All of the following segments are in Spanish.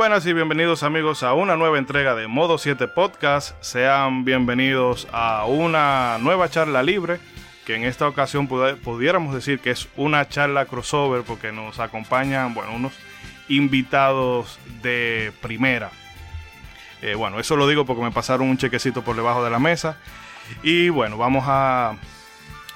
Buenas y bienvenidos amigos a una nueva entrega de Modo 7 Podcast. Sean bienvenidos a una nueva charla libre, que en esta ocasión pudiéramos decir que es una charla crossover porque nos acompañan, bueno, unos invitados de primera. Eh, bueno, eso lo digo porque me pasaron un chequecito por debajo de la mesa. Y bueno, vamos a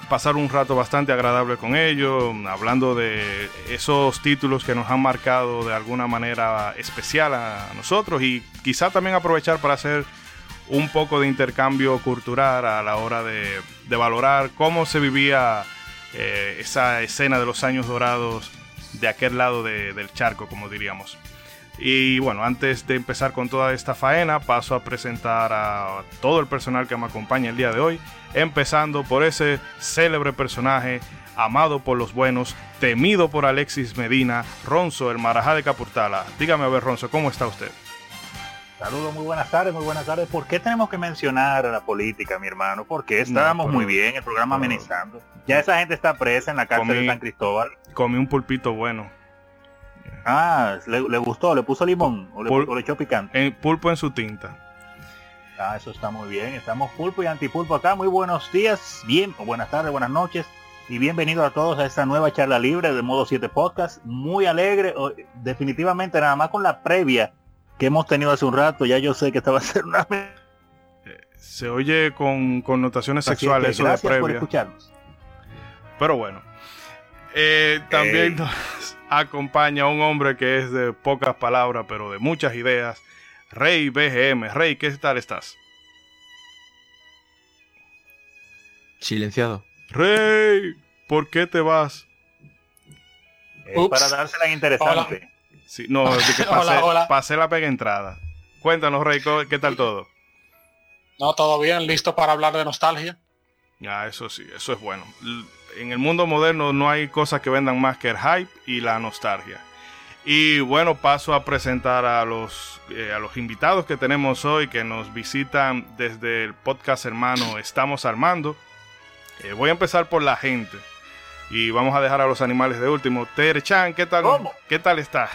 pasar un rato bastante agradable con ellos, hablando de esos títulos que nos han marcado de alguna manera especial a nosotros y quizá también aprovechar para hacer un poco de intercambio cultural a la hora de, valorar cómo se vivía eh, esa escena de los años dorados de aquel lado del charco, como diríamos. Y bueno, antes de empezar con toda esta faena, paso a presentar a todo el personal que me acompaña el día de hoy, empezando por ese célebre personaje amado por los buenos, temido por Alexis Medina, Ronzo, el Marajá de Capurtala. Dígame a ver, Ronzo, ¿cómo está usted? Saludos, muy buenas tardes, muy buenas tardes. ¿Por qué tenemos que mencionar a la política, mi hermano? Porque estábamos muy bien, el programa amenizando. Ya esa gente está presa en la cárcel de San Cristóbal. Comí un pulpito bueno. Ah, le, gustó, le puso limón o le, echó picante. pulpo en su tinta. Ah, eso está muy bien. Estamos pulpo y antipulpo acá. Muy buenos días, bien, o buenas tardes, buenas noches. Y bienvenidos a todos a esta nueva charla libre de Modo 7 Podcast. Muy alegre, definitivamente nada más con la previa que hemos tenido hace un rato. Ya yo sé que esta va a ser una... Eh, se oye con connotaciones sexuales eso de previa. por escucharnos. Pero bueno. Eh, también acompaña a un hombre que es de pocas palabras, pero de muchas ideas. Rey BGM. Rey, ¿qué tal estás? Silenciado. Rey, ¿por qué te vas? para dársela interesante. Sí, no, que pasé, la pega entrada. Cuéntanos, Rey, ¿qué tal todo? No, todo bien, listo para hablar de nostalgia. Ya, eso sí, eso es bueno en el mundo moderno no hay cosas que vendan más que el hype y la nostalgia. Y bueno, paso a presentar a los, eh, a los invitados que tenemos hoy que nos visitan desde el podcast hermano Estamos Armando. Eh, voy a empezar por la gente y vamos a dejar a los animales de último. Tere Chan, ¿qué tal? ¿Qué tal está?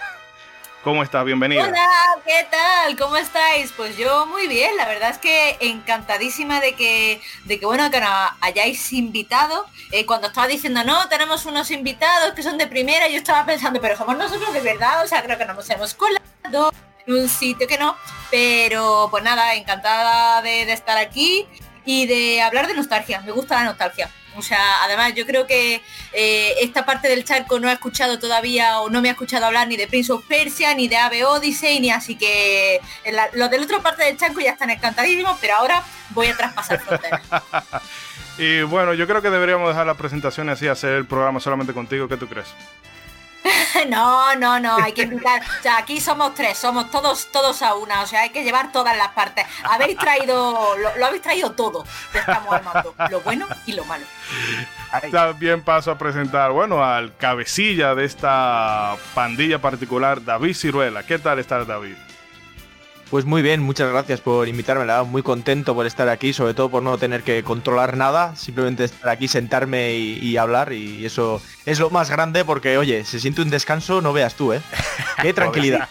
¿Cómo estás? Bienvenida. Hola, ¿qué tal? ¿Cómo estáis? Pues yo muy bien, la verdad es que encantadísima de que, de que bueno, que nos hayáis invitado. Eh, cuando estaba diciendo, no, tenemos unos invitados que son de primera, yo estaba pensando, pero somos nosotros de verdad, o sea, creo que nos hemos colado en un sitio que no. Pero pues nada, encantada de estar aquí y de hablar de nostalgia. Me gusta la nostalgia. O sea, además yo creo que eh, esta parte del charco no ha escuchado todavía o no me ha escuchado hablar ni de Prince of Persia, ni de Ave Odyssey, ni así que los de la otra parte del charco ya están encantadísimos, pero ahora voy a traspasar fronteras. y bueno, yo creo que deberíamos dejar la presentación así, hacer el programa solamente contigo. ¿Qué tú crees? no, no, no, hay que invitar. O sea, aquí somos tres, somos todos, todos a una. O sea, hay que llevar todas las partes. Habéis traído, lo, habéis traído todo. estamos armando, lo bueno y lo malo. También paso a presentar, bueno, al cabecilla de esta pandilla particular, David Ciruela. ¿Qué tal está David? Pues muy bien, muchas gracias por invitarme, la muy contento por estar aquí, sobre todo por no tener que controlar nada, simplemente estar aquí, sentarme y, hablar y eso es lo más grande porque, oye, se siente un descanso, no veas tú, ¿eh? Qué tranquilidad.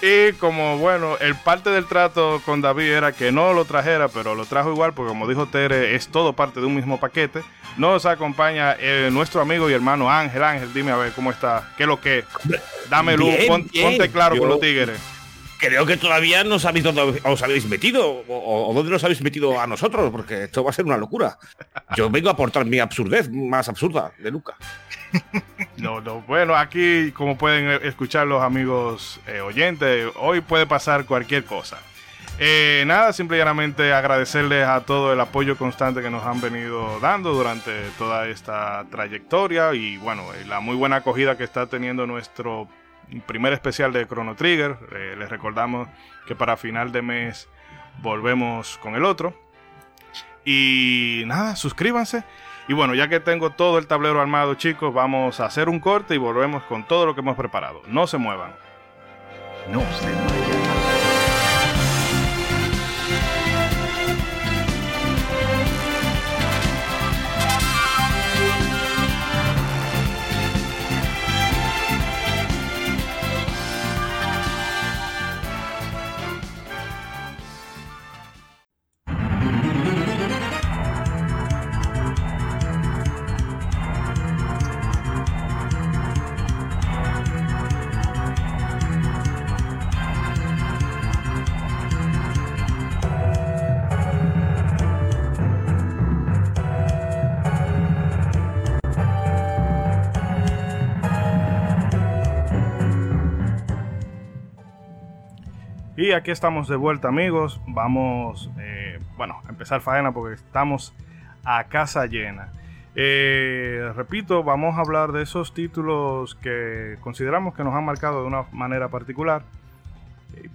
y como, bueno, el parte del trato con David era que no lo trajera, pero lo trajo igual porque como dijo Tere, es todo parte de un mismo paquete. Nos acompaña eh, nuestro amigo y hermano Ángel. Ángel, dime a ver cómo está, qué es lo que. Dame luz, ponte claro con los tigres creo que todavía no sabéis dónde os habéis metido o, dónde nos habéis metido a nosotros, porque esto va a ser una locura. Yo vengo a aportar mi absurdez más absurda de Luca. No, no. Bueno, aquí, como pueden escuchar los amigos eh, oyentes, hoy puede pasar cualquier cosa. Eh, nada, simplemente agradecerles a todo el apoyo constante que nos han venido dando durante toda esta trayectoria y bueno, la muy buena acogida que está teniendo nuestro primer especial de Chrono Trigger. Eh, les recordamos que para final de mes volvemos con el otro. Y nada, suscríbanse. Y bueno, ya que tengo todo el tablero armado, chicos, vamos a hacer un corte y volvemos con todo lo que hemos preparado. No se muevan. No se muevan. Aquí estamos de vuelta amigos, vamos, eh, bueno, a empezar faena porque estamos a casa llena. Eh, repito, vamos a hablar de esos títulos que consideramos que nos han marcado de una manera particular.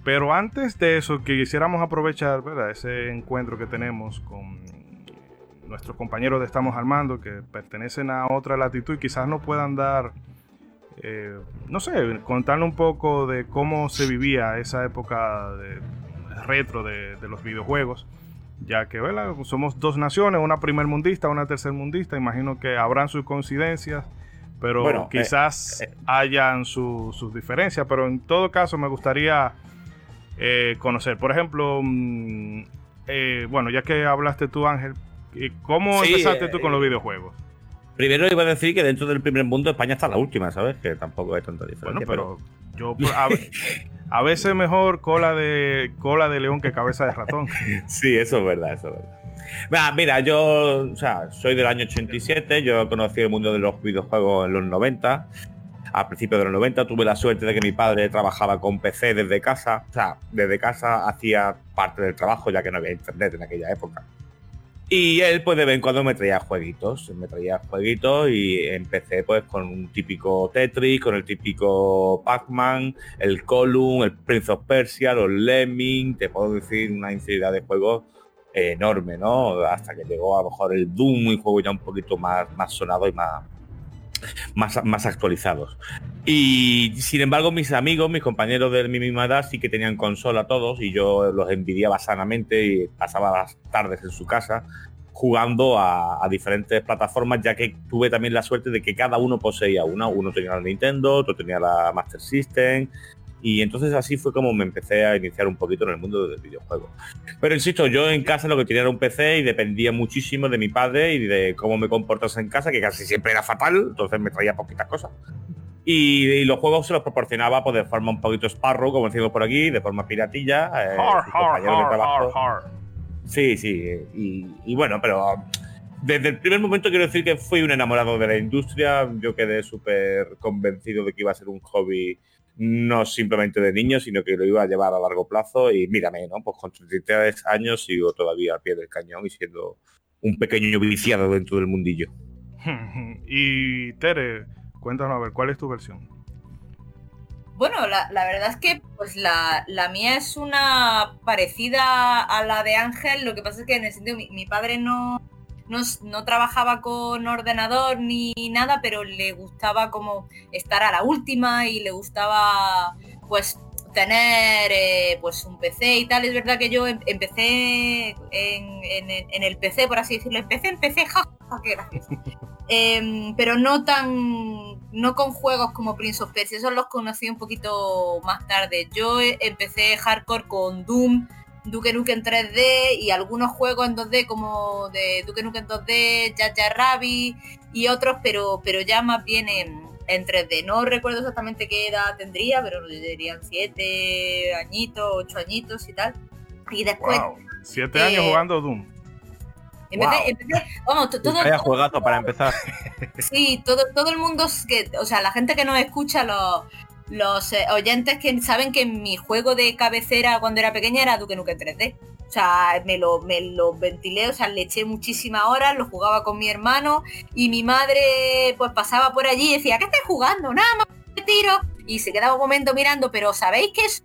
Pero antes de eso, quisiéramos aprovechar ese encuentro que tenemos con nuestros compañeros de Estamos Armando, que pertenecen a otra latitud y quizás nos puedan dar, eh, no sé, contarle un poco de cómo se vivía esa época de, retro de, los videojuegos. Ya que ¿verdad? somos dos naciones, una primer mundista, una tercer mundista, imagino que habrán sus coincidencias, pero Bueno, eh, quizás eh. hayan su- sus diferencias, pero en todo caso me gustaría eh, conocer, por ejemplo, mm, eh, bueno, ya que hablaste tú Ángel, ¿y ¿cómo Sí, empezaste eh, tú con los videojuegos? Primero iba a decir que dentro del primer mundo España está la última, ¿sabes? Que tampoco hay tanta Bueno, diferencia. pero yo a, a veces mejor cola de cola de león que cabeza de ratón. Sí, eso es verdad, eso es verdad. Mira, mira, yo o sea, soy del año 87, yo conocí el mundo de los videojuegos en los 90. A principios de los 90 tuve la suerte de que mi padre trabajaba con PC desde casa. O sea, desde casa hacía parte del trabajo ya que no había internet en aquella época. Y él pues de vez en cuando me traía jueguitos, me traía jueguitos y empecé pues con un típico Tetris, con el típico Pac-Man, el Column, el Prince of Persia, los Lemming, te puedo decir una infinidad de juegos enorme, ¿no? Hasta que llegó a lo mejor el Doom, un juego ya un poquito más, más sonado y más, más, más actualizados. Y sin embargo, mis amigos, mis compañeros de mi misma edad sí que tenían consola todos y yo los envidiaba sanamente y pasaba las tardes en su casa jugando a, a diferentes plataformas, ya que tuve también la suerte de que cada uno poseía una. Uno tenía la Nintendo, otro tenía la Master System, y entonces así fue como me empecé a iniciar un poquito en el mundo del videojuego. Pero insisto, yo en casa lo que tenía era un PC y dependía muchísimo de mi padre y de cómo me comportase en casa, que casi siempre era fatal, entonces me traía poquitas cosas. Y, y los juegos se los proporcionaba pues, de forma un poquito esparro, como decimos por aquí, de forma piratilla. eh, Har, har, har, trabajo. har, har. Sí, sí. Y, y bueno, pero desde el primer momento quiero decir que fui un enamorado de la industria. Yo quedé súper convencido de que iba a ser un hobby no simplemente de niño, sino que lo iba a llevar a largo plazo. Y mírame, ¿no? Pues con 33 años sigo todavía al pie del cañón y siendo un pequeño viciado dentro del mundillo. y Tere, cuéntanos a ver, ¿cuál es tu versión? Bueno, la, la verdad es que pues la, la mía es una parecida a la de Ángel, lo que pasa es que en el sentido, mi, mi padre no, no, no trabajaba con ordenador ni nada, pero le gustaba como estar a la última y le gustaba pues tener eh, pues un PC y tal. Es verdad que yo em- empecé en, en- en el PC, por así decirlo, empecé en PC, ja, ja, qué gracioso. Em, pero no tan no con juegos como Prince of Persia esos los conocí un poquito más tarde yo eh, empecé hardcore con Doom Duke Nukem 3D y algunos juegos en 2D como de Duke Nukem 2D Jar Jar Rabbit y otros pero pero ya más bien en, en 3D no recuerdo exactamente qué edad tendría pero dirían 7 añitos 8 añitos y tal y después Wow. Siete eh, años jugando Doom. empecé, Wow. empecé- vamos to- todo, Vaya juegazo para empezar. Sí, todo, todo el mundo, que, o sea, la gente que nos escucha, los, los eh, oyentes que saben que mi juego de cabecera cuando era pequeña era Duke Nukem 3D. O sea, me lo, me lo ventilé, o sea, le eché muchísimas horas, lo jugaba con mi hermano y mi madre pues pasaba por allí y decía, ¿qué estás jugando? Nada más tiro. Y se quedaba un momento mirando, pero ¿sabéis que es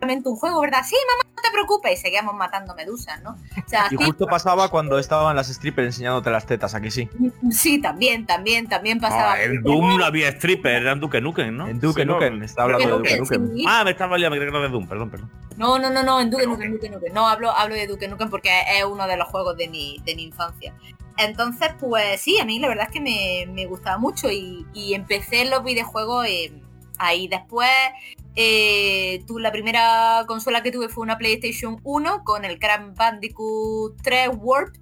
un juego, verdad? Sí, mamá, no te preocupes. Y seguíamos matando medusas, ¿no? O sea, Y sí, justo pasaba cuando estaban las strippers enseñándote las tetas, aquí sí. sí, también, también, también pasaba. Ah, en Doom no había stripper, eran Duke Nukem, ¿no? En Duke Sí, no, está hablando de Duke Duke Nukem, sí. Ah, me estaba liando, me creía que era de Doom, perdón, perdón. No, no, no, no, en Duke Nukem, Duke Nukem. No, hablo, hablo de Duke Nukem porque es uno de los juegos de mi, de mi infancia. Entonces, pues sí, a mí la verdad es que me, me gustaba mucho y, y empecé en los videojuegos eh, ahí. Después, eh, tu- la primera consola que tuve fue una PlayStation 1 con el Crash Bandicoot 3 Warp.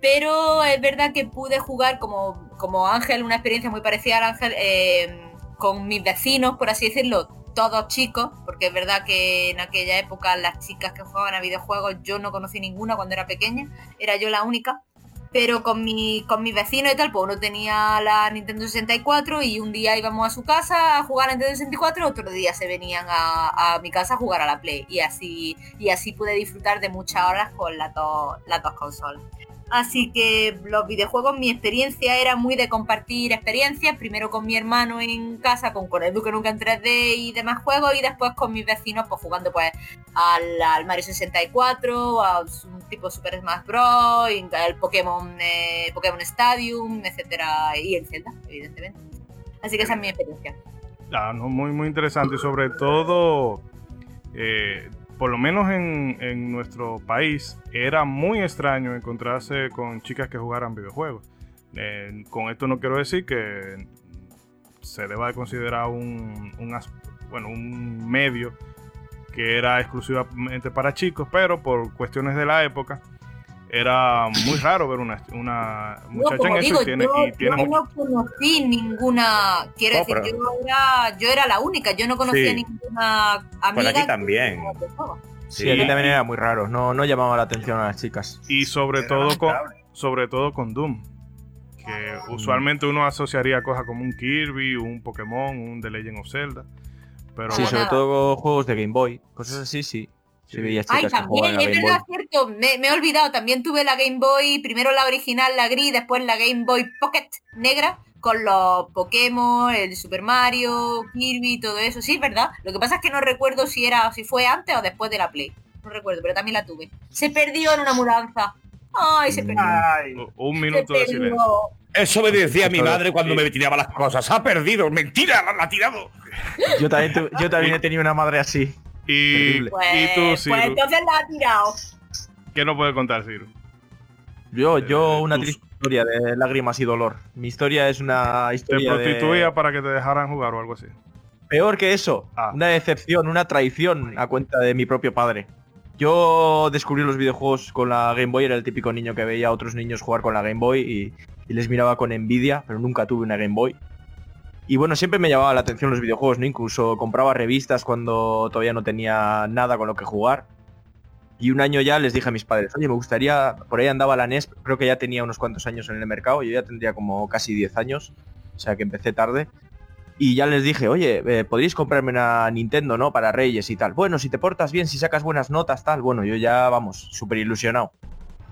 Pero es verdad que pude jugar como, como Ángel, una experiencia muy parecida al Ángel, eh, con mis vecinos, por así decirlo, todos chicos, porque es verdad que en aquella época las chicas que jugaban a videojuegos yo no conocí ninguna cuando era pequeña, era yo la única. Pero con mi, con mis vecinos y tal, pues uno tenía la Nintendo 64 y un día íbamos a su casa a jugar a Nintendo 64, otro día se venían a, a mi casa a jugar a la Play y así, y así pude disfrutar de muchas horas con las dos, las dos consolas. Así que los videojuegos, mi experiencia era muy de compartir experiencias, primero con mi hermano en casa, con Con Duque Nunca en 3D y demás juegos, y después con mis vecinos, pues jugando pues al, al Mario 64, a un tipo Super Smash Bros, y el Pokémon, eh, Pokémon Stadium, etcétera, y el Zelda, evidentemente. Así que esa es mi experiencia. Ah, no, muy, muy interesante sobre todo, eh, por lo menos en, nuestro país, era muy extraño encontrarse con chicas que jugaran videojuegos. Eh, con esto no quiero decir que se deba de considerar un, bueno, un medio que era exclusivamente para chicos, pero por cuestiones de la época era muy raro ver una, una muchacha en eso y tiene, yo, y tiene yo mucho- no conocí ninguna, quiero No, decir, pero- yo, era, yo era la única, yo no conocía Sí. ninguna amiga. Por aquí también. Sí, aquí también era muy raro. No, no llamaba la atención a las chicas. y sobre Era todo con, sobre todo con Doom. Que usualmente uno asociaría cosas como un Kirby, un Pokémon, un The Legend of Zelda. Pero Sí, sobre todo juegos de Game Boy. Cosas así, sí. Sí, veía Ay, también, es Game Boy. verdad, cierto, me, me he olvidado, también tuve la Game Boy, primero la original, la gris, después la Game Boy Pocket negra, con los Pokémon, el Super Mario, Kirby, todo eso, sí, es verdad. Lo que pasa es que no recuerdo si era, si fue antes o después de la Play. No recuerdo, pero también la tuve. Se perdió en una mudanza. Ay, se perdió. Ay, un minuto de silencio. Eso me decía mi madre cuando me tiraba las cosas. Ha perdido. Mentira, la, la ha tirado. Yo también, tu- yo también he tenido una madre así. Y, Terrible. Pues, y tú, pues Ciro, entonces la ha tirado. ¿qué nos puede contar, Ciro? Yo, yo Eh, una tus- triste historia de lágrimas y dolor. Mi historia es una ¿Te historia de- prostituía para que te dejaran jugar o algo así? Peor que eso, Ah. una decepción, una traición a cuenta de mi propio padre. Yo descubrí los videojuegos con la Game Boy, era el típico niño que veía a otros niños jugar con la Game Boy y, y les miraba con envidia, pero nunca tuve una Game Boy. Y bueno, siempre me llamaba la atención los videojuegos, ¿no? Incluso compraba revistas cuando todavía no tenía nada con lo que jugar. Y un año ya les dije a mis padres, oye, me gustaría, por ahí andaba la NES, creo que ya tenía unos cuantos años en el mercado, yo ya tendría como casi 10 años, o sea que empecé tarde. Y ya les dije, oye, eh, podríais comprarme una Nintendo, ¿no? Para Reyes y tal. Bueno, si te portas bien, si sacas buenas notas, tal. Bueno, yo ya, vamos, súper ilusionado.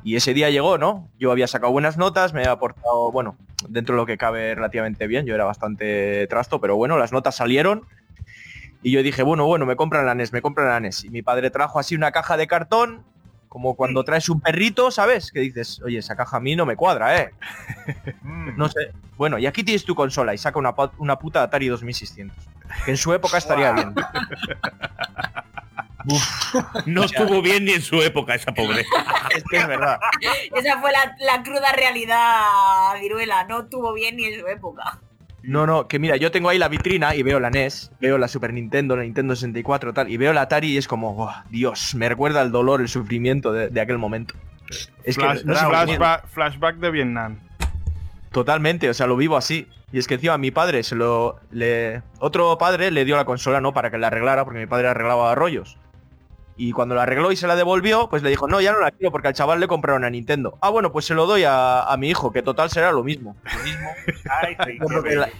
Y ese día llegó, ¿no? Yo había sacado buenas notas, me había portado, bueno, dentro de lo que cabe relativamente bien. Yo era bastante trasto, pero bueno, las notas salieron. Y yo dije, bueno, bueno, me compran la NES, me compran la NES. Y mi padre trajo así una caja de cartón, como cuando traes un perrito, ¿sabes? Que dices, oye, esa caja a mí no me cuadra, ¿eh? No sé. Bueno, y aquí tienes tu consola y saca una, una puta Atari 2600. Que en su época estaría bien. No estuvo bien ni en su época esa pobre. Es que es verdad. Esa fue la, la cruda realidad, Viruela. No tuvo bien ni en su época. No, no, que mira, yo tengo ahí la vitrina y veo la NES, veo la Super Nintendo, la Nintendo 64 tal, y veo la Atari y es como, "Oh, Dios, me recuerda el dolor, el sufrimiento de, de aquel momento. Es que no flashback, flashback de Vietnam. Totalmente, o sea, lo vivo así. Y es que encima mi padre se lo. Le, otro padre le dio la consola, ¿no? Para que la arreglara, porque mi padre arreglaba rollos. Y cuando la arregló y se la devolvió, pues le dijo, no, ya no la quiero porque al chaval le compraron una Nintendo. Ah, bueno, pues se lo doy a, a mi hijo, que total será lo mismo. Lo mismo. Ay, sí, la-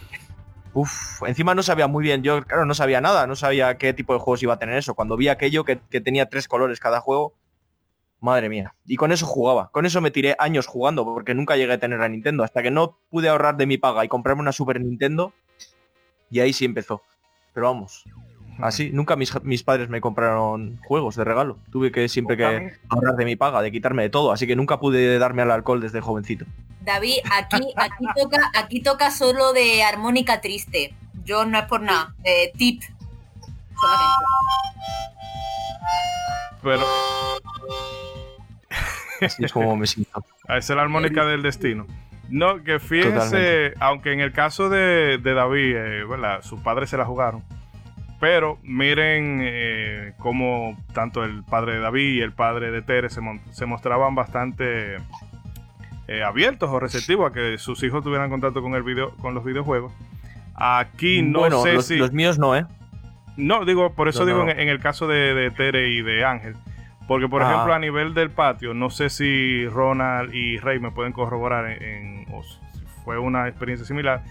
Uf, encima no sabía muy bien, yo claro no sabía nada, no sabía qué tipo de juegos iba a tener eso. Cuando vi aquello que, que tenía tres colores cada juego, madre mía. Y con eso jugaba, con eso me tiré años jugando, porque nunca llegué a tener la Nintendo, hasta que no pude ahorrar de mi paga y comprarme una Super Nintendo, y ahí sí empezó. Pero vamos, así, nunca mis, mis padres me compraron juegos de regalo. Tuve que siempre que ahorrar de mi paga, de quitarme de todo, así que nunca pude darme al alcohol desde jovencito. David, aquí, aquí toca, aquí toca solo de armónica triste. Yo no es por nada. Eh, tip. Solamente. Pero Así es como me siento. esa es la armónica del destino. No, que fíjense, Totalmente. aunque en el caso de, de David, eh, ¿verdad? sus padres se la jugaron. Pero miren eh, cómo tanto el padre de David y el padre de Tere se, se mostraban bastante eh, abiertos o receptivos a que sus hijos tuvieran contacto con el video, con los videojuegos. Aquí no bueno, sé los, si. los míos no, ¿eh? No, digo, por eso No, digo no. En, en el caso de, de Tere y de Ángel. Porque, por Ah. ejemplo, a nivel del patio, no sé si Ronald y Rey me pueden corroborar en, en- o si fue una experiencia similar,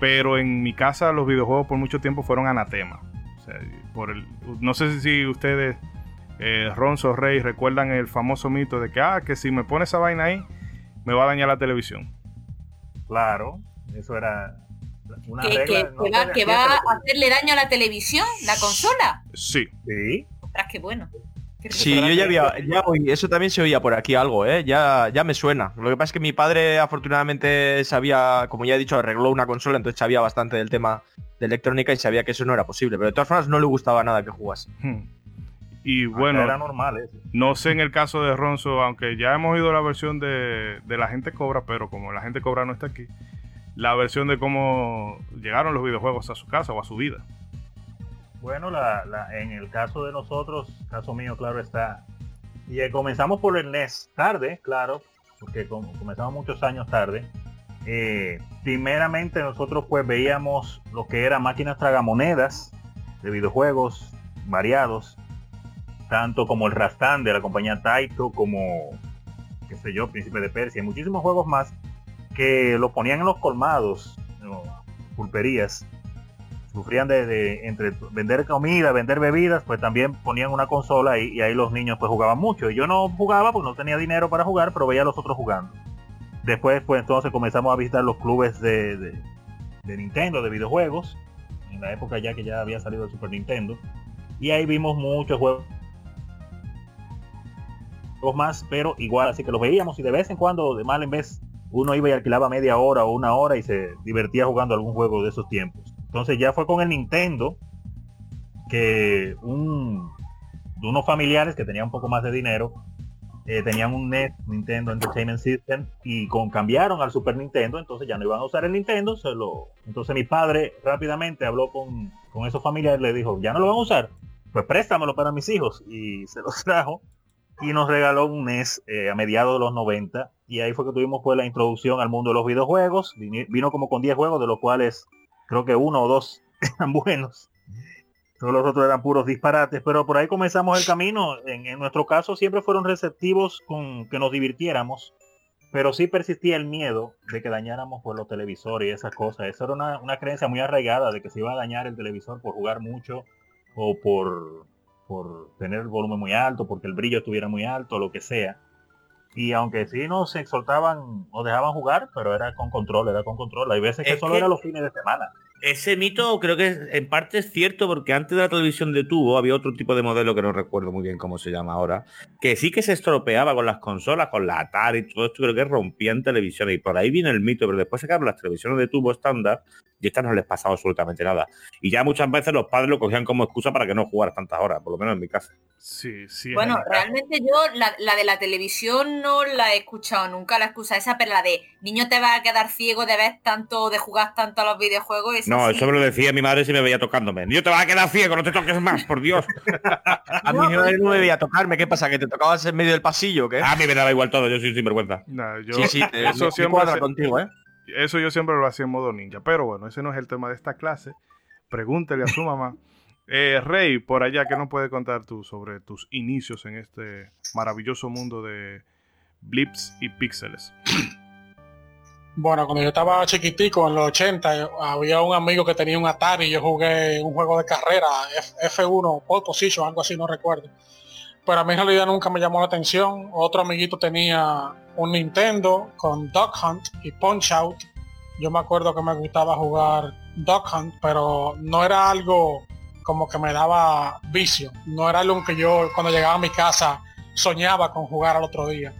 pero en mi casa los videojuegos por mucho tiempo fueron anatema. Sea, por el, no sé si ustedes, eh, Ronzo, Rey, recuerdan el famoso mito de que, ah, que si me pone esa vaina ahí, me va a dañar la televisión. Claro, eso era una que, regla. que- no que va, que a hacerle daño a la televisión, la consola. Sí. Sí, Ostras, qué bueno. Sí, yo ya había, ya oí- eso también se oía por aquí algo, ¿eh? Ya, ya me suena. Lo que pasa es que mi padre afortunadamente sabía, como ya he dicho, arregló una consola, entonces sabía bastante del tema de electrónica y sabía que eso no era posible. Pero de todas formas no le gustaba nada que jugase. Hmm. Y bueno, era normal eso. No sé en el caso de Ronzo, aunque ya hemos oído la versión de, de la gente cobra, pero como la gente cobra no está aquí, la versión de cómo llegaron los videojuegos a su casa o a su vida. Bueno, la, la- en el caso de nosotros, caso mío, claro está. Y eh, comenzamos por el NES tarde, claro, porque com- comenzamos muchos años tarde. Eh, primeramente nosotros pues veíamos lo que eran máquinas tragamonedas de videojuegos variados, tanto como el Rastan de la compañía Taito, como, qué sé yo, Príncipe de Persia, y muchísimos juegos más que lo ponían en los colmados, pulperías, sufrían de, entre vender comida, vender bebidas, pues también ponían una consola y, y ahí los niños pues jugaban mucho. Y yo no jugaba porque no tenía dinero para jugar, pero veía a los otros jugando. Después pues entonces comenzamos a visitar los clubes de, de- Nintendo, de videojuegos, en la época ya que ya había salido el Super Nintendo. Y ahí vimos muchos juegos juegos más, pero igual, así que los veíamos y de vez en cuando, de mal en vez, uno iba y alquilaba media hora o una hora y se divertía jugando algún juego de esos tiempos. Entonces ya fue con el Nintendo que un, unos familiares que tenían un poco más de dinero eh, tenían un NES, Nintendo Entertainment System, y con cambiaron al Super Nintendo, entonces ya no iban a usar el Nintendo, se lo, entonces mi padre rápidamente habló con, con esos familiares, le dijo, ya no lo van a usar, pues préstamelo para mis hijos, y se los trajo, y nos regaló un NES eh, a mediados de los 90, y ahí fue que tuvimos pues la introducción al mundo de los videojuegos, vino como con 10 juegos, de los cuales creo que uno o dos eran buenos. Todos los otros eran puros disparates, pero por ahí comenzamos el camino. En, en nuestro caso siempre fueron receptivos con que nos divirtiéramos, pero sí persistía el miedo de que dañáramos por los televisores y esas cosas. Eso era una, una creencia muy arraigada de que se iba a dañar el televisor por jugar mucho o por, por tener el volumen muy alto, porque el brillo estuviera muy alto, lo que sea. Y aunque sí nos exhortaban o dejaban jugar, pero era con control, era con control. Hay veces que Es solo que- era los fines de semana. Ese mito creo que es- en parte es cierto porque antes de la televisión de tubo había otro tipo de modelo que no recuerdo muy bien cómo se llama ahora, que sí que se estropeaba con las consolas, con la Atari y todo esto, creo que rompían televisiones y por ahí viene el mito, pero después sacaron las televisiones de tubo estándar y estas no les pasaba absolutamente nada. Y ya muchas veces los padres lo cogían como excusa para que no jugaras tantas horas, por lo menos en mi casa. Sí, sí. Bueno, en- realmente yo la, la de la televisión no la he escuchado nunca, la excusa esa, pero la de niño te va a quedar ciego de ver tanto, de jugar tanto a los videojuegos. esa No, sí. eso me lo decía mi madre si me veía tocándome. Yo te vas a quedar ciego, no te toques más, por Dios. A mí No, no me veía tocarme, ¿qué pasa? ¿Que te tocabas en medio del pasillo o qué? A mí me daba igual todo, yo soy sinvergüenza. Nah, yo- sí, sí, te- eso me siempre cuadra se- contigo, ¿eh? Eso yo siempre lo hacía en modo ninja. Pero bueno, ese no es el tema de esta clase. Pregúntele a su mamá. Eh, Rey, por allá, ¿qué nos puedes contar tú sobre tus inicios en este maravilloso mundo de blips y píxeles? Bueno, cuando yo estaba chiquitico, en los 80, yo- había un amigo que tenía un Atari y yo jugué un juego de carrera, F- F1, Pole Position, algo así, no recuerdo. Pero a mí en realidad nunca me llamó la atención. Otro amiguito tenía un Nintendo con Duck Hunt y Punch Out. Yo me acuerdo que me gustaba jugar Duck Hunt, pero no era algo como que me daba vicio. No era algo que yo cuando llegaba a mi casa soñaba con jugar al otro día.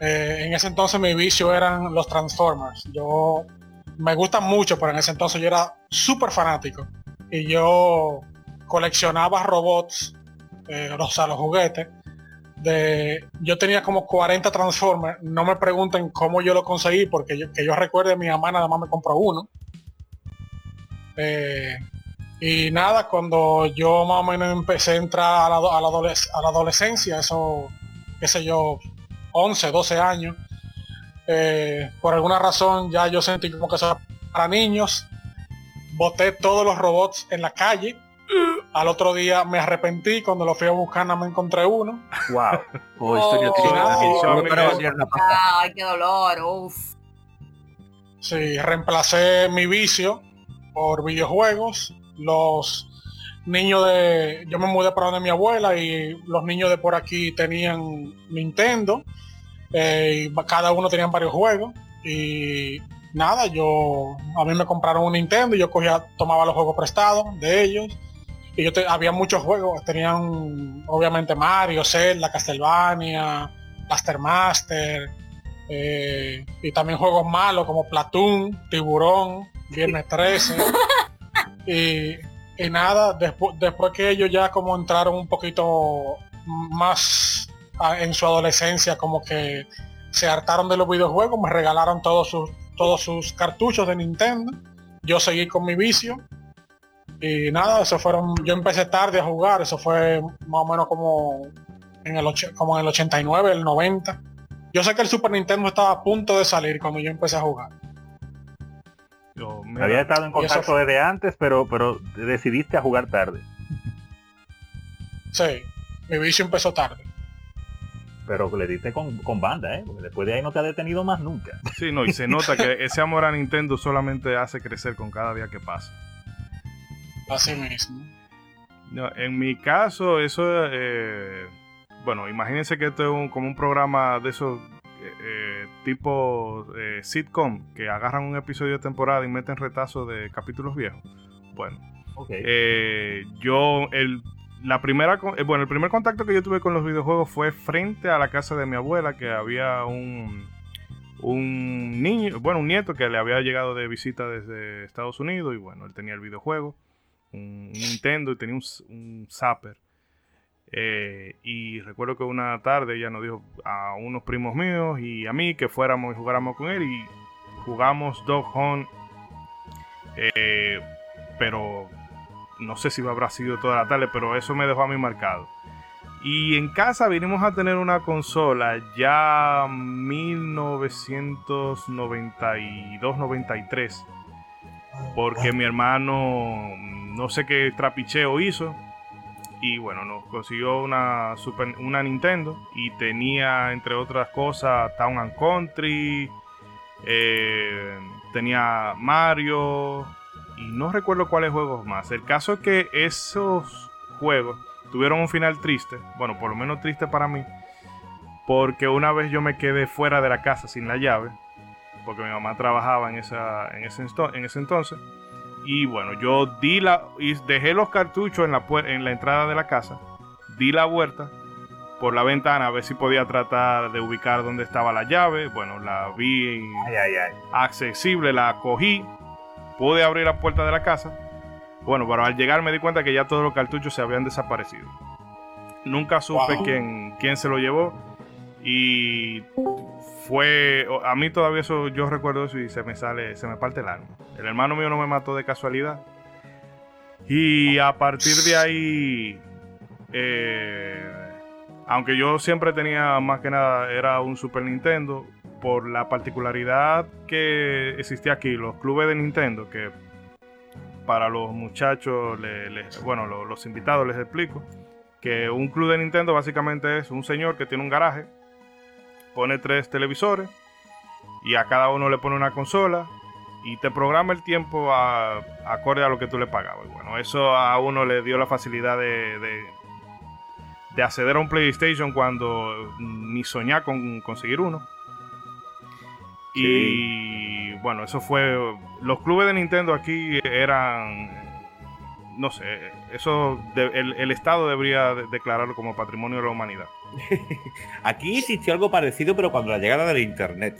Eh, en ese entonces mi vicio eran los Transformers. Yo me gustan mucho, pero en ese entonces yo era súper fanático. Y yo coleccionaba robots, eh, o sea, los juguetes. De, yo tenía como 40 Transformers. No me pregunten cómo yo lo conseguí, porque yo, que yo recuerde, mi mamá nada más me compró uno. Eh, y nada, cuando yo más o menos empecé a entrar a la, a la adolescencia, eso, qué sé yo, 11, 12 años. Eh, por alguna razón ya yo sentí como que eso era para niños. Boté todos los robots en la calle Al otro día me arrepentí, cuando lo fui a buscar no me encontré uno. Wow. Oh, historia Oh. triste. Oh. Ay, qué dolor, uf. Sí, reemplacé mi vicio por videojuegos. Los niños de... Yo me mudé para donde mi abuela y los niños de por aquí tenían Nintendo. Eh, y cada uno tenían varios juegos. Y nada, yo... A mí me compraron un Nintendo y yo cogía, tomaba los juegos prestados de ellos. Y yo te- había muchos juegos. Tenían obviamente Mario, Zelda, Castlevania, Master Master. Eh, y también juegos malos como Platoon, Tiburón, Viernes 13. y, y nada, despu- después que ellos ya como entraron un poquito más en su adolescencia, como que se hartaron de los videojuegos, me regalaron todos sus, todos sus cartuchos de Nintendo. Yo seguí con mi vicio. Y nada, eso fueron, yo empecé tarde a jugar, eso fue más o menos como en el, och- como en el 89, el 90. Yo sé que el Super Nintendo estaba a punto de salir cuando yo empecé a jugar. Yo, mira, Había estado en contacto desde antes, pero, pero decidiste a jugar tarde. Sí, mi vicio empezó tarde. Pero le diste con, con banda, ¿eh? Porque después de ahí no te ha detenido más nunca. Sí, no, y se nota que ese amor a Nintendo solamente hace crecer con cada día que pasa. Así mismo. No, en mi caso, eso, eh, bueno, imagínense que esto es un- como un programa de esos eh, eh, tipo eh, sitcom que agarran un episodio de temporada y meten retazos de capítulos viejos. Bueno, Ok. eh, yo, el, la primera, eh, bueno, el primer contacto que yo tuve con los videojuegos fue frente a la casa de mi abuela, que había un, un niño, bueno, un nieto que le había llegado de visita desde Estados Unidos y bueno, él tenía el videojuego, un, Nintendo y tenía un, un Zapper. Eh, y recuerdo que una tarde ella nos dijo a unos primos míos y a mí que fuéramos y jugáramos con él y jugamos Dog Hunt. eh, pero no sé si habrá sido toda la tarde, pero eso me dejó a mí marcado. Y en casa vinimos a tener una consola ya 1992-93. Porque mi hermano no sé qué trapicheo hizo. Y bueno, nos consiguió una, Super- una Nintendo. Y tenía, entre otras cosas, Town and Country. eh, tenía Mario. Y no recuerdo cuáles juegos más. El caso es que esos juegos tuvieron un final triste. Bueno, por lo menos triste para mí. Porque una vez yo me quedé fuera de la casa sin la llave. Porque mi mamá trabajaba en, esa, en, ese, en ese entonces. Y bueno, yo di la. Y dejé los cartuchos en la, en la entrada de la casa. Di la vuelta por la ventana a ver si podía tratar de ubicar dónde estaba la llave. Bueno, la vi Ay, ay, ay. accesible, la cogí, pude abrir la puerta de la casa. Bueno, pero al llegar me di cuenta que ya todos los cartuchos se habían desaparecido. Nunca supe Wow. quién, quién se lo llevó. Y fue. A mí todavía eso, yo recuerdo eso y se me sale, se me parte el alma. El hermano mío no me mató de casualidad. Y a partir de ahí. eh, aunque yo siempre tenía más que nada, era un Super Nintendo, por la particularidad que existía aquí, los clubes de Nintendo, que para los muchachos, le- les- bueno, lo- los invitados les explico, que un club de Nintendo básicamente es un señor que tiene un garaje, pone tres televisores y a cada uno le pone una consola y te programa el tiempo a- acorde a lo que tú le pagabas. Y bueno, eso a uno le dio la facilidad de, de, de acceder a un PlayStation cuando ni soñar con conseguir uno. Y bueno, eso fue. Los clubes de Nintendo aquí eran. No sé, eso. de- el, el Estado debería de- declararlo como patrimonio de la humanidad. Aquí existió algo parecido, pero cuando la llegada del internet.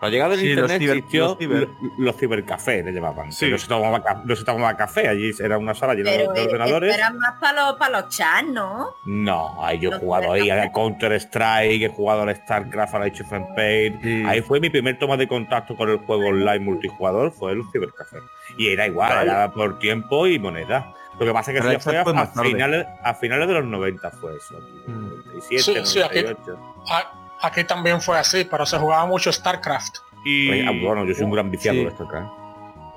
La llegada del Sí, los internet ciber- existió los ciber. lo- los cibercafés, le llamaban. Sí. No, se tomaba, no se tomaba café, allí era una sala llena de, Pero de eh, ordenadores. eran más para los, para los chats, ¿no? No, ahí yo he Los jugado ahí a Counter Strike, he jugado al StarCraft, al Age of Empires. Sí. Ahí fue mi primer toma de contacto con el juego online multijugador, fue el cibercafé. Y era igual, Vale. era por tiempo y moneda. Lo que pasa es que eso ya fue fue a, tarde. finales, a finales de los 90 fue eso. Mm. 97, Sí, sí, aquí- 98. A- Aquí también fue así, pero se jugaba mucho StarCraft. Y, Oye, ah, bueno, yo soy un gran viciado Sí. de esto acá.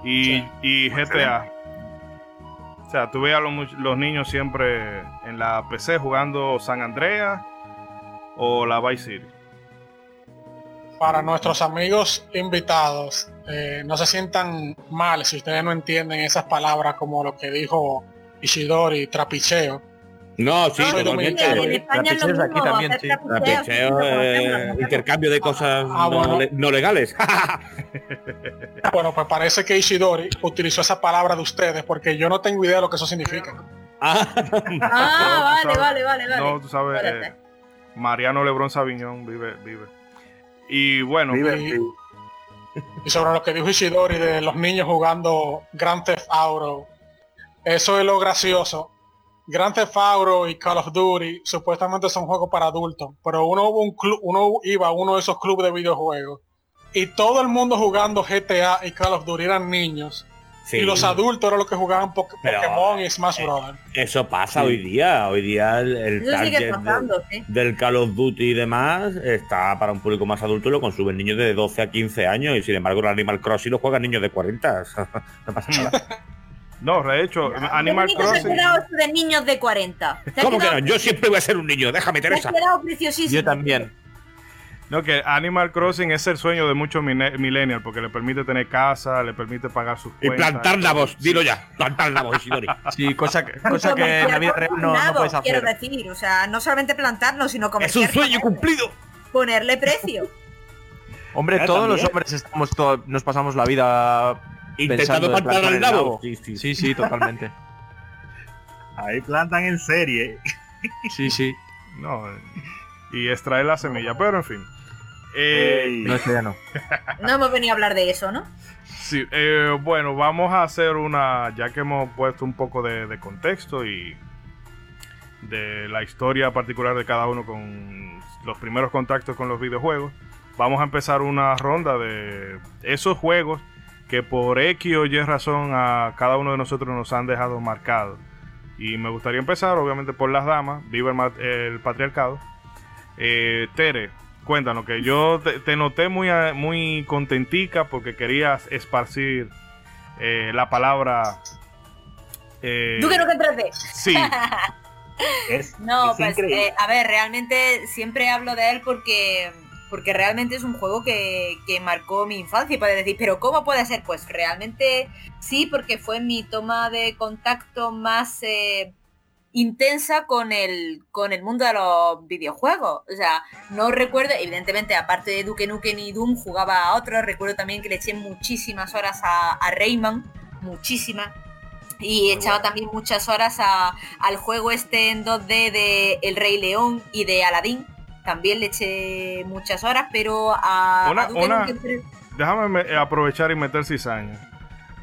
y, Sí. y GTA. sea, tú ves a los niños siempre en la PC jugando San Andreas o la Vice City. Para nuestros amigos invitados, eh, no se sientan mal si ustedes no entienden esas palabras como lo que dijo Ishidori, trapicheo. No, sí, No, dominicano. En España lo aquí también, sí. Trapicheo, eh, intercambio de cosas Ah, no, bueno. le- no legales. Bueno, pues parece que Ishidori utilizó esa palabra de ustedes porque yo no tengo idea de lo que eso significa. Ah, Ah, vale, vale, vale, vale. No, tú sabes, eh, Mariano Lebrón Sabiñón vive, vive. Y bueno, Vive. Y sobre lo que dijo Ishidori de los niños jugando Grand Theft Auto, eso es lo gracioso. Grand Theft Auto y Call of Duty supuestamente son juegos para adultos, pero uno, hubo un club, uno iba a uno de esos clubes de videojuegos y todo el mundo jugando GTA y Call of Duty eran niños sí. y los adultos eran los que jugaban Poké- Pero, Pokémon y Smash eh, Brothers. Eso pasa Sí. hoy día. Hoy día el, el target pasando, sí. de- del Call of Duty y demás está para un público más adulto y lo consumen niños de 12 a 15 años y sin embargo el Animal Crossing lo juegan niños de 40. no pasa nada. no, de hecho, Animal se Crossing. de niños de 40. Se ha ¿Cómo que no? Yo siempre voy a ser un niño, déjame se Teresa. quedado preciosísimo. Yo también. No, que Animal Crossing es el sueño de muchos millennials porque le permite tener casa, le permite pagar sus Y cuentas. plantar nabos, dilo ya, plantar nabos, Isidori. Sí, cosa, que- cosa que en la vida real no, puedes Quiero hacer. decir, o sea, no solamente plantarlo, sino Es comerciar un sueño cumplido. Ponerle precio. Hombre, todos los hombres estamos todo- nos pasamos la vida Intentando plantar el nabo. nabo. Sí, sí. Sí, sí, totalmente. Ahí plantan en serie. Sí, sí. No, y extraer la semilla, pero en fin. Eh, Ey. No, ya no. No hemos venido a hablar de eso, ¿no? Sí, eh, bueno, vamos a hacer una, ya que hemos puesto un poco de, de contexto y de la historia particular de cada uno con los primeros contactos con los videojuegos, vamos a empezar una ronda de esos juegos que por X o Y razón a cada uno de nosotros nos han dejado marcados. Y me gustaría empezar, obviamente, por las damas, viva el, ma- el patriarcado. Eh, Tere, cuéntanos, que yo te, te noté muy, a- muy contentica porque querías esparcir eh, la palabra. eh, ¿Tú que no que entraste? Sí, Es, No, es pues eh, a ver, realmente siempre hablo de él porque porque realmente es un juego que, que marcó mi infancia y puedes decir, pero ¿cómo puede ser? Pues realmente sí, porque fue mi toma de contacto más eh, intensa con el, con el mundo de los videojuegos. O sea, no recuerdo, evidentemente, aparte de Duke Nukem y Doom, jugaba a otros. Recuerdo también que le eché muchísimas horas a, a Rayman, muchísimas. Y echaba también muchas horas a, al juego este en 2D de El Rey León y de Aladdin. También le eché muchas horas, pero a, Una- a Duke una- déjame me- aprovechar y meter cizaña.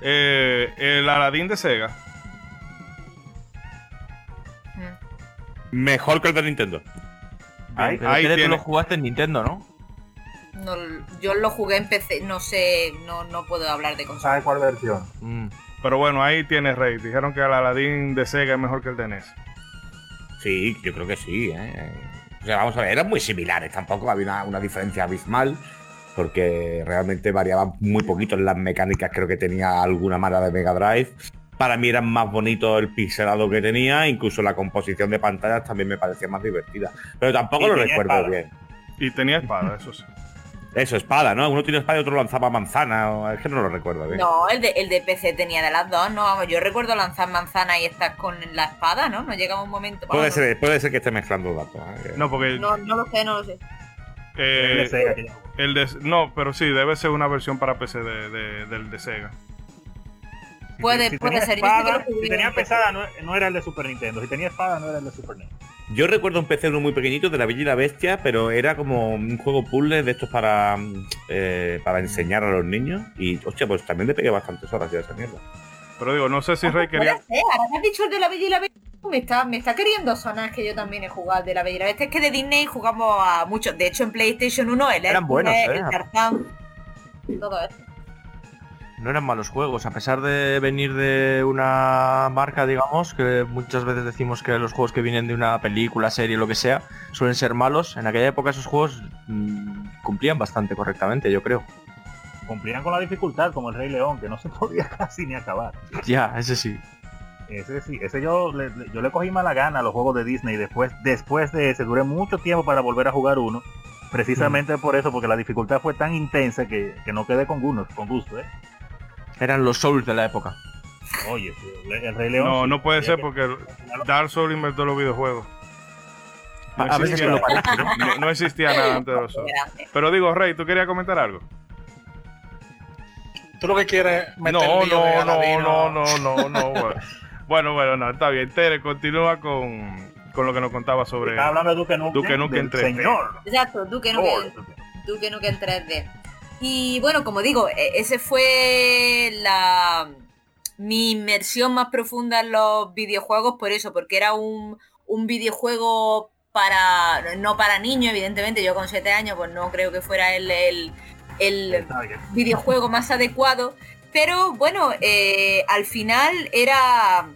Eh, el Aladdin de Sega. Mm, Mejor que el de Nintendo. Ahí Tere, tú lo jugaste en Nintendo, ¿no? no, yo lo jugué en PC, no sé, no, no puedo hablar de consola. ¿Sabes cuál versión? Mm. Pero bueno, ahí tienes Rey. Dijeron que el Aladdin de Sega es mejor que el de NES. Sí, yo creo que sí. ¿eh? O sea, vamos a ver, eran muy similares, tampoco había una, una diferencia abismal, porque realmente variaban muy poquito en las mecánicas, creo que tenía alguna mala de Mega Drive. Para mí era más bonito el pixelado que tenía, incluso la composición de pantallas también me parecía más divertida. Pero tampoco Y lo recuerdo espada. bien. Y tenía espada, eso sí. Eso, espada, ¿no? Uno tiene espada y otro lanzaba manzana, o- es que no lo recuerdo bien. No, el de, el de PC tenía de las dos, no, vamos, yo recuerdo lanzar manzana y estar con la espada, ¿no? No llegaba un momento. Puede vamos, ser, puede ser que esté mezclando datos. ¿eh? No, porque No, no lo sé, no lo sé. eh, El de Sega el de, no, pero sí, debe ser una versión para PC de, de- del de Sega. Si Puede- si puede ser, yo sí que espada- lo si tenía pesada no, no era el de Super Nintendo. Si tenía espada no era el de Super Nintendo. Yo recuerdo un PC uno muy pequeñito de la Bella y la Bestia, pero era como un juego puzzle de estos para, eh, para enseñar a los niños. Y, hostia, pues también le pegué bastantes horas ya a esa mierda. Pero digo, no sé si Rey Puede quería. ser, ahora que has dicho el de la Bella y la Bestia, me está, me está queriendo sonar que yo también he jugado de la Bella y la Bestia. Es que de Disney jugamos a muchos. De hecho, en PlayStation 1, el Eran buenos, Hércules, ¿eh? el Tarzán, todo eso. No eran malos juegos, a pesar de venir de una marca, digamos, que muchas veces decimos que los juegos que vienen de una película, serie, lo que sea, suelen ser malos. En aquella época esos juegos mm, cumplían bastante correctamente, yo creo. Cumplían con la dificultad como el Rey León, que no se podía casi ni acabar. Ya, ese sí. Ese sí, ese yo le, yo le cogí mala gana a los juegos de Disney después, después de ese, duré mucho tiempo para volver a jugar uno. Precisamente por eso, porque la dificultad fue tan intensa que, que no quedé con gusto, con gusto, ¿eh? Eran los Souls de la época. Oye, el, el Rey León. No, sí, no puede ser que- porque Dark Souls inventó los videojuegos. No A veces lo parece, ¿no? no- no existía nada antes de los Souls. Pero digo, Rey, ¿tú querías comentar algo? Tú lo que quieres meter No, no, no, no, no, no, no. Bueno, bueno, bueno, no, está bien. Tere, continúa con, con lo que nos contaba sobre... Estaba hablando de Duke Nukem, del 3D. señor. Exacto, Duke Nukem, Lord. Duke Nukem 3D. Y bueno, como digo, e- ese fue la mi inmersión más profunda en los videojuegos por eso, porque era un, un videojuego para no para niños, evidentemente, yo con 7 años pues no creo que fuera el, el, videojuego más adecuado. Pero bueno, eh, al final era,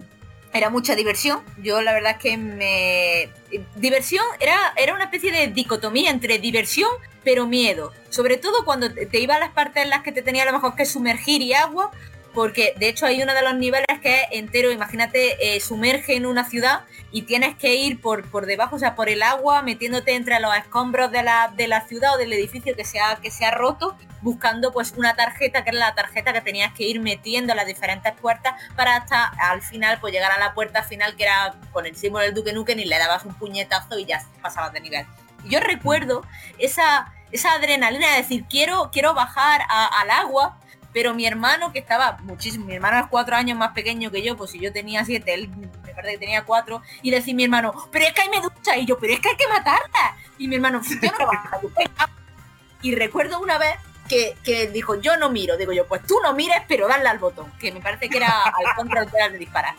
era mucha diversión. Yo la verdad es que me... Diversión era, era una especie de dicotomía entre diversión pero miedo. Sobre todo cuando te iba a las partes en las que te tenía a lo mejor que sumergir y agua. Porque de hecho hay uno de los niveles que es entero, imagínate, eh, sumerge en una ciudad y tienes que ir por, por debajo, o sea, por el agua, metiéndote entre los escombros de la, de la ciudad o del edificio que se, ha, que roto, buscando pues una tarjeta, que era la tarjeta que tenías que ir metiendo en las diferentes puertas para hasta al final pues llegar a la puerta final que era con el símbolo del Duque Nukem y le dabas un puñetazo y ya pasabas de nivel. Yo recuerdo esa, esa adrenalina de decir, quiero, quiero bajar al agua, pero mi hermano que estaba muchísimo, mi hermano es cuatro años más pequeño que yo, pues si yo tenía siete, él me parece que tenía cuatro, y decir mi hermano, pero es que hay medusa, y yo, pero es que hay que matarla. Y mi hermano, yo no. Y recuerdo una vez que, que dijo, yo no miro, digo yo, pues tú no mires, pero dale al botón, que me parece que era al control de disparar.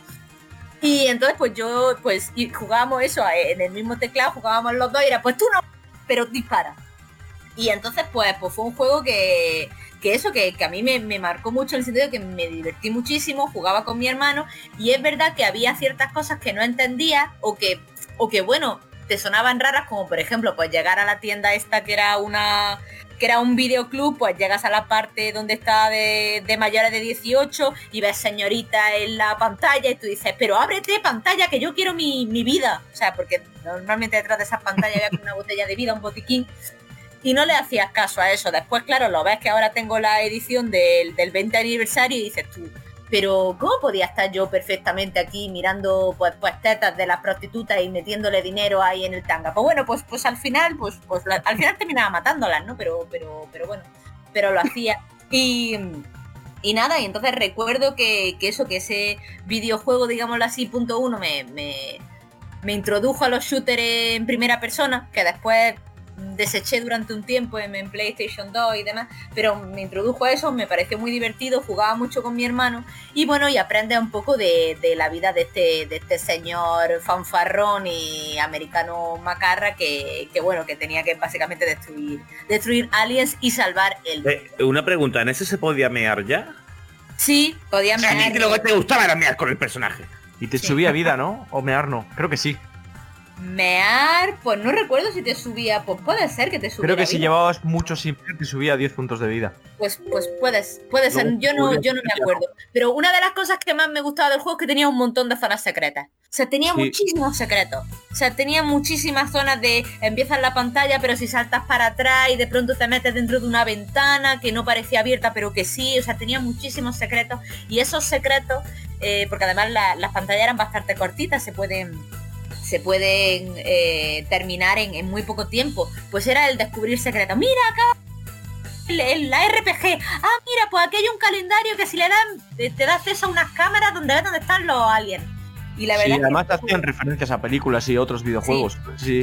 Y entonces pues yo, pues jugábamos eso eh, en el mismo teclado, jugábamos los dos y era, pues tú no, pero dispara. Y entonces pues, pues fue un juego que, eso, que, a mí me, marcó mucho en el sentido de que me divertí muchísimo, jugaba con mi hermano y es verdad que había ciertas cosas que no entendía o que, o que bueno, te sonaban raras, como por ejemplo, pues llegar a la tienda esta que era una que era un videoclub, pues llegas a la parte donde está de, de mayores de 18 y ves señorita en la pantalla y tú dices, pero ábrete pantalla que yo quiero mi, mi vida. O sea, porque normalmente detrás de esas pantallas había una botella de vida, un botiquín. Y no le hacías caso a eso. Después, claro, lo ves que ahora tengo la edición del, del 20 aniversario y dices tú, pero ¿cómo podía estar yo perfectamente aquí mirando pues, pues tetas de las prostitutas y metiéndole dinero ahí en el tanga? Pues bueno, pues pues al final, pues, pues al final terminaba matándolas, ¿no? Pero, pero, pero bueno, pero lo hacía. Y, y nada, y entonces recuerdo que, que eso, que ese videojuego, digámoslo así, punto uno, me, me, me introdujo a los shooters en primera persona, que después deseché durante un tiempo en, en PlayStation 2 y demás, pero me introdujo a eso, me pareció muy divertido, jugaba mucho con mi hermano y bueno, y aprende un poco de, de la vida de este, de este señor fanfarrón y americano macarra que, que bueno, que tenía que básicamente destruir, destruir aliens y salvar el... Eh, una pregunta, ¿en ese se podía mear ya? Sí, podía A mear- lo que te gustaba era mear con el personaje. Y te Sí. subía vida, ¿no? O mear no. Creo que sí. Mear, pues no recuerdo si te subía, pues puede ser que te subía. Creo que si llevabas mucho sin te subía 10 puntos de vida. Pues, pues puedes, puede ser, yo no, yo no me acuerdo. Pero una de las cosas que más me gustaba del juego es que tenía un montón de zonas secretas. O sea, tenía Sí. muchísimos secretos. O sea, tenía muchísimas zonas de empiezas la pantalla, pero si saltas para atrás y de pronto te metes dentro de una ventana que no parecía abierta, pero que sí. O sea, tenía muchísimos secretos. Y esos secretos, eh, porque además la- las pantallas eran bastante cortitas, se pueden se pueden eh, terminar en, en muy poco tiempo. Pues era el descubrir secretos. Mira acá el- el- la RPG. Ah, mira, pues aquí hay un calendario que si le dan, te, te da acceso a unas cámaras donde ves dónde están los aliens. Y la Sí, verdad es que además hacían referencias a películas y otros videojuegos. Sí,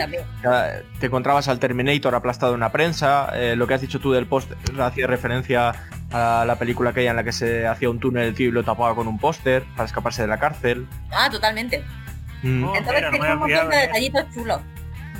te encontrabas al Terminator aplastado en una prensa. eh, lo que has dicho tú del póster hacía referencia a la película aquella en la que se hacía un túnel el tío y lo tapaba con un póster para escaparse de la cárcel. Ah, totalmente. Mm. Oh, Entonces mira, no un montón de detallitos chulos.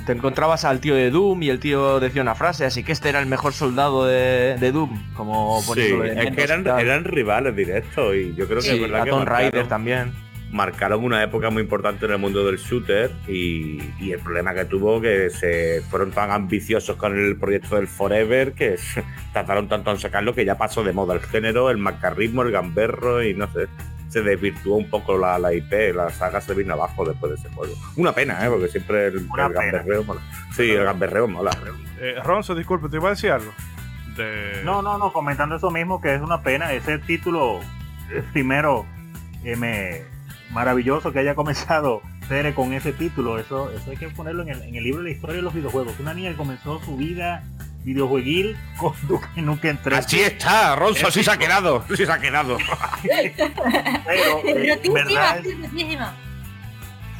Te encontrabas al tío de Doom y el tío decía una frase, así que este era el mejor soldado de, de Doom. Como Sí, poniéndolo de es que eran, rivales directos y yo creo que Sí, es verdad a que Tomb Raider marcaron, también. marcaron una época muy importante en el mundo del shooter y, y el problema que tuvo que se fueron tan ambiciosos con el proyecto del Forever que trataron tanto en sacarlo que ya pasó de moda el género, el macarrismo, el gamberro y no sé. Se desvirtuó un poco la, la IP, la saga se vino abajo después de ese juego. Una pena, ¿eh? porque siempre el, el gamberreo mola. Sí, el gamberreo mola. Eh, Ronzo, disculpe, te iba a decir algo. De... No, no, no, comentando eso mismo, que es una pena, ese título eh, primero eh, me- maravilloso que haya comenzado Tere con ese título, eso, eso hay que ponerlo en el, en el libro de la historia de los videojuegos. Una niña que comenzó su vida videojueguil con Duke Nukem 3. Así está, Ronzo, así se ha quedado, así se ha quedado. Pero, eh, verdad.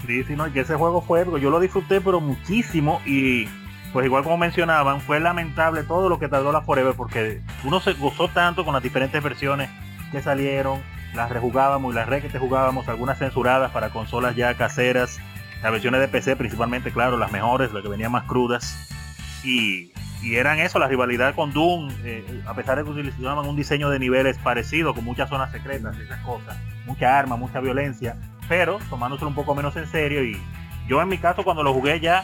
Sí, sí, no, y que ese juego fue, yo lo disfruté pero muchísimo y pues igual como mencionaban, fue lamentable todo lo que tardó la Forever porque uno se gozó tanto con las diferentes versiones que salieron, las rejugábamos y las re que te jugábamos, algunas censuradas para consolas ya caseras, las versiones de PC principalmente, claro, las mejores, las que venían más crudas y, y eran eso, la rivalidad con Doom, eh, a pesar de que utilizaban un diseño de niveles parecido, con muchas zonas secretas, esas cosas, mucha arma, mucha violencia, pero tomándoselo un poco menos en serio y yo en mi caso cuando lo jugué ya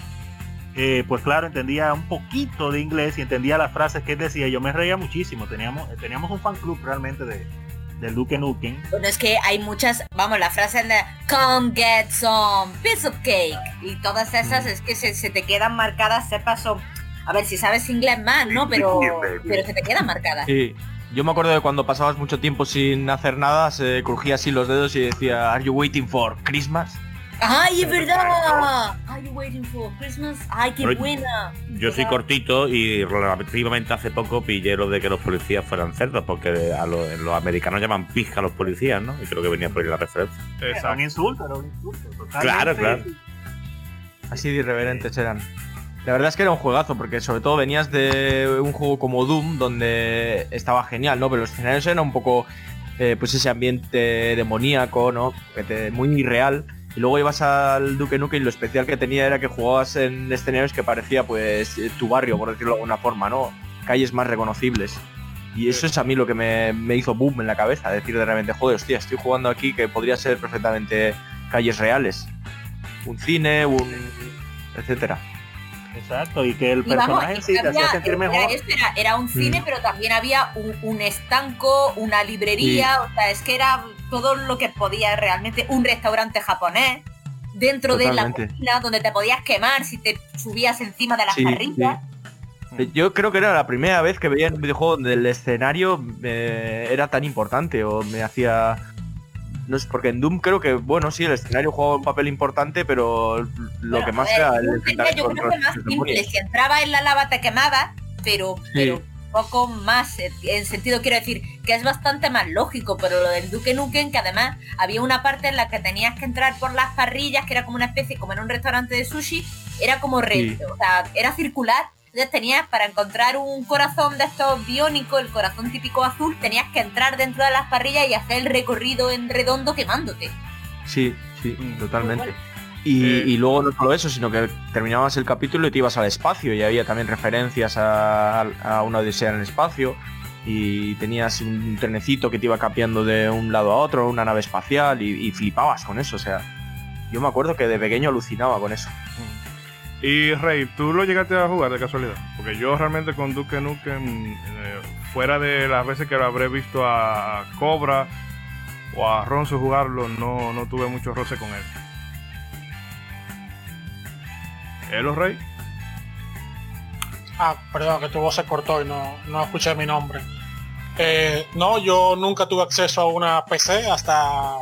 eh, pues claro entendía un poquito de inglés y entendía las frases que él decía yo me reía muchísimo teníamos teníamos un fan club realmente de del Duke Nukem Bueno, es que hay muchas, vamos, la frase de Come get some piece of cake. Y todas esas es que se, se te quedan marcadas, sepas son. A ver, si sabes inglés más, ¿no? Pero, pero se te quedan marcadas. Sí. Yo me acuerdo de cuando pasabas mucho tiempo sin hacer nada, se crujía así los dedos y decía, ¿Are you waiting for Christmas? ¡Ay, es verdad! Are you waiting for Christmas? ¡Ay, qué buena! Yo soy cortito y relativamente hace poco pillé lo de que los policías fueran cerdos, porque a los, los americanos llaman pija a los policías, ¿no? Y creo que venía por ahí la referencia. era un Exacto. insulto era un insulto totalmente. Claro, claro. Así de irreverentes eran. La verdad es que era un juegazo, porque sobre todo venías de un juego como Doom, donde estaba genial, ¿no? Pero los escenarios eran un poco, eh, pues ese ambiente demoníaco, ¿no? Muy irreal. Y luego ibas al Duke Nukem y lo especial que tenía era que jugabas en escenarios que parecía, pues, eh, tu barrio, por decirlo de alguna forma, ¿no? Calles más reconocibles. Y eso es a mí lo que me, me hizo boom en la cabeza, decir de repente, joder, hostia, estoy jugando aquí que podría ser perfectamente calles reales. Un cine, un... etcétera. Exacto y que el Y vamos, personaje y sí te hacía sentir era, mejor esto era- era un cine, Mm. pero también había un, un estanco, una librería, o sea, es que era todo lo que podía realmente, un restaurante japonés, dentro de la cocina, donde te podías quemar si te subías encima de las Sí, parrillas. Yo creo que era la primera vez que veía un videojuego donde el escenario eh, era tan importante o me hacía... No sé, porque en Doom creo que, bueno, sí, el escenario jugaba un papel importante, pero lo Bueno, que más era yo el tenía- yo creo que más simple, si entraba en la lava te quemaba, pero, Sí. pero poco más, en sentido quiero decir que es bastante más lógico, pero lo del Duque Nukem, que además había una parte en la que tenías que entrar por las parrillas, que era como una especie, como en un restaurante de sushi, era como recto, o sea, era circular, entonces tenías para encontrar un corazón de estos biónicos, el corazón típico azul, tenías que entrar dentro de las parrillas y hacer el recorrido en redondo quemándote. Sí, sí, Mm. totalmente. Y, Eh. y luego no solo eso, sino que terminabas el capítulo y te ibas al espacio y había también referencias a, a una odisea en el espacio y tenías un trenecito que te iba cambiando de un lado a otro, una nave espacial y, y flipabas con eso, o sea, yo me acuerdo que de pequeño alucinaba con eso. Y Rey, ¿tú lo llegaste a jugar de casualidad? Porque yo realmente con Duke Nukem, eh, fuera de las veces que lo habré visto a Cobra o a Ronzo jugarlo, no, no tuve mucho roce con él. ¿Elo, Rey? Ah, perdón, que tu voz se cortó y no, no escuché mi nombre. Eh, no, yo nunca tuve acceso a una PC hasta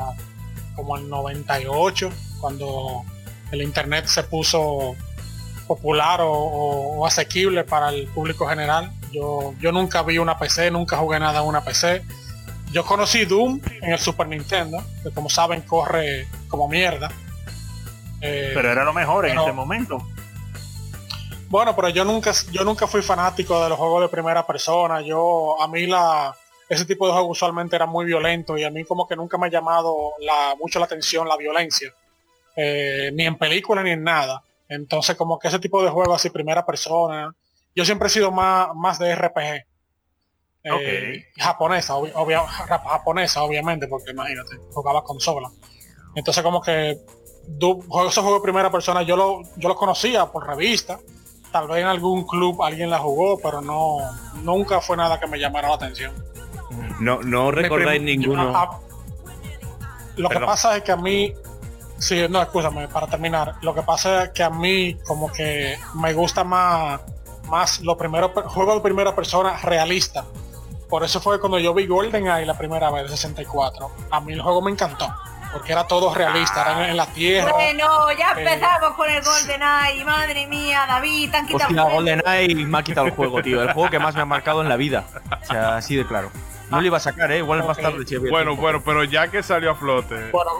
como el 98, cuando el internet se puso popular o, o- o asequible para el público general. Yo, yo nunca vi una PC, nunca jugué nada en una PC. Yo conocí Doom en el Super Nintendo, que como saben corre como mierda. Eh, pero era lo mejor en ese momento bueno, pero yo nunca, yo nunca fui fanático de los juegos de primera persona. Yo, a mí la, ese tipo de juegos usualmente era muy violento y a mí como que nunca me ha llamado la, mucho la atención la violencia. Eh, ni en película ni en nada. Entonces como que ese tipo de juegos así primera persona. Yo siempre he sido más, más de RPG. Eh, Japonesa, obvi- obvia- ja- japonesa, obviamente, porque imagínate, jugaba consola. Entonces como que du- juego- esos juegos de primera persona yo lo, yo los conocía por revista. Tal vez en algún club alguien la jugó, pero no nunca fue nada que me llamara la atención. No, no recordáis Mi prim- ninguno. Ah, Lo que pasa es que a mí, sí, no, escúchame, para terminar, lo que pasa es que a mí como que me gusta más, más los primeros per- juegos de primera persona realista. Por eso fue cuando yo vi GoldenEye la primera vez de 64. A mí el juego me encantó, porque era todo realista, era en, la tierra. Bueno, ya Eh, empezamos con el GoldenEye. Madre mía, David, te han quitado Hostia, el juego. GoldenEye me ha quitado el juego, tío. El juego que más me ha marcado en la vida. O sea, así de claro. No lo iba a sacar, ¿eh? Igual más Ok. tarde. Bueno, tiempo. bueno, pero ya que salió a flote, Bueno,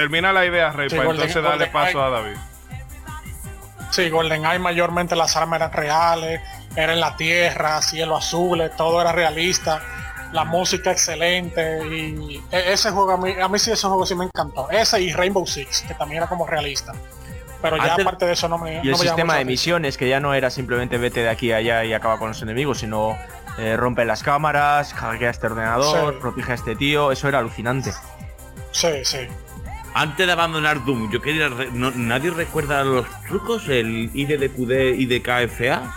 termina la idea, Rey, Sí, para Golden- entonces darle paso a David. sí, GoldenEye mayormente las armas eran reales, era en la tierra, cielo azul, todo era realista. La música excelente y e- ese juego a mí, a mí sí ese juego sí me encantó. Ese y Rainbow Six, que también era como realista. Pero ya aparte de eso no me Y no el me sistema de misiones, que ya no era simplemente vete de aquí a allá y acaba con los enemigos, sino eh, rompe las cámaras, hackea este ordenador, Sí. protege a este tío. Eso era alucinante. Sí, sí. Antes de abandonar Doom, yo quería. re- no- ¿Nadie recuerda los trucos? El IDDQD y de KFA.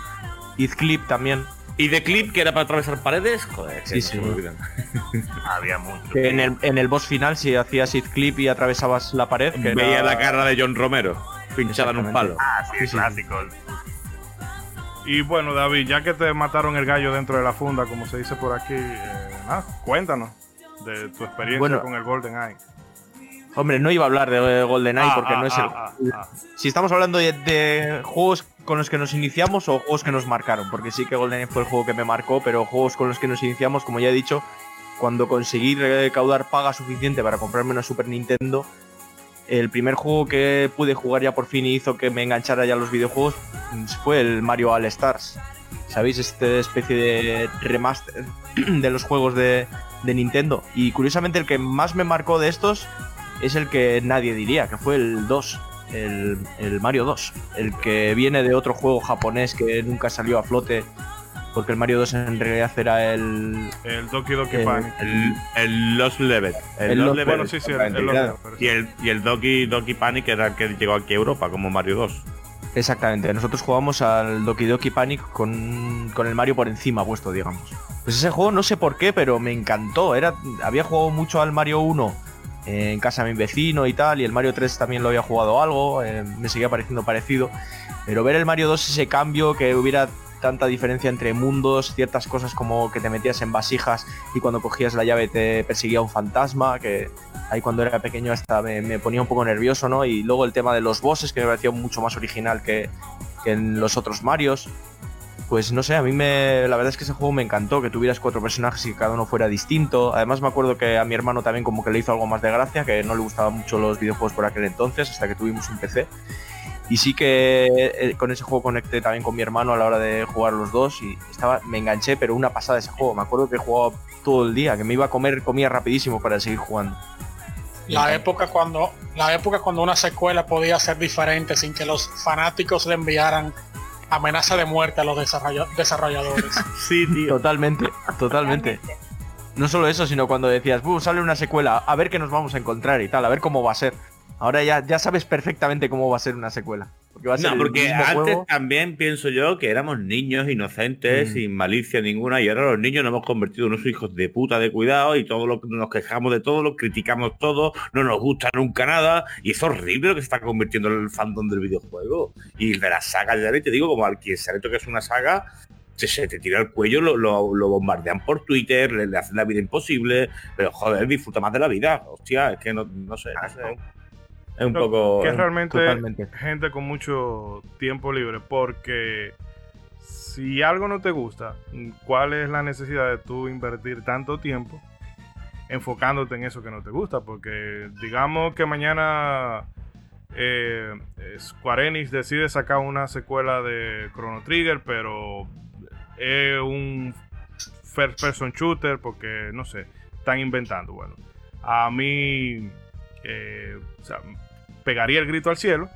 Clip también. Y de clip que era para atravesar paredes. Joder, Sí, sí. Había mucho. Que en el, en el boss final, si hacías Clip y atravesabas la pared, que Veía era- la cara de John Romero, pinchada en un palo. Ah, sí, Sí, el sí. clásico. Y bueno, David, ya que te mataron el gallo dentro de la funda, como se dice por aquí, eh, nada, cuéntanos de tu experiencia Bueno. con el Golden Eye. Hombre, no iba a hablar de GoldenEye Ah, porque ah, no es el. ah, ah. Si estamos hablando de, de juegos con los que nos iniciamos o juegos que nos marcaron, porque sí que GoldenEye fue el juego que me marcó, pero juegos con los que nos iniciamos, como ya he dicho, cuando conseguí recaudar paga suficiente para comprarme una Super Nintendo, el primer juego que pude jugar ya por fin y hizo que me enganchara ya a los videojuegos mm, fue el Mario All Stars. ¿Sabéis? Esta especie de remaster de los juegos de, de Nintendo. Y curiosamente el que más me marcó de estos es el que nadie diría, que fue el 2, el, el Mario 2, el que viene de otro juego japonés que nunca salió a flote, porque el Mario 2 en realidad era el... El Doki Doki Eh, Panic. El, el Lost Level. El, El Lost Lost- Level. Bueno, sí, sí, el, el claro. Y el, y el Doki, Doki Panic era el que llegó aquí a Europa, como Mario 2. Exactamente, nosotros jugamos al Doki Doki Panic con, con el Mario por encima puesto, digamos. Pues ese juego no sé por qué, pero me encantó. Era, había jugado mucho al Mario 1 en casa de mi vecino y tal, y el Mario 3 también lo había jugado algo, eh, me seguía pareciendo parecido. Pero ver el Mario 2 ese cambio, que hubiera tanta diferencia entre mundos, ciertas cosas como que te metías en vasijas y cuando cogías la llave te perseguía un fantasma, que ahí cuando era pequeño hasta me, me ponía un poco nervioso, ¿no? Y luego el tema de los bosses, que me pareció mucho más original que, que en los otros Marios. Pues no sé, a mí me, la verdad es que ese juego me encantó, que tuvieras cuatro personajes y que cada uno fuera distinto. Además me acuerdo que a mi hermano también como que le hizo algo más de gracia, que no le gustaban mucho los videojuegos por aquel entonces, hasta que tuvimos un PC. Y sí que eh, con ese juego conecté también con mi hermano a la hora de jugar los dos y estaba, me enganché, pero una pasada ese juego. Me acuerdo que jugaba todo el día, que me iba a comer, comía rapidísimo para seguir jugando. La época cuando la época cuando una secuela podía ser diferente sin que los fanáticos le enviaran amenaza de muerte a los desarrolla- desarrolladores. Sí, tío. Totalmente, totalmente. No solo eso, sino cuando decías, "Buh, sale una secuela, a ver qué nos vamos a encontrar y tal, a ver cómo va a ser. Ahora ya, ya sabes perfectamente cómo va a ser una secuela. Porque va a ser No, el porque mismo antes juego. también pienso yo que éramos niños inocentes, Mm. sin malicia ninguna, y ahora los niños nos hemos convertido en unos hijos de puta de cuidado y todo lo que nos quejamos de todo, lo criticamos todo, no nos gusta nunca nada, y es horrible lo que se está convirtiendo en el fandom del videojuego. Y de la saga, ya te digo, como al que se que es una saga, se, se te tira el cuello, lo, lo- lo bombardean por Twitter, le, le hacen la vida imposible, pero joder, disfruta más de la vida. Hostia, es que no, no sé, no sé. Es un No, poco... que es realmente Totalmente. gente con mucho tiempo libre, porque si algo no te gusta, ¿cuál es la necesidad de tú invertir tanto tiempo enfocándote en eso que no te gusta? Porque digamos que mañana eh, Square Enix decide sacar una secuela de Chrono Trigger, pero es un first person shooter porque no sé, están inventando. Bueno, a mí eh, o sea, pegaría el grito al cielo,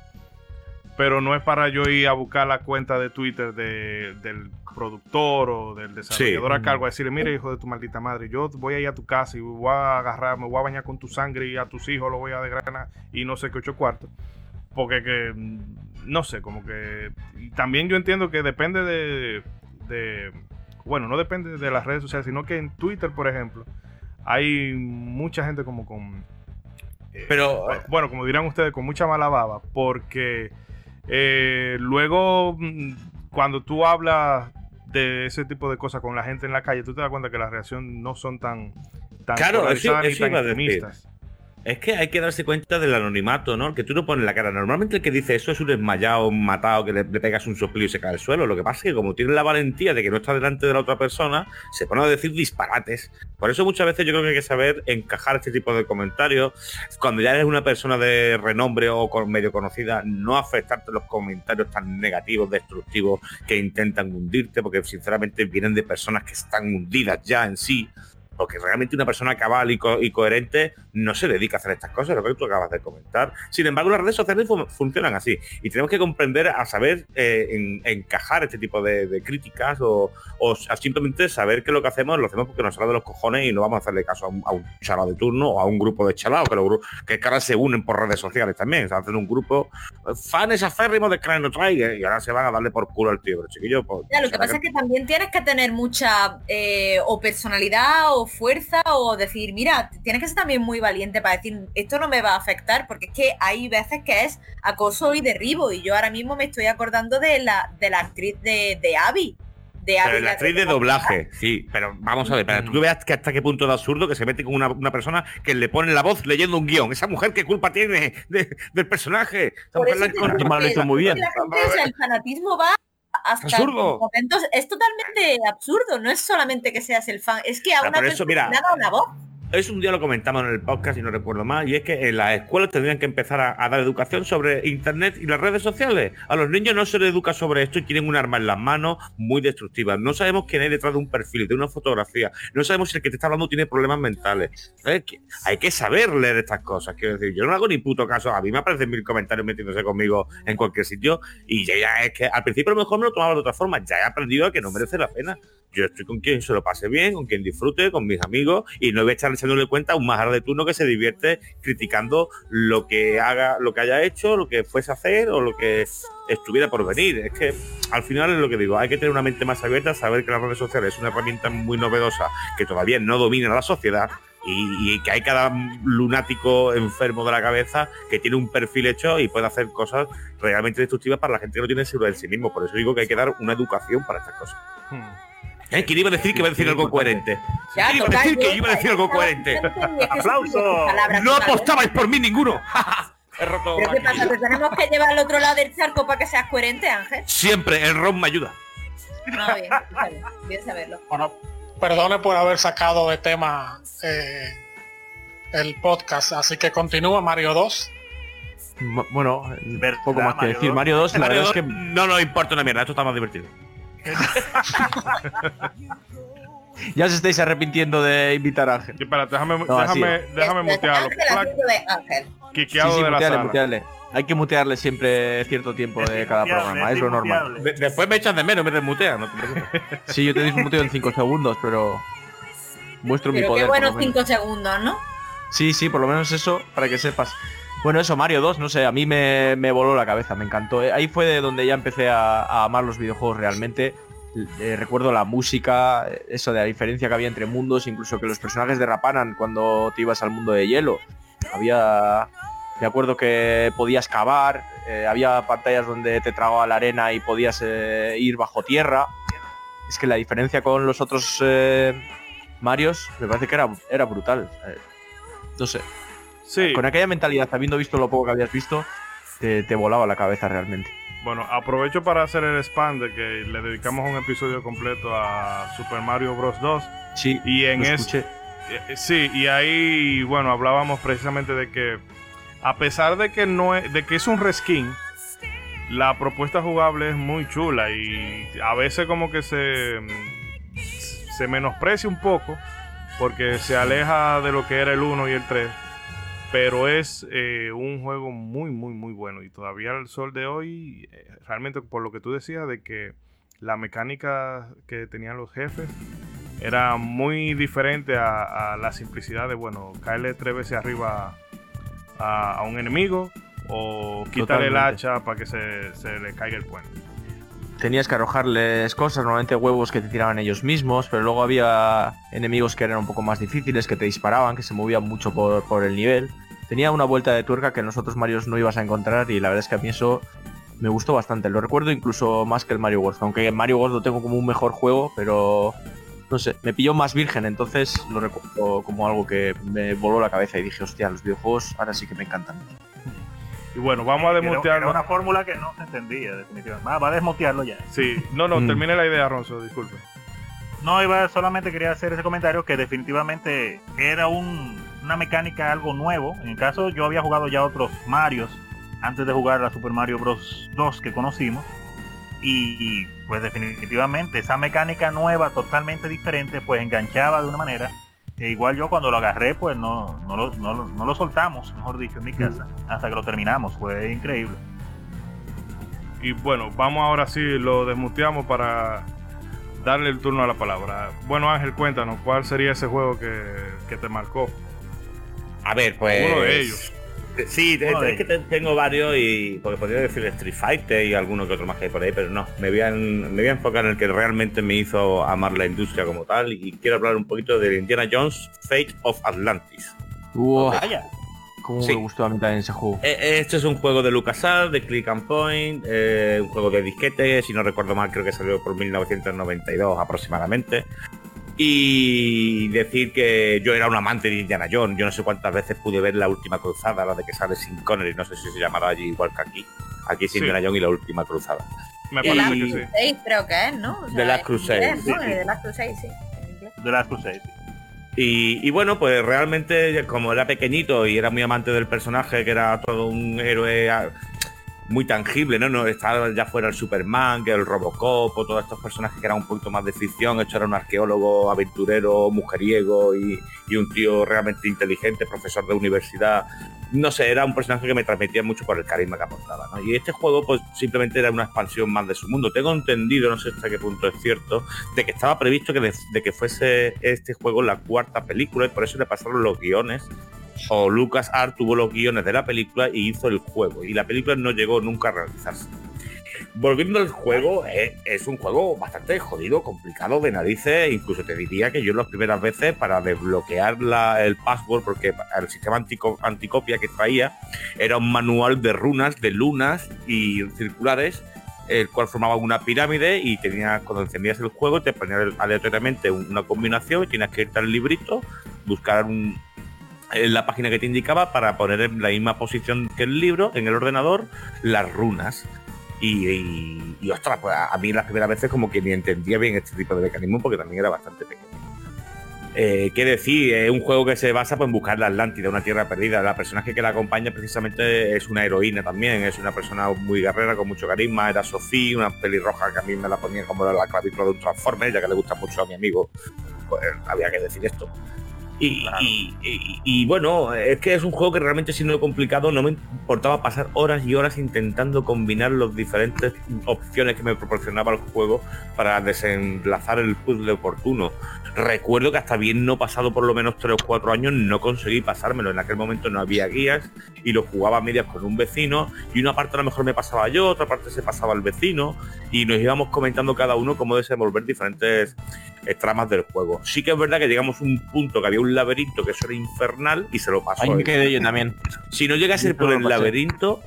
pero no es para yo ir a buscar la cuenta de Twitter de- del productor o del desarrollador a cargo a decirle, mire hijo de tu maldita madre, yo voy a ir a tu casa y voy a agarrar, me voy a bañar con tu sangre y a tus hijos los voy a desgranar y no sé qué ocho cuartos. Porque que, mm, no sé, como que... y también yo entiendo que depende de, de... Bueno, no depende de las redes sociales, sino que en Twitter, por ejemplo, hay mucha gente como con Pero bueno, como dirán ustedes, con mucha mala baba, porque eh, luego mm, cuando tú hablas de ese tipo de cosas con la gente en la calle, tú te das cuenta que las reacciones no son tan, tan Claro, eso- ni eso tan iba a decir. Es que hay que darse cuenta del anonimato, ¿no? Que tú no pones la cara. Normalmente el que dice eso es un desmayado, un matado, que le, pegas un soplillo y se cae al suelo. Lo que pasa es que como tiene la valentía de que no está delante de la otra persona, se pone a decir disparates. Por eso muchas veces yo creo que hay que saber encajar este tipo de comentarios. Cuando ya eres una persona de renombre o medio conocida, no afectarte los comentarios tan negativos, destructivos, que intentan hundirte, porque sinceramente vienen de personas que están hundidas ya en sí porque realmente una persona cabal y, co- y coherente no se dedica a hacer estas cosas, lo que tú acabas de comentar. Sin embargo, las redes sociales fu- funcionan así y tenemos que comprender a saber eh, en- encajar este tipo de, de críticas o, o a simplemente saber que lo que hacemos lo hacemos porque nos sale de los cojones y no vamos a hacerle caso a un, a un chalao de turno o a un grupo de chalados que, los gru- que ahora se unen por redes sociales también. O sea, hacen un grupo fans aférrimos de Chrono Trigger y ahora se van a darle por culo al tío. Pero chiquillo, pues, Ya, lo que pasa es que también tienes que tener mucha eh, o personalidad o fuerza o decir, mira, tienes que ser también muy valiente para decir, esto no me va a afectar, porque es que hay veces que es acoso y derribo, y yo ahora mismo me estoy acordando de la, de la actriz de, de Abby. De Pero Abby, la actriz de doblaje, sí, pero vamos a ver, para que tú veas que hasta qué punto de absurdo que se mete con una, una persona que le pone la voz leyendo un guion. Esa mujer, ¿qué culpa tiene de- del personaje? Esa Por mujer eso la te digo encontró- Encima lo que- hizo muy bien. que la gente, o sea, el fanatismo va hasta Absurdo. momentos, es totalmente absurdo, no es solamente que seas el fan, es que a Ah, una eso, persona mira, le una voz. Eso un día lo comentamos en el podcast y no recuerdo más, y es que en las escuelas tendrían que empezar a, dar educación sobre internet y las redes sociales. A los niños no se les educa sobre esto y tienen un arma en las manos muy destructiva. No sabemos quién hay detrás de un perfil, de una fotografía. No sabemos si el que te está hablando tiene problemas mentales. Hay que saber leer estas cosas. Quiero decir, yo no hago ni puto caso. A mí me aparecen mil comentarios metiéndose conmigo en cualquier sitio y ya, es que al principio a lo mejor me lo tomaba de otra forma. Ya he aprendido a que no merece la pena. Yo estoy con quien se lo pase bien, con quien disfrute, con mis amigos, y no voy a estar echándole cuenta a un majara de turno que se divierte criticando lo que haga, lo que haya hecho, lo que fuese a hacer o lo que estuviera por venir. Es que al final es lo que digo, hay que tener una mente más abierta, saber que las redes sociales es una herramienta muy novedosa que todavía no domina la sociedad. Y, que hay cada lunático enfermo de la cabeza que tiene un perfil hecho y puede hacer cosas realmente destructivas para la gente que no tiene seguro de sí mismo. Por eso digo que hay que dar una educación para estas cosas. Hmm. ¿Eh? ¿Quién iba a decir que iba a decir algo coherente? Ya, ¿Quién iba a decir que iba a decir algo coherente? que ¡Aplauso! No apostabais por mí ninguno. ¿Pero qué aquí. pasa? ¿Te tenemos que llevar al otro lado del charco para que seas coherente, Ángel? Siempre el ron me ayuda. No, bien, está bien, bien saberlo. Bueno, perdone por haber sacado de tema eh, el podcast, así que continúa Mario 2. M- Bueno, ¿Verdad, poco más que Mario decir. dos? Mario 2, la Mario, verdad es que No nos importa una mierda, esto está más divertido. ya os estáis arrepintiendo de invitar a Ángel. Y espérate, déjame, No, déjame, déjame Esto es mutearlo. De. Sí, sí, de la mutearle, sala. mutearle. Hay que mutearle siempre cierto tiempo de cada programa, es lo normal. De- después me echas de menos, me desmuteas, no te preocupes. Sí, yo te doy un muteo en 5 segundos, pero muestro mi Pero poder. qué por buenos lo menos. cinco segundos, ¿no? Sí, sí, por lo menos eso, para que sepas. Bueno, eso, Mario 2, no sé, a mí me, me voló la cabeza, me encantó. Eh, Ahí fue de donde ya empecé a, amar los videojuegos realmente. Eh, recuerdo la música, eso de la diferencia que había entre mundos, incluso que los personajes derraparan cuando te ibas al mundo de hielo. Había... Me acuerdo que podías cavar, eh, había pantallas donde te tragaba la arena y podías ir bajo tierra. Es que la diferencia con los otros Marios me parece que era, era brutal. No sé, Sí, con aquella mentalidad, habiendo visto lo poco que habías visto, te, te volaba la cabeza realmente. bueno, aprovecho para hacer el spam de que le dedicamos un episodio completo a Super Mario Bros. 2. Sí, Y en lo escuché. Eh, Sí, y ahí, bueno, hablábamos precisamente de que a pesar de que no es, de que es un reskin, la propuesta jugable es muy chula y a veces como que se se menosprecia un poco porque se aleja de lo que era el 1 y el 3, pero es eh, un juego muy muy muy bueno y todavía al sol de hoy eh, realmente por lo que tú decías de que la mecánica que tenían los jefes era muy diferente a, a la simplicidad de, bueno, caerle tres veces arriba a, a un enemigo o quitarle el Totalmente. hacha para que se, se le caiga el puente. Tenías que arrojarles cosas, normalmente huevos que te tiraban ellos mismos, pero luego había enemigos que eran un poco más difíciles, que te disparaban, que se movían mucho por, por el nivel. tenía una vuelta de tuerca que en los otros Marios no ibas a encontrar y la verdad es que a mí eso me gustó bastante. Lo recuerdo incluso más que el Mario World, aunque en Mario World lo tengo como un mejor juego, pero no sé, me pilló más virgen, entonces lo recuerdo como algo que me voló la cabeza y dije, hostia, los videojuegos ahora sí que me encantan. Y bueno, vamos a desmutearlo. era una fórmula que no se entendía, definitivamente. Va, va a desmutearlo ya. Sí, no, no, Mm. termine la idea, Ronzo, disculpe. No, iba solamente quería hacer ese comentario que definitivamente era un- una mecánica algo nuevo. En el caso yo había jugado ya otros Marios antes de jugar la Super Mario Bros. 2 que conocimos. Y, y, pues definitivamente esa mecánica nueva, totalmente diferente, pues enganchaba de una manera. Que igual yo cuando lo agarré, pues no, no, lo, no, lo- no lo soltamos, mejor dicho, en mi casa, hasta que lo terminamos. Fue increíble. Y bueno, vamos ahora sí, lo desmuteamos para darle el turno a la palabra. Bueno, Ángel, cuéntanos, ¿cuál sería ese juego que, que te marcó? A ver, pues. Uno de ellos. Sí, Uno de es que te- tengo varios y. Porque podría decir Street Fighter y alguno que otro más que hay por ahí, pero no. Me voy, a, me voy a enfocar en el que realmente me hizo amar la industria como tal y quiero hablar un poquito de Indiana Jones Fate of Atlantis. Vaya, cómo Sí. me gustó a mí también ese juego. Eh, Este es un juego de LucasArts, de Click and Point, eh, un juego de disquete, si no recuerdo mal, creo que salió por 1992 aproximadamente. Y decir que yo era un amante de Indiana Jones. Yo no sé cuántas veces pude ver la última cruzada, la de que sale sin Connery, no sé si se llamará allí igual que aquí. Aquí es Sí. Indiana Jones y la última cruzada. Me De las parece que sí. Crusades creo que es, ¿no? O The Last en Crusade, inglés, ¿no? sí, sí. De las Crusades, sí. de las Crusades. sí. Y, y bueno, pues realmente como era pequeñito y era muy amante del personaje, que era todo un héroe muy tangible, ¿no? no estaba ya fuera el Superman, que el Robocop, o todos estos personajes que eran un poquito más de ficción. Esto era un arqueólogo, aventurero, mujeriego y, y un tío realmente inteligente, profesor de universidad. No sé, era un personaje que me transmitía mucho por el carisma que aportaba, ¿no? Y este juego, pues simplemente era una expansión más de su mundo. Tengo entendido, no sé hasta qué punto es cierto, de que estaba previsto que de, de que fuese este juego la cuarta película y por eso le pasaron los guiones. O Lucas Art tuvo los guiones de la película y hizo el juego. Y la película no llegó nunca a realizarse. Volviendo al juego, eh, es un juego bastante jodido, complicado de narices. Incluso te diría que yo las primeras veces para desbloquear el password, porque el sistema antico- anticopia que traía era un manual de runas, de lunas y circulares el cual formaba una pirámide y tenía cuando encendías el juego te ponía aleatoriamente un- una combinación y tenías que irte al librito, buscar un- en la página que te indicaba para poner en la misma posición que el libro, en el ordenador, las runas. Y, y, ostras, pues a mí las primeras veces como que ni entendía bien este tipo de mecanismo porque también era bastante pequeño. Eh, ¿Qué decir? Es un juego que se basa pues, en buscar la Atlántida, una tierra perdida. La personaje que la acompaña precisamente es una heroína también, es una persona muy guerrera, con mucho carisma. Era Sofía, una pelirroja que a mí me la ponía como la clavícula de un Transformer, ya que le gusta mucho a mi amigo, pues había que decir esto. Y, Claro. y- y- y bueno, es que es un juego que realmente siendo complicado no me importaba pasar horas y horas intentando combinar las diferentes opciones que me proporcionaba el juego para desenlazar el puzzle oportuno. Recuerdo que hasta bien no pasado por lo menos 3 o 4 años no conseguí pasármelo. En aquel momento no había guías y lo jugaba a medias con un vecino y una parte a lo mejor me pasaba yo, otra parte se pasaba al vecino y nos íbamos comentando cada uno cómo desenvolver diferentes eh, tramas del juego. Sí que es verdad que llegamos a un punto que había un laberinto que eso era infernal y se lo pasó. Ahí me quedé yo también. Si no llega a ser Yo por el pasé. laberinto,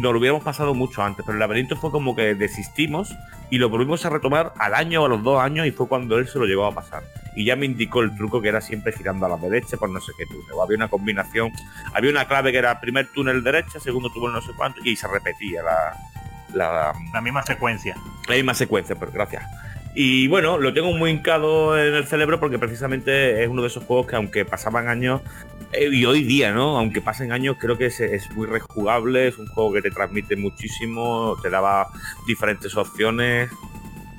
nos lo hubiéramos pasado mucho antes, pero el laberinto fue como que desistimos y lo volvimos a retomar al año o a los dos años y fue cuando él se lo llegó a pasar. Y ya me indicó el truco que era siempre girando a la derecha por no sé qué túnel. O había una combinación, había una clave que era primer túnel derecha, segundo túnel no sé cuánto, y se repetía la, la, La misma secuencia. la misma secuencia, pero gracias. Y bueno, lo tengo muy hincado en el cerebro porque precisamente es uno de esos juegos que aunque pasaban años, eh, y hoy día, ¿no? Aunque pasen años, creo que es, es muy rejugable, es un juego que te transmite muchísimo, te daba diferentes opciones,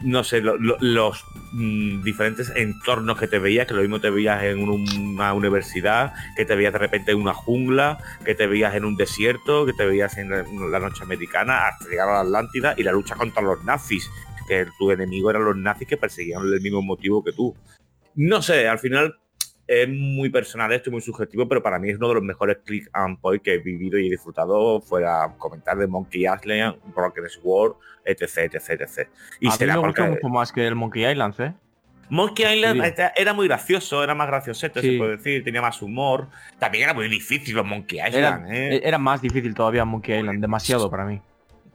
no sé, lo- lo- los mm, diferentes entornos que te veías, que lo mismo te veías en un- una universidad, que te veías de repente en una jungla, que te veías en un desierto, que te veías en la noche americana, hasta llegar a la Atlántida y la lucha contra los nazis, que tu enemigo eran los nazis que perseguían el mismo motivo que tú. No sé, al final es muy personal esto muy subjetivo, pero para mí es uno de los mejores click and point que he vivido y he disfrutado fuera comentar de Monkey Island, Broken Sword, etc, etc, etc. Y a mí será me gusta porque- mucho más que el Monkey Island, ¿eh? Monkey Island Sí. era muy gracioso, era más graciosete, Sí. se puede decir, tenía más humor. También era muy difícil los Monkey Era, Island, ¿eh? era más difícil todavía Monkey Island, demasiado para mí.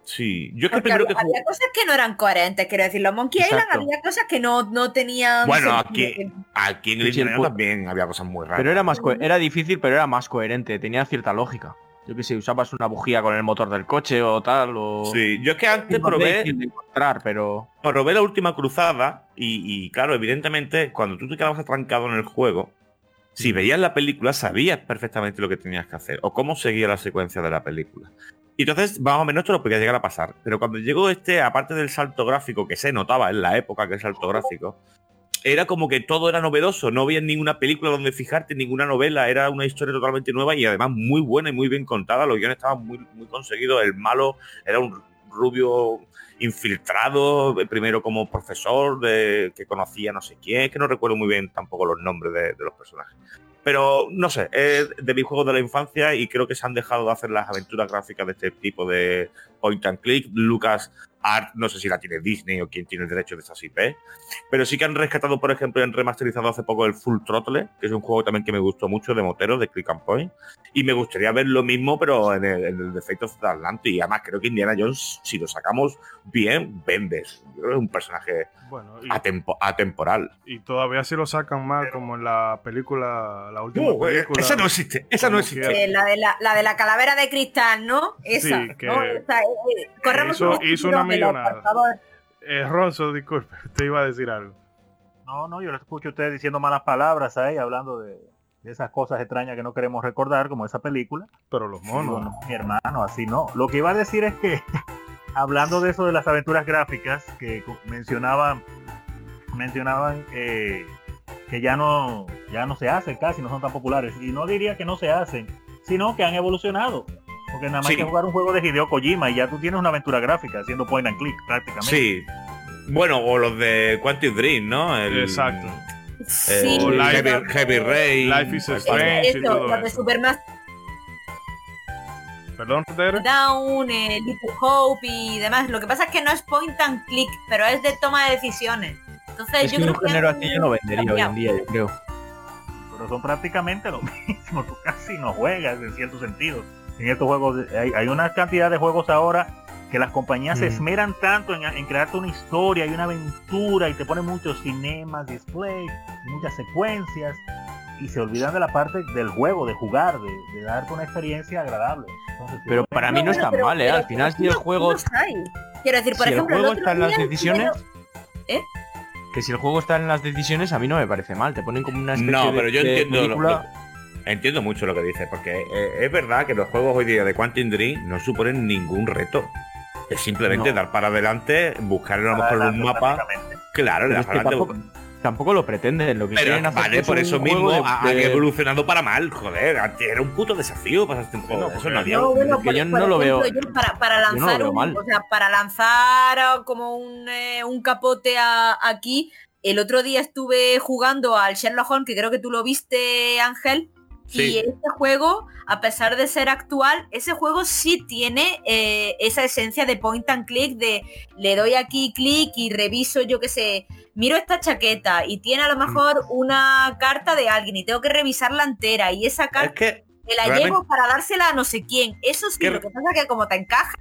Sí, yo es que primero que había, jugué. había cosas que no eran coherentes, quiero decir, los Monkey Island Exacto. había cosas que no, no tenían Bueno, aquí, aquí en el sí, el Nintendo pu- también había cosas muy raras. Pero era más era difícil, pero era más coherente, tenía cierta lógica. Yo que sé, usabas una bujía con el motor del coche o tal, o... Sí, yo es que antes probé, de encontrar, pero... probé la última cruzada y, y, claro, evidentemente, cuando tú te quedabas atrancado en el juego, si veías la película sabías perfectamente lo que tenías que hacer o cómo seguía la secuencia de la película. Y entonces, más o menos, esto lo podía llegar a pasar. Pero cuando llegó este, aparte del salto gráfico que se notaba en la época que es salto gráfico, era como que todo era novedoso. No había ninguna película donde fijarte, ninguna novela. Era una historia totalmente nueva y además muy buena y muy bien contada. Los guiones estaban muy, muy conseguidos. El malo era un rubio infiltrado, eh, primero como profesor de, que conocía no sé quién, que no recuerdo muy bien tampoco los nombres de, de los personajes. Pero no sé, es de mis juegos de la infancia y creo que se han dejado de hacer las aventuras gráficas de este tipo de point and click. Lucas Art, no sé si la tiene Disney o quién tiene el derecho de estas IP, pero sí que han rescatado, por ejemplo, han remasterizado hace poco el Full Throttle, que es un juego también que me gustó mucho de moteros, de Click and Point, y me gustaría ver lo mismo, pero en el, en el Defect of the Atlantic. Y además creo que Indiana Jones, si lo sacamos bien, vendes. Yo creo que es un personaje Bueno, y, atempo- atemporal. y todavía si lo sacan mal, como en la película, la última Uh, eh, película. esa no existe, esa no existe. Eh, la, de la, la de la calavera de cristal, ¿no? Esa. Sí, que- ¿no? Esa, eh, eh, corremos hizo- un hizo una millonada. Eh, Ronzo, disculpe, te iba a decir algo. No, no, yo le escucho a ustedes diciendo malas palabras ahí, hablando de, de esas cosas extrañas que no queremos recordar, como esa película. Pero los monos. Bueno, mi hermano, así no. Lo que iba a decir es que, hablando de eso de las aventuras gráficas, que mencionaban, mencionaban eh, que ya no, ya no se hacen casi, no son tan populares. Y no diría que no se hacen, sino que han evolucionado. Porque nada más Sí. que jugar un juego de Hideo Kojima y ya tú tienes una aventura gráfica haciendo point and click prácticamente. Sí. Bueno, o los de Quantic Dream, ¿no? El- Exacto. eh, Sí, o Life- Heavy, Heavy Rain. Life is Strange. y eso, todo los de eso. Supermaster Perdón. Down, eh, Little Hope y demás. Lo que pasa es que no es point and click, pero es de toma de decisiones. Entonces Es yo que creo un género así yo no vendería hoy en día, yo creo. pero son prácticamente lo mismo. Tú casi no juegas en cierto sentido. En estos juegos hay, hay una cantidad de juegos ahora que las compañías se Mm. esmeran tanto en, en crearte una historia y una aventura y te ponen muchos cinemas, display, muchas secuencias y se olvidan de la parte del juego, de jugar, de, de darte una experiencia agradable. Entonces, yo Pero para mí no bueno, está pero- mal, ¿eh? pero- Al final, si el juego. Quiero decir, por si el ejemplo, juego otro está en las decisiones, ¿Eh? que si el juego está en las decisiones, a mí no me parece mal. Te ponen como una especie No, de- pero yo de entiendo lo- película. lo- entiendo mucho lo que dices, porque eh, es verdad que los juegos hoy día de Quantum Dream no suponen ningún reto. Es simplemente No. dar para adelante, buscar a lo mejor adelante un mapa. Claro, dar para tampoco, tampoco lo pretenden. Lo que Pero quieren hacer vale, es por eso mismo de- han evolucionado para mal, joder. Era un puto desafío para este juego. no, eso no había. No, bueno, que por- yo por no ejemplo, yo para, para yo no lo lanzar veo un, mal. o sea, para lanzar ah, como un, eh, un capote a- aquí, el otro día estuve jugando al Sherlock Holmes, que creo que tú lo viste, Ángel, Sí. y este juego, a pesar de ser actual, ese juego sí tiene eh, esa esencia de point and click, de le doy aquí clic y reviso, yo qué sé, miro esta chaqueta y tiene a lo mejor una carta de alguien y tengo que revisarla entera y esa carta Es que me la llevo para dársela a no sé quién. Eso sí, ¿Qué- lo que pasa es que como te encaja,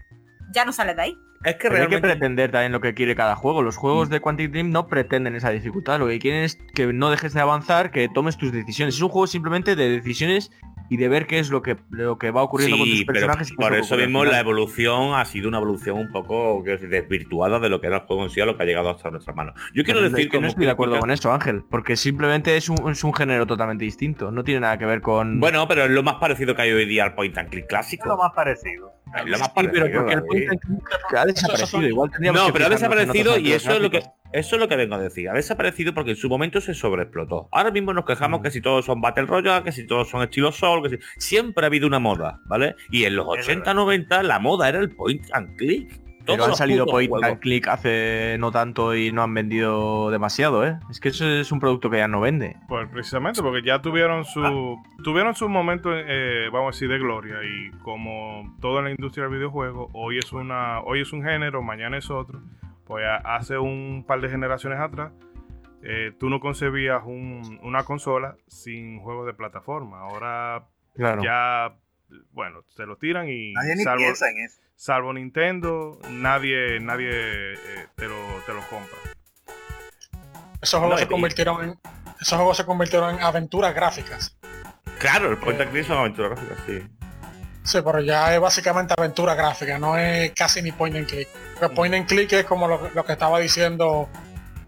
ya no sales de ahí. Es que Pero hay que realmente pretender también lo que quiere cada juego. Los juegos Mm. de Quantic Dream no pretenden esa dificultad. Lo que quieren es que no dejes de avanzar, que tomes tus decisiones. Es un juego simplemente de decisiones y de ver qué es lo que, lo que va ocurriendo con Sí, tus pero personajes. es por eso mismo la evolución ha sido una evolución un poco quiero decir, desvirtuada de lo que era el juego en sí a lo que ha llegado hasta nuestras manos. Yo quiero Pero es decir que no estoy de acuerdo con eso, Ángel, porque simplemente es un, es un género totalmente distinto. No tiene nada que ver con. Bueno, pero es lo más parecido que hay hoy día al point and click Es lo clásico. más parecido. Es lo más Sí, parecido. pero porque el point and click ha desaparecido. Igual tendríamos No, que pero ha desaparecido y eso es lo que eso es lo que vengo a decir. Ha desaparecido porque en su momento se sobreexplotó. Ahora mismo nos quejamos Mm. que si todos son Battle Royale, que si todos son estilo Soul, que siempre ha habido una moda, ¿vale? Y en los Es 80, 90 la moda era el point and click. Todos Pero han salido point juegos. and click hace no tanto y no han vendido demasiado, ¿eh? Es que eso es un producto que ya no vende. Pues precisamente porque ya tuvieron su tuvieron su momento, eh, vamos a decir, de gloria y como toda la industria del videojuego, hoy es una hoy es un género, mañana es otro. Pues hace un par de generaciones atrás, eh, tú no concebías un- una consola sin juegos de plataforma. Ahora Claro. ya, bueno, se lo tiran y Nadie ni salvo, piensa en eso. salvo Nintendo, nadie, nadie eh, te, lo, te lo compra. Esos juegos No, se convirtieron en esos juegos se convirtieron en aventuras gráficas. Claro, el point and click son aventuras gráficas, sí. Sí, pero ya es básicamente aventura gráfica, no es casi ni point and click. Porque point and click es como lo, lo que estaba diciendo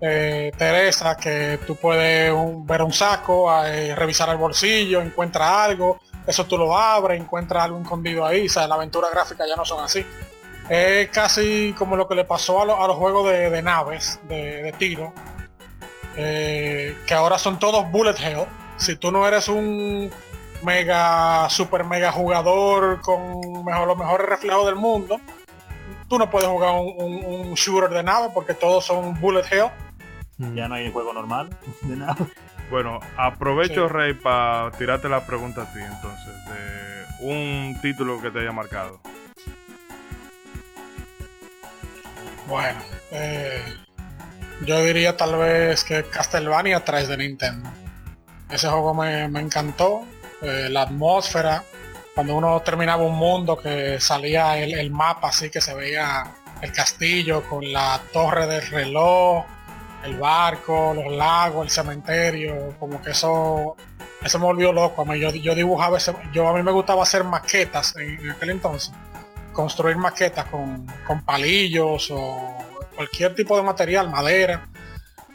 eh, Teresa, que tú puedes ver un saco, eh, revisar el bolsillo, encuentra algo, eso tú lo abres, encuentras algo escondido ahí, o sea, la aventura gráfica ya no son así. Es casi como lo que le pasó a, lo- a los juegos de, naves, de, tiro, eh, que ahora son todos bullet hell. Si tú no eres un mega, super mega jugador con mejor, los mejores reflejos del mundo, tú no puedes jugar un shooter de nave porque todos son bullet hell. Mm. Ya no hay juego normal de nada. Bueno, aprovecho, Sí. Rey, para tirarte la pregunta a ti, entonces, de un título que te haya marcado. Bueno, eh, yo diría tal vez que Castlevania 3 de Nintendo. Ese juego me, me encantó. eh, la atmósfera, cuando uno terminaba un mundo que salía el, el mapa así que se veía el castillo con la torre del reloj, el barco, los lagos, el cementerio, como que eso, eso me volvió loco. A mí, yo, yo dibujaba ese, yo a mí me gustaba hacer maquetas en, en aquel entonces construir maquetas con, con palillos o cualquier tipo de material, madera.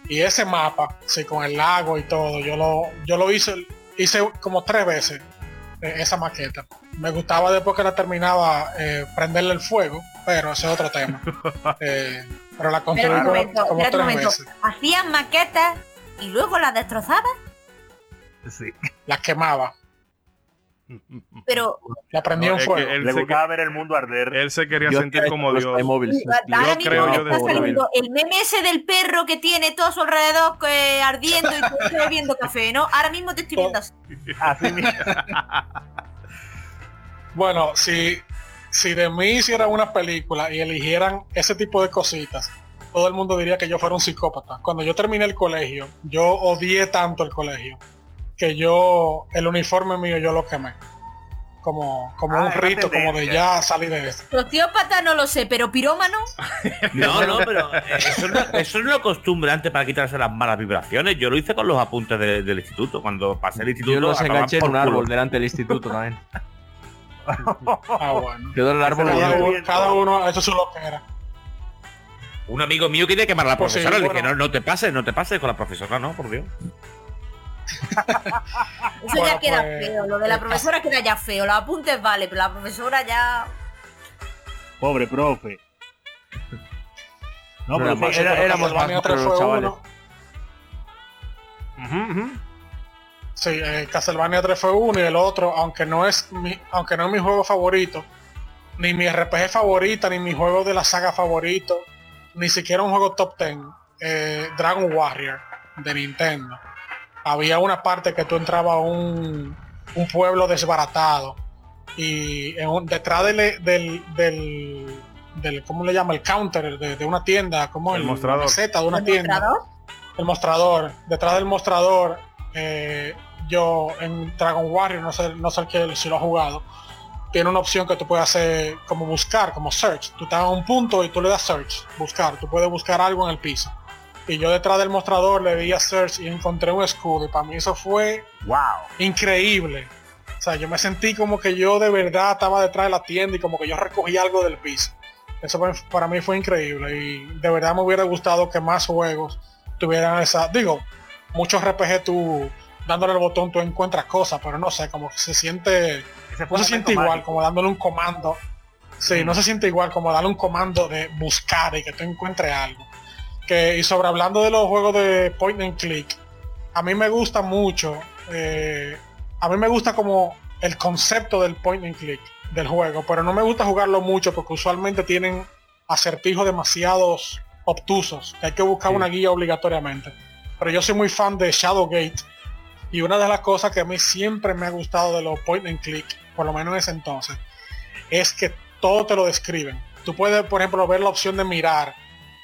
Y ese mapa, sí, con el lago y todo, yo lo, yo lo hice, hice como tres veces eh, esa maqueta. Me gustaba después que la terminaba eh, prenderle el fuego, pero ese es otro tema. Eh, pero la como, momento, como espera un tres momento. veces. Hacían maquetas y luego las destrozabas, Sí. La quemaba, pero la prendía No, fuego. él, Le gustaba ver el mundo arder. él se quería sentir como Dios. Yo creo yo de- el meme ese del perro que tiene todo a su alrededor que, ardiendo y tú estás bebiendo café, ¿no? Ahora mismo te estoy viendo así. Así mismo. Bueno, si, si de mí hicieran una película y eligieran ese tipo de cositas, todo el mundo diría que yo fuera un psicópata. Cuando yo terminé el colegio, yo odié tanto el colegio que yo, el uniforme mío, yo lo quemé. Como, como Ah, un es rito, como de ya salir de esto. Sociópata no lo sé, pero pirómano, No, no, pero eh, eso, es una, eso es una costumbre antes para quitarse las malas vibraciones. Yo lo hice con los apuntes de- del instituto. Cuando pasé el instituto, Yo los enganché en por un árbol delante del instituto también. Ah, bueno. Quedó el árbol Cada cada uno, eso es lo que era. Un amigo mío quería quemar a la Pues sí, profesora. Le dije, bueno. no, no te pases, no te pases con la profesora, no, por Dios. eso Bueno, ya queda pues, feo. Lo de la eh, profesora queda ya feo. Los apuntes vale, pero la profesora ya. Pobre profe. No, No, pero era- pero éramos más Castlevania 3 los chavales. uno. Ujú, ujú. Sí, eh, Castlevania 3 fue uno y el otro, aunque no es mi, aunque no es mi juego favorito, ni mi RPG favorita, ni mi juego de la saga favorito, ni siquiera un juego top 10, eh, Dragon Warrior de Nintendo. Había una parte que tú entrabas a un, un pueblo desbaratado y en un- detrás del, del, del, del- ¿cómo le llama? El counter de, de una tienda, como El el, mostrador. meseta de una ¿El tienda mostrador? el mostrador, detrás del mostrador, eh, yo en Dragon Warrior, no sé, no sé que si lo ha jugado, tiene una opción que tú puedes hacer como buscar, como search. Tú estás a un punto y tú le das search, buscar. Tú puedes buscar algo en el piso. Y yo detrás del mostrador le di a search y encontré un escudo. Y para mí eso fue Wow. increíble. O sea, yo me sentí como que yo de verdad estaba detrás de la tienda y como que yo recogí algo del piso. Eso para mí fue increíble y de verdad me hubiera gustado que más juegos tuvieran esa... Digo, muchos RPG tú dándole el botón tú encuentras cosas, pero no sé, como que se siente... Fue No se siente igual mágico. como dándole un comando. Sí, no se siente igual como darle un comando de buscar y que tú encuentres algo. Que, y sobre hablando de los juegos de point and click, a mí me gusta mucho, eh, a mí me gusta como el concepto del point and click del juego, pero no me gusta jugarlo mucho porque usualmente tienen acertijos demasiados obtusos, que hay que buscar Sí. una guía obligatoriamente. Pero yo soy muy fan de Shadowgate y una de las cosas que a mí siempre me ha gustado de los point and click, por lo menos en ese entonces, es que todo te lo describen. Tú puedes, por ejemplo, ver la opción de mirar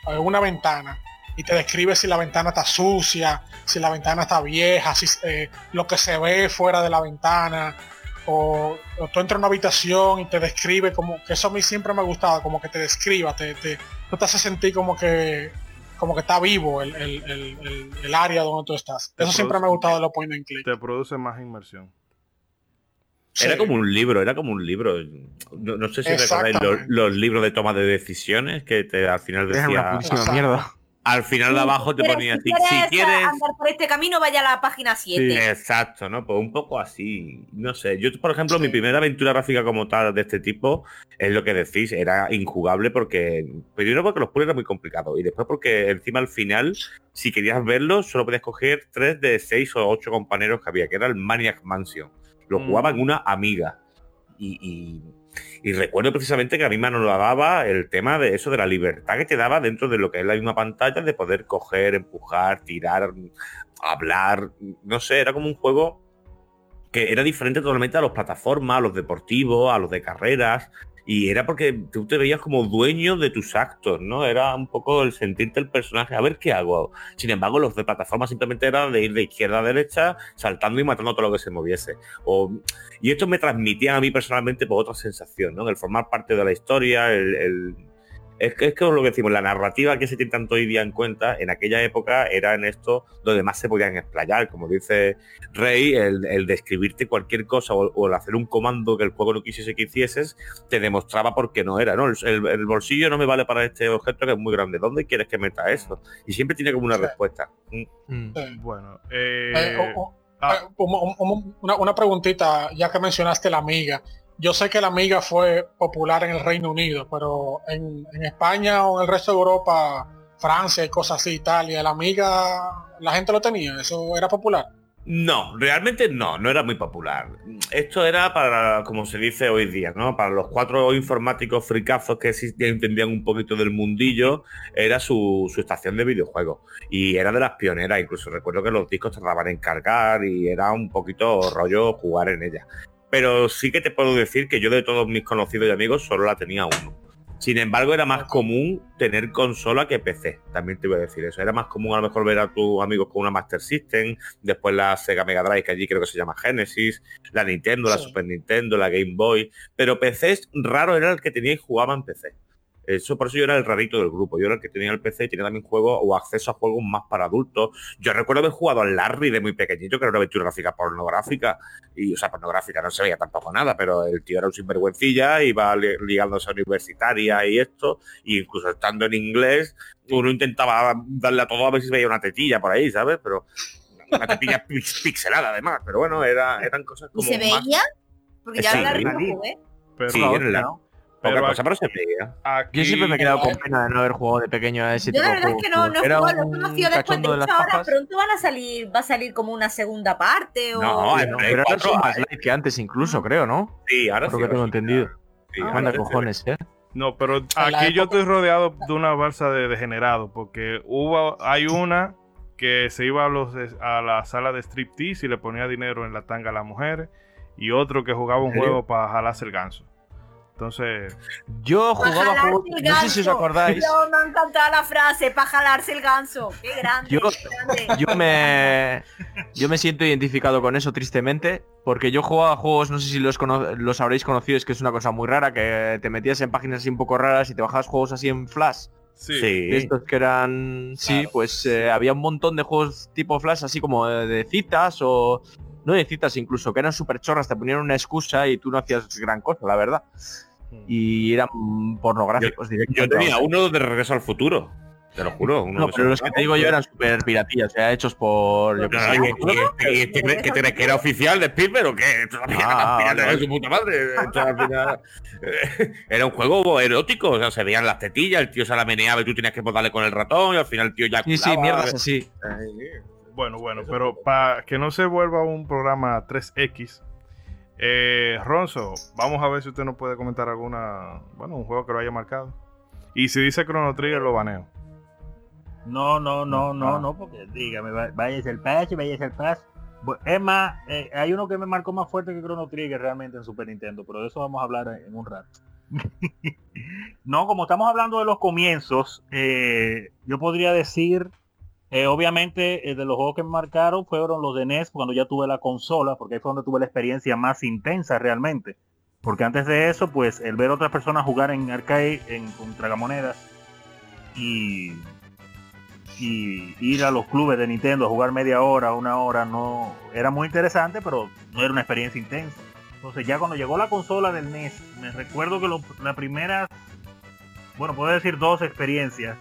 en una ventana y te describe si la ventana está sucia, si la ventana está vieja, si eh, lo que se ve fuera de la ventana, o, tú entras a una habitación y te describe como que eso a mí siempre me ha gustado, como que te describa, te, te, te hace sentir como que como que está vivo el, área donde tú estás. eso siempre me ha gustado de los point and click. Te produce más inmersión. Era como un libro, era como un libro. No, sé si recordáis los, libros de toma de decisiones que te, al final decía. mierda. Al final de abajo te ponía si, si quieres, andar por este camino, vaya a la página 7. exacto, ¿no? Pues un poco así. No sé. Yo, por ejemplo, mi primera aventura gráfica como tal de este tipo es lo que decís, era injugable porque. Primero porque los puzzles eran muy complicados. Y después porque encima al final, si querías verlos, solo podías coger tres de seis o ocho compañeros que había, que era el Maniac Mansion. Lo mm. jugaba en una amiga. Y, recuerdo precisamente que a mí me daba el tema de eso, de la libertad que te daba dentro de lo que es la misma pantalla, de poder coger, empujar, tirar, hablar. No sé, era como un juego que era diferente totalmente a los plataformas, a los deportivos, a los de carreras. Y era porque tú te veías como dueño de tus actos, ¿no? Era un poco el sentirte el personaje, a ver qué hago. Sin embargo, los de plataforma simplemente eran de ir de izquierda a derecha, saltando y matando todo lo que se moviese. y esto me transmitía a mí personalmente por otra sensación, ¿no? El formar parte de la historia, el es que es lo que decimos, la narrativa que se tiene tanto hoy día en cuenta, en aquella época era en esto donde más se podían explayar, como dice Rey, el, describirte cualquier cosa o, el hacer un comando que el juego no quisiese que hicieses, te demostraba por qué no era, ¿no? El, bolsillo no me vale para este objeto que es muy grande, ¿dónde quieres que meta eso? Y siempre tiene como una respuesta. Mm. Bueno, eh, eh, ah. una, una preguntita, ya que mencionaste la amiga. Yo sé que la amiga fue popular en el Reino Unido, pero en, España o en el resto de Europa, Francia y cosas así, Italia, la amiga, la gente lo tenía, eso era popular. No, realmente no, no era muy popular. Esto era para, como se dice hoy día, ¿no? Para los cuatro informáticos fricazos que entendían un poquito del mundillo, era su, su, estación de videojuegos. Y era de las pioneras, incluso recuerdo que los discos tardaban en cargar y era un poquito rollo jugar en ella pero sí que te puedo decir que yo de todos mis conocidos y amigos solo la tenía uno. Sin embargo, era más común tener consola que PC. También te voy a decir eso. Era más común a lo mejor ver a tus amigos con una Master System, después la Sega Mega Drive, que allí creo que se llama Genesis, la Nintendo, la Super Nintendo, la Game Boy. Pero PC raro era el que tenía y jugaba en PC. Eso, por eso yo era el rarito del grupo. Yo era el que tenía el PC y tenía también juegos o acceso a juegos más para adultos. Yo recuerdo haber jugado al Larry de muy pequeñito, que era una aventura gráfica pornográfica. Y, o sea, pornográfica, no se veía tampoco nada, pero el tío era un sinvergüencilla, iba ligándose a universitaria y esto. E incluso estando en inglés, uno intentaba darle a todo a ver si veía una tetilla por ahí, ¿sabes? Pero una tetilla pixelada además. Pero bueno, era, eran cosas como. ¿Y se veía? Porque ya sí, la ¿eh? Pero sí, era la, pero cosa, pero se veía. Yo siempre me he quedado con pena de no haber jugado de pequeño a ese Yo la verdad es que no, no he jugado, lo he conocido después. De hecho, ahora pronto van a salir, va a salir como una segunda parte o... No, no pero ahora es más light que antes incluso, creo, ¿no? Sí, ahora Creo sí. que tengo entendido. Sí, Manda cojones, ¿eh? No, pero aquí yo estoy rodeado de una balsa de degenerados, porque hubo, hay una que se iba a, los, a la sala de striptease y le ponía dinero en la tanga a las mujeres, y otro que jugaba un juego para jalarse el ganso. Entonces. Yo jugaba juegos. No sé si os acordáis. No, me ha encantado la frase, para jalarse el ganso. Qué grande. Yo, me. Yo me siento identificado con eso, tristemente. Porque yo jugaba juegos, no sé si los, los habréis conocido, es que es una cosa muy rara, que te metías en páginas así un poco raras y te bajabas juegos así en flash. Sí. estos que eran. Sí, pues eh, había un montón de juegos tipo flash, así como de citas o no de citas incluso, que eran súper chorras, te ponían una excusa y tú no hacías gran cosa, la verdad. Hmm. Y eran pornográficos directos. Yo tenía uno de Regreso al Futuro. Te lo juro. Uno no, pero los que te digo yo eran súper piratillas, o sea, hechos por... Yo ¿Qué crees que era oficial de Spielberg o qué? Ah, vale. su puta madre. era un juego erótico, o sea, se veían las tetillas, el tío se la meneaba y tú tenías que darle con el ratón y al final el tío ya... Sí, sí, mierdas así. Bueno, bueno, pero para que no se vuelva un programa 3X, eh, Ronzo, vamos a ver si usted nos puede comentar alguna, bueno, un juego que lo haya marcado. Y si dice Chrono Trigger, lo baneo. No, no, no, no, ah. no, porque dígame, vaya el patch, vaya el patch. Es más, eh, hay uno que me marcó más fuerte que Chrono Trigger realmente en Super Nintendo, pero de eso vamos a hablar en un rato. no, como estamos hablando de los comienzos, eh, yo podría decir, eh, obviamente, eh, de los juegos que me marcaron fueron los de NES cuando ya tuve la consola, porque ahí fue donde tuve la experiencia más intensa realmente. Porque antes de eso, pues el ver otras personas jugar en arcade, en con tragamonedas y, y ir a los clubes de Nintendo a jugar media hora, una hora, no era muy interesante, pero no era una experiencia intensa. Entonces ya cuando llegó la consola del NES, me recuerdo que lo- la primera, bueno, puedo decir dos experiencias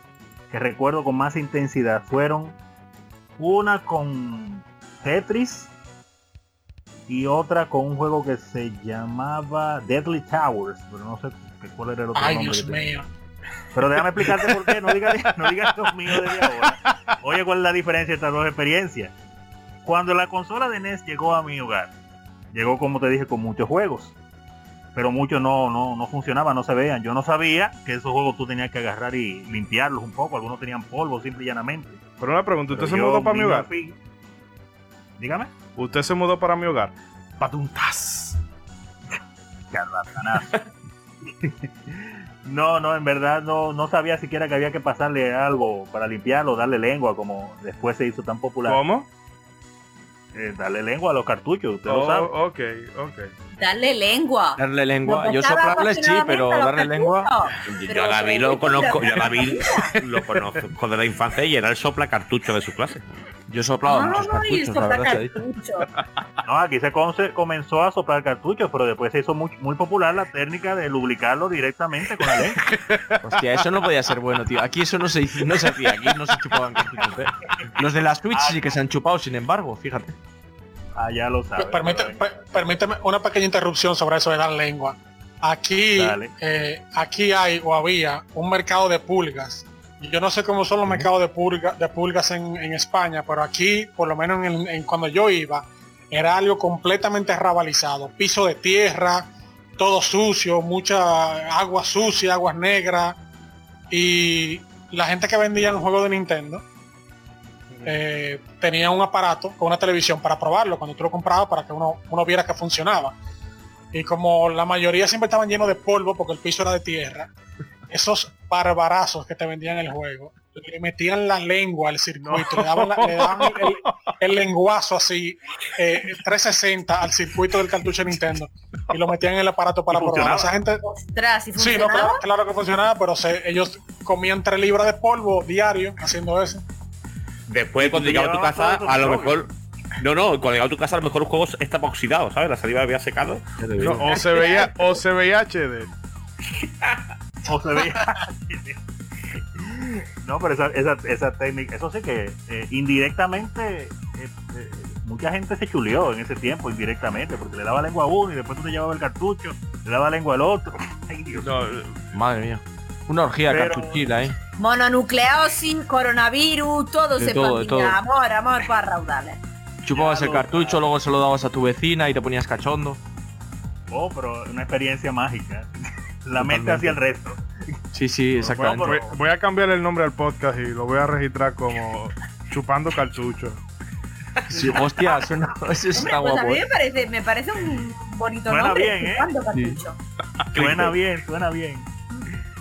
que recuerdo con más intensidad fueron una con Tetris y otra con un juego que se llamaba Deadly Towers, pero no sé cuál era el otro Ay, nombre. Dios mío. Pero déjame explicarte por qué, no digas no digas los míos desde ahora. Oye, ¿cuál es la diferencia entre estas dos experiencias? Cuando la consola de NES llegó a mi hogar, llegó como te dije con muchos juegos, pero muchos no, no, no funcionaban, no se veían. Yo no sabía que esos juegos tú tenías que agarrar y limpiarlos un poco, algunos tenían polvo simple y llanamente. Pero una pregunta, ¿usted Pero se mudó para mi hogar? Dígame. Usted se mudó para mi hogar. Patuntas. No, no, en verdad no, no sabía siquiera que había que pasarle algo para limpiarlo, darle lengua, como después se hizo tan popular. ¿Cómo? Eh, darle lengua a los cartuchos, usted Oh, lo sabe. ok, ok. Dale lengua. Darle lengua. Yo soplarles sí, pero darle lengua. Yo a David lo conozco, yo a David lo conozco de la infancia y era el sopla cartucho de su clase. Yo he soplado muchos Ay, cartuchos, la sopla verdad cartucho. No, aquí se con- se comenzó a soplar cartuchos, pero después se hizo muy, muy popular la técnica de lubricarlo directamente con la lengua. Hostia, eso no podía ser bueno, tío. Aquí eso no se, hizo- no se hacía, aquí no se chupaban cartuchos. ¿eh? Los de la Switch sí que se han chupado, sin embargo, fíjate. Ah, ya lo sabes. Permite- per- permíteme una pequeña interrupción sobre eso de dar lengua. Aquí, eh, aquí hay o había un mercado de pulgas. Y Yo no sé cómo son los mercados de, pulga- de pulgas en, en España, pero aquí, por lo menos en, en cuando yo iba, era algo completamente rabalizado. Piso de tierra, todo sucio, mucha agua sucia, aguas negras. Y la gente que vendía el juego de Nintendo eh, tenía un aparato con una televisión para probarlo cuando tú lo comprabas para que uno, uno viera que funcionaba. Y como la mayoría siempre estaban llenos de polvo porque el piso era de tierra, esos barbarazos que te vendían el juego, le metían la lengua al circuito, le daban, la- le daban el, el lenguazo así, eh, 360 al circuito del cartucho de Nintendo y lo metían en el aparato para probar. Esa gente, Ostras, ¿y sí, no, claro, claro que funcionaba, pero se- ellos comían 3 libras de polvo diario haciendo eso. Después cuando llegaba a tu casa, a lo mejor. No, no, cuando llegaba a tu casa a lo mejor el juego estaba oxidado, ¿sabes? La saliva había secado. No, o se veía, o se veía HD. O se veía. no, pero esa, esa, esa técnica, eso sí que eh, indirectamente, eh, eh, mucha gente se chuleó en ese tiempo, indirectamente, porque le daba lengua a uno y después tú te llevabas el cartucho, le daba lengua al otro. Ay, Dios. No, Madre mía. Una orgía Pero- cartuchila, ¿eh? Mononucleosis, coronavirus, todo De se todo, de todo. Amor, amor para raudales. Chupabas el cartucho, luego se lo dabas a tu vecina y te ponías cachondo. Oh, pero una experiencia mágica. La mente hacia el resto. Sí, sí, exactamente. Voy, voy a cambiar el nombre al podcast y lo voy a registrar como Chupando Cartucho. Sí, hostia, eso Hombre, está pues a guapo. mí me parece, me parece un bonito Suena nombre. bien, ¿eh? chupando cartucho. Suena bien, suena bien.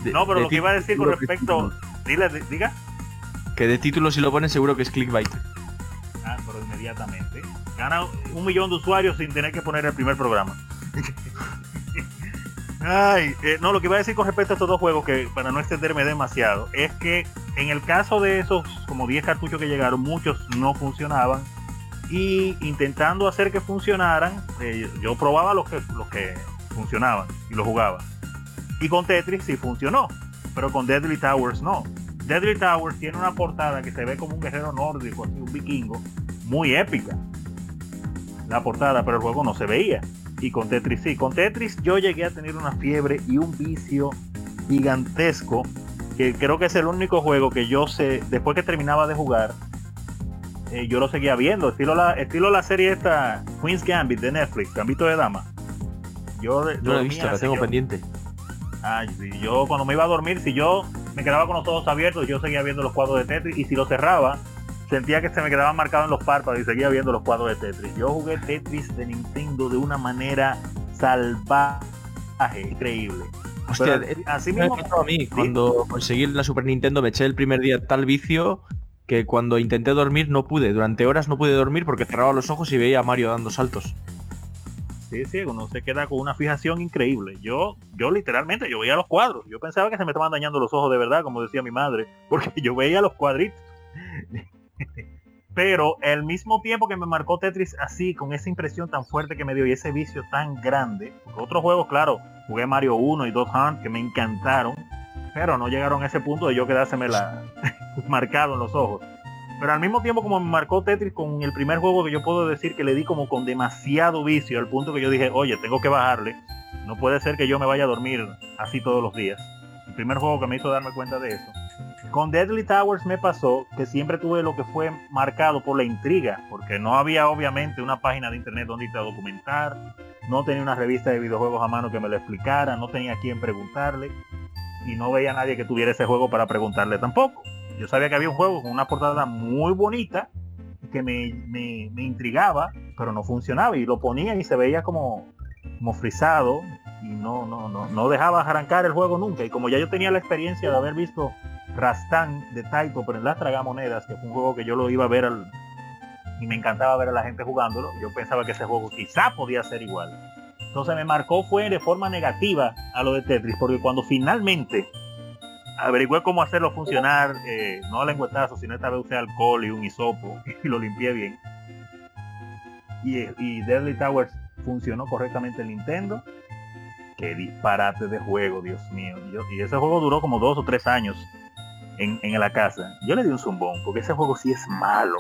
De- No, pero de lo que iba a decir con respecto. Dile, di- diga. Que de título si lo pones seguro que es clickbait. Ah, pero inmediatamente. Gana un millón de usuarios sin tener que poner el primer programa. Ay, eh, no, lo que iba a decir con respecto a estos dos juegos, que para no extenderme demasiado, es que en el caso de esos como 10 cartuchos que llegaron, muchos no funcionaban. Y intentando hacer que funcionaran, eh, yo probaba los que, los que funcionaban y los jugaba. Y con Tetris sí funcionó, pero con Deadly Towers no. Deadly Towers tiene una portada que se ve como un guerrero nórdico, así, un vikingo, muy épica. La portada, pero el juego no se veía. Y con Tetris sí. Con Tetris yo llegué a tener una fiebre y un vicio gigantesco. Que creo que es el único juego que yo sé, después que terminaba de jugar, eh, yo lo seguía viendo. Estilo la, estilo la serie esta, Queen's Gambit de Netflix, Gambito de Dama. Yo No lo he visto, la tengo pendiente. Ay, yo cuando me iba a dormir, si yo me quedaba con los ojos abiertos, yo seguía viendo los cuadros de Tetris y si los cerraba, sentía que se me quedaban marcados en los párpados y seguía viendo los cuadros de Tetris. Yo jugué Tetris de Nintendo de una manera salvaje, increíble. Hostia, Pero así me mismo, pasó a mí. Cuando conseguí la Super Nintendo me eché el primer día tal vicio que cuando intenté dormir no pude. Durante horas no pude dormir porque cerraba los ojos y veía a Mario dando saltos. Sí, sí, uno se queda con una fijación increíble. Yo, yo literalmente, yo veía los cuadros. Yo pensaba que se me estaban dañando los ojos de verdad, como decía mi madre, porque yo veía los cuadritos. Pero el mismo tiempo que me marcó Tetris así, con esa impresión tan fuerte que me dio y ese vicio tan grande, otros juegos, claro, jugué Mario 1 y 2 Hunt que me encantaron, pero no llegaron a ese punto de yo quedárseme la marcado en los ojos. Pero al mismo tiempo como me marcó Tetris con el primer juego que yo puedo decir que le di como con demasiado vicio, al punto que yo dije, oye, tengo que bajarle, no puede ser que yo me vaya a dormir así todos los días. El primer juego que me hizo darme cuenta de eso. Con Deadly Towers me pasó que siempre tuve lo que fue marcado por la intriga, porque no había obviamente una página de internet donde irte a documentar, no tenía una revista de videojuegos a mano que me lo explicara, no tenía a quién preguntarle y no veía a nadie que tuviera ese juego para preguntarle tampoco. Yo sabía que había un juego con una portada muy bonita que me, me, me intrigaba, pero no funcionaba y lo ponía y se veía como, como frisado y no, no, no, no dejaba arrancar el juego nunca. Y como ya yo tenía la experiencia de haber visto Rastan de Taito, pero en las tragamonedas, que fue un juego que yo lo iba a ver al, y me encantaba ver a la gente jugándolo, yo pensaba que ese juego quizá podía ser igual. Entonces me marcó fue de forma negativa a lo de Tetris, porque cuando finalmente averigüé cómo hacerlo funcionar, eh, no lengüetazo, sino esta vez usé alcohol y un hisopo y lo limpié bien. Y, y Deadly Towers funcionó correctamente en Nintendo. Qué disparate de juego, Dios mío. Y ese juego duró como dos o tres años en, en la casa. Yo le di un zumbón, porque ese juego sí es malo.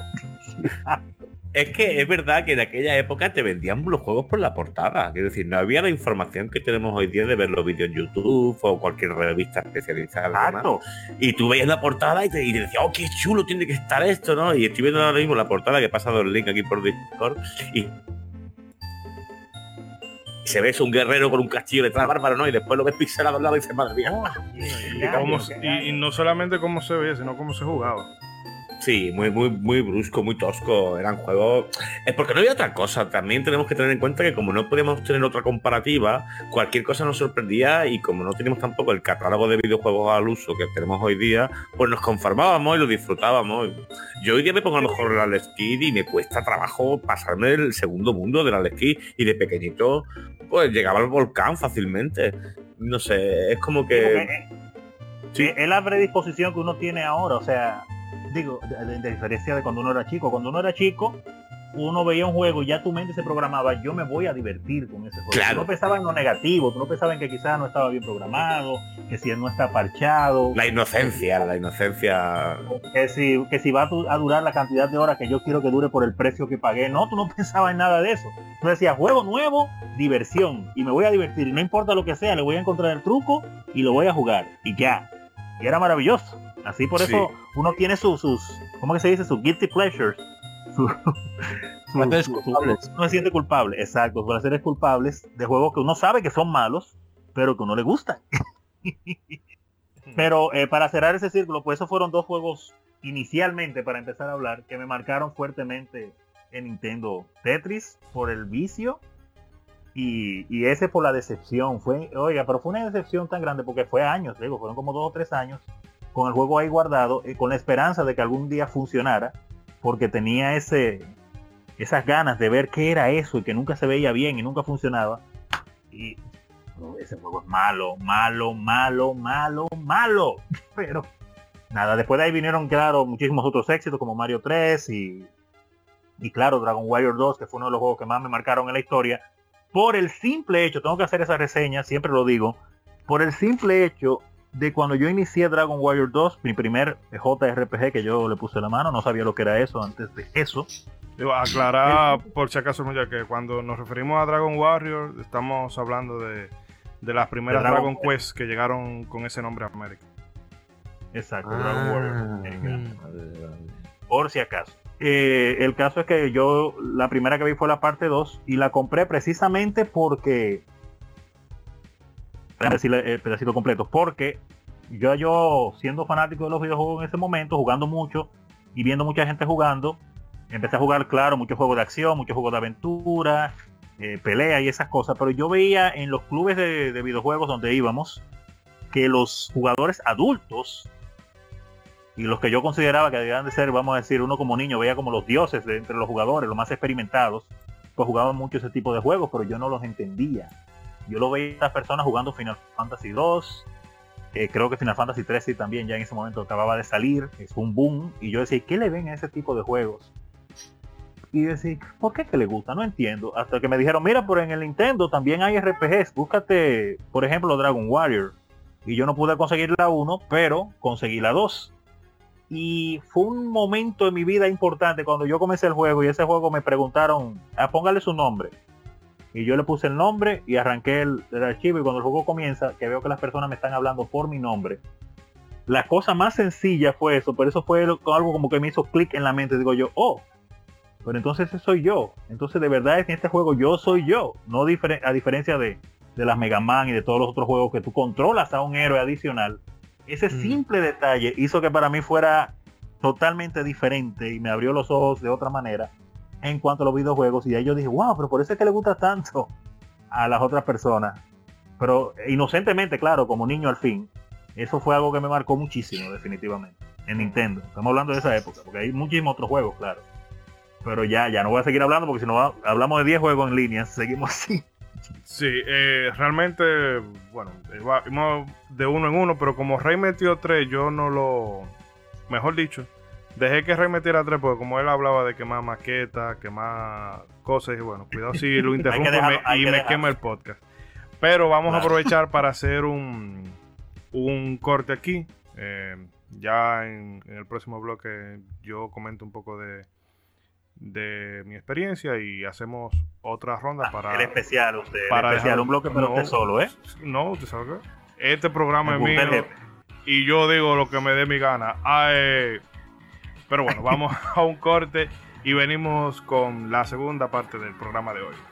Es que es verdad que en aquella época te vendían los juegos por la portada. Quiero decir, no había la información que tenemos hoy día de ver los vídeos en YouTube o cualquier revista especializada. Exacto. Y tú veías la portada y te, y te decías, oh, qué chulo tiene que estar esto, ¿no? Y estoy viendo ahora mismo la portada que he pasado el link aquí por Discord y se ve eso, un guerrero con un castillo detrás bárbaro, ¿no? Y después lo ves pixelado al lado y dices, madre mía. Y, y- y no solamente cómo se veía, sino cómo se jugaba. Sí, muy, muy, muy brusco, muy tosco. Eran juegos. Es porque no había otra cosa. También tenemos que tener en cuenta que como no podíamos tener otra comparativa, cualquier cosa nos sorprendía y como no teníamos tampoco el catálogo de videojuegos al uso que tenemos hoy día, pues nos conformábamos y lo disfrutábamos. Yo hoy día me pongo a lo mejor el Alex Kidd y me cuesta trabajo pasarme el segundo mundo del Alex Kidd y de pequeñito pues llegaba al volcán fácilmente. No sé, es como que... eh, sí, es la predisposición que uno tiene ahora, o sea, digo, de, diferencia de cuando uno era chico. Cuando uno era chico, uno veía un juego y ya tu mente se programaba, yo me voy a divertir con ese juego. Claro. Tú no pensaba en lo negativo, tú no pensaba en que quizás no estaba bien programado, que si no está parchado, La inocencia, la inocencia... que si, que si va a, du- a durar la cantidad de horas que yo quiero que dure por el precio que pagué. No, tú no pensabas en nada de eso. Tú decías, juego nuevo, diversión. Y me voy a divertir. No importa lo que sea, le voy a encontrar el truco y lo voy a jugar. Y ya. Y era maravilloso. Así por Sí. eso uno tiene sus, sus, ¿cómo que se dice? Sus guilty pleasures. Su- su- Placeres culpables. uno se siente culpable, exacto, sus placeres culpables de juegos que uno sabe que son malos, pero que uno le gustan. pero eh, para cerrar ese círculo, pues esos fueron dos juegos inicialmente para empezar a hablar que me marcaron fuertemente en Nintendo. Tetris por el vicio y, y ese por la decepción. Fue, oiga, pero fue una decepción tan grande porque fue años, digo, fueron como dos o tres años con el juego ahí guardado, eh, con la esperanza de que algún día funcionara, porque tenía ese esas ganas de ver qué era eso y que nunca se veía bien y nunca funcionaba. Y ese juego es malo, malo, malo, malo, malo. Pero nada, después de ahí vinieron, claro, muchísimos otros éxitos como Mario 3 y, y claro, Dragon Warrior 2, que fue uno de los juegos que más me marcaron en la historia. Por el simple hecho, tengo que hacer esa reseña, siempre lo digo, por el simple hecho de cuando yo inicié Dragon Warrior 2, mi primer JRPG que yo le puse la mano, no sabía lo que era eso antes de eso. Aclarar por si acaso, ya que cuando nos referimos a Dragon Warrior, estamos hablando de, de las primeras De Dragon Dragon, Quest que llegaron con ese nombre a América. Exacto, Ah. Dragon Warrior. Eh, por si acaso. Eh, el caso es que yo la primera que vi fue la parte 2 y la compré precisamente porque Déjame decirle el pedacito completo porque yo yo siendo fanático de los videojuegos en ese momento jugando mucho y viendo mucha gente jugando empecé a jugar claro muchos juegos de acción muchos juegos de aventura eh, pelea y esas cosas pero yo veía en los clubes de, de videojuegos donde íbamos que los jugadores adultos y los que yo consideraba que debían de ser, vamos a decir, uno como niño veía como los dioses de entre los jugadores, los más experimentados, pues jugaban mucho ese tipo de juegos, pero yo no los entendía. Yo lo veía a estas personas jugando Final Fantasy 2, eh, creo que Final Fantasy 13 también ya en ese momento acababa de salir, es un boom, y yo decía, ¿qué le ven a ese tipo de juegos? Y decía, ¿por qué que le gusta? No entiendo. Hasta que me dijeron, mira, pero en el Nintendo también hay RPGs, búscate, por ejemplo, Dragon Warrior. Y yo no pude conseguir la 1, pero conseguí la 2. Y fue un momento en mi vida importante cuando yo comencé el juego y ese juego me preguntaron, ah, póngale su nombre. Y yo le puse el nombre y arranqué el, el archivo y cuando el juego comienza, que veo que las personas me están hablando por mi nombre, la cosa más sencilla fue eso, pero eso fue algo como que me hizo clic en la mente. Digo yo, oh, pero entonces ese soy yo. Entonces de verdad en este juego yo soy yo. No difer a diferencia de, de las Mega Man y de todos los otros juegos que tú controlas a un héroe adicional. Ese Mm. simple detalle hizo que para mí fuera totalmente diferente y me abrió los ojos de otra manera en cuanto a los videojuegos. Y ahí yo dije, wow, pero por eso es que le gusta tanto a las otras personas. Pero inocentemente, claro, como niño al fin, eso fue algo que me marcó muchísimo, definitivamente, en Nintendo. Estamos hablando de esa época, porque hay muchísimos otros juegos, claro. Pero ya, ya no voy a seguir hablando, porque si no hablamos de 10 juegos en línea, seguimos así. Sí, eh, realmente, bueno, eh, de uno en uno, pero como Rey metió tres, yo no lo. Mejor dicho, dejé que Rey metiera tres, porque como él hablaba de quemar maquetas, quemar cosas, y bueno, cuidado si lo interrumpo y dejarlo, me- y quema el podcast. Pero vamos a aprovechar para hacer un, un corte aquí. Eh, ya en, en el próximo bloque yo comento un poco de, de mi experiencia y hacemos otra ronda para... El especial, usted. el para especial, dejar- un bloque para no, usted solo, ¿eh? No, usted sabe qué. Este programa es mío y yo digo lo que me dé mi gana. Ay, pero bueno, vamos a un corte y venimos con la segunda parte del programa de hoy.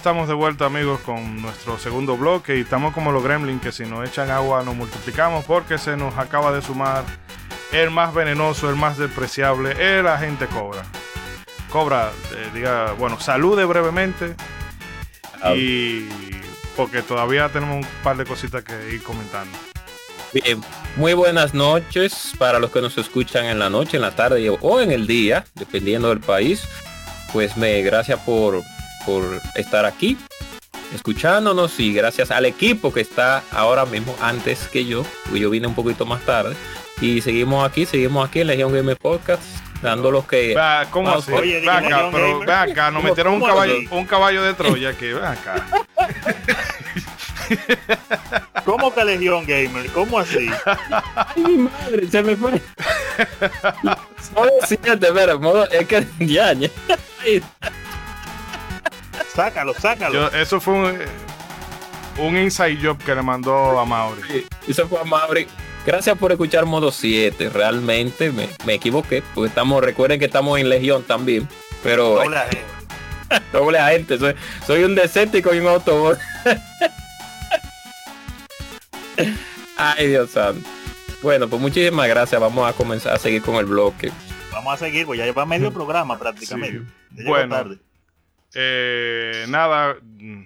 Estamos de vuelta amigos con nuestro segundo bloque y estamos como los gremlins que si nos echan agua nos multiplicamos porque se nos acaba de sumar el más venenoso, el más despreciable, el agente Cobra. Cobra, eh, diga, bueno, salude brevemente y porque todavía tenemos un par de cositas que ir comentando. Bien, muy buenas noches para los que nos escuchan en la noche, en la tarde o en el día, dependiendo del país. Pues me gracias por, por estar aquí escuchándonos y gracias al equipo que está ahora mismo antes que yo, yo vine un poquito más tarde. Y seguimos aquí, seguimos aquí en Legion Game Podcast, dando los que... Vea, ¿Cómo así? oye, Ve Legion pero Gamer. ve acá, nos ¿Cómo- metieron un caballo, así? un caballo de Troya aquí, ven acá. ¿Cómo que Legión Gamer? ¿Cómo así? ¡Ay, mi madre! Se me fue. Modo 7, espera, modo... Es que ya, ya. Sácalo, sácalo. Yo- eso fue un, un inside job que le mandó a Mauri. Sí, Eso fue a Maverick. Gracias por escuchar modo 7. Realmente me, me equivoqué. Porque estamos, recuerden que estamos en Legión también. Pero Doble eh. doble agente. Soy, soy un decéntico y un autobot. Ay, Dios santo. Bueno, pues muchísimas gracias. Vamos a comenzar a seguir con el bloque. Vamos a seguir, pues ya lleva medio programa prácticamente. Bueno. tarde. Eh, nada, mm,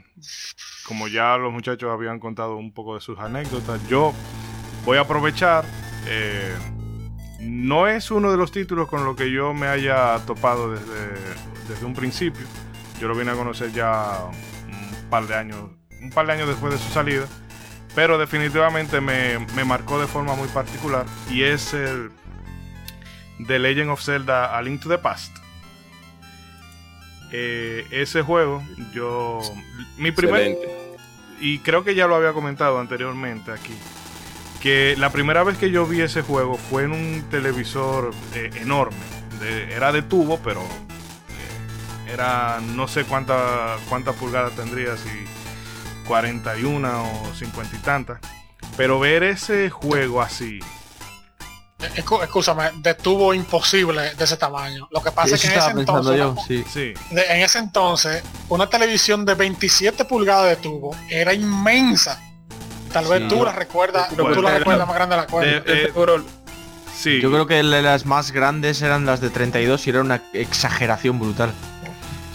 como ya los muchachos habían contado un poco de sus anécdotas, yo voy a aprovechar. eh, no es uno de los títulos con los que yo me haya topado desde, desde un principio. Yo lo vine a conocer ya un par de años, un par de años después de su salida. Pero definitivamente me, me marcó de forma muy particular. Y es el The Legend of Zelda A Link to the Past. Eh, ese juego, yo. Mi primer. Excelente. Y creo que ya lo había comentado anteriormente aquí. Que la primera vez que yo vi ese juego fue en un televisor eh, enorme. De- era de tubo, pero. eh, era. No sé cuánta, cuántas pulgadas tendría, si 41 o 50 y tantas. Pero ver ese juego así. Escúchame, de tubo imposible de ese tamaño. Lo que pasa es que en ese entonces, yo, sí. Sí. de- en ese entonces, una televisión de 27 pulgadas de tubo era inmensa. Tal vez Sí. tú la recuerdas, Bueno, tú la era- recuerdas más grande de la cuenta. eh, sí. Yo creo que la- las más grandes eran las de 32 y era una exageración brutal.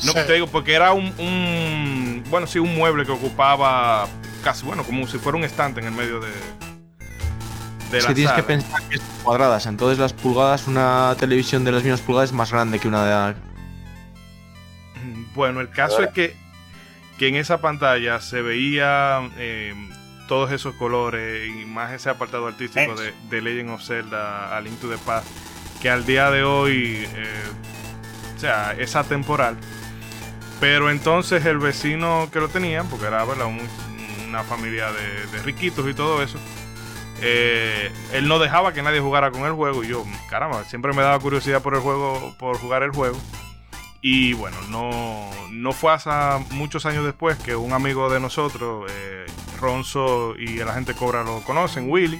No, Sí. te digo, porque era un, un- bueno, sí, un mueble que ocupaba casi, bueno, como si fuera un estante en el medio de Es la que tienes que pensar que son cuadradas, entonces las pulgadas, una televisión de las mismas pulgadas es más grande que una de... Bueno, el caso es que, que en esa pantalla se veía eh, todos esos colores y más ese apartado artístico de, de Legend of Zelda, A Link to the Past, que al día de hoy, eh, o sea, es atemporal. Pero entonces el vecino que lo tenía, porque era ¿verdad? Un- una familia de, de riquitos y todo eso, eh, él no dejaba que nadie jugara con el juego. Y yo, caramba, siempre me daba curiosidad por el juego, por jugar el juego. Y bueno, no, no fue hasta muchos años después que un amigo de nosotros, eh, Ronzo y la gente Cobra lo conocen, Willy,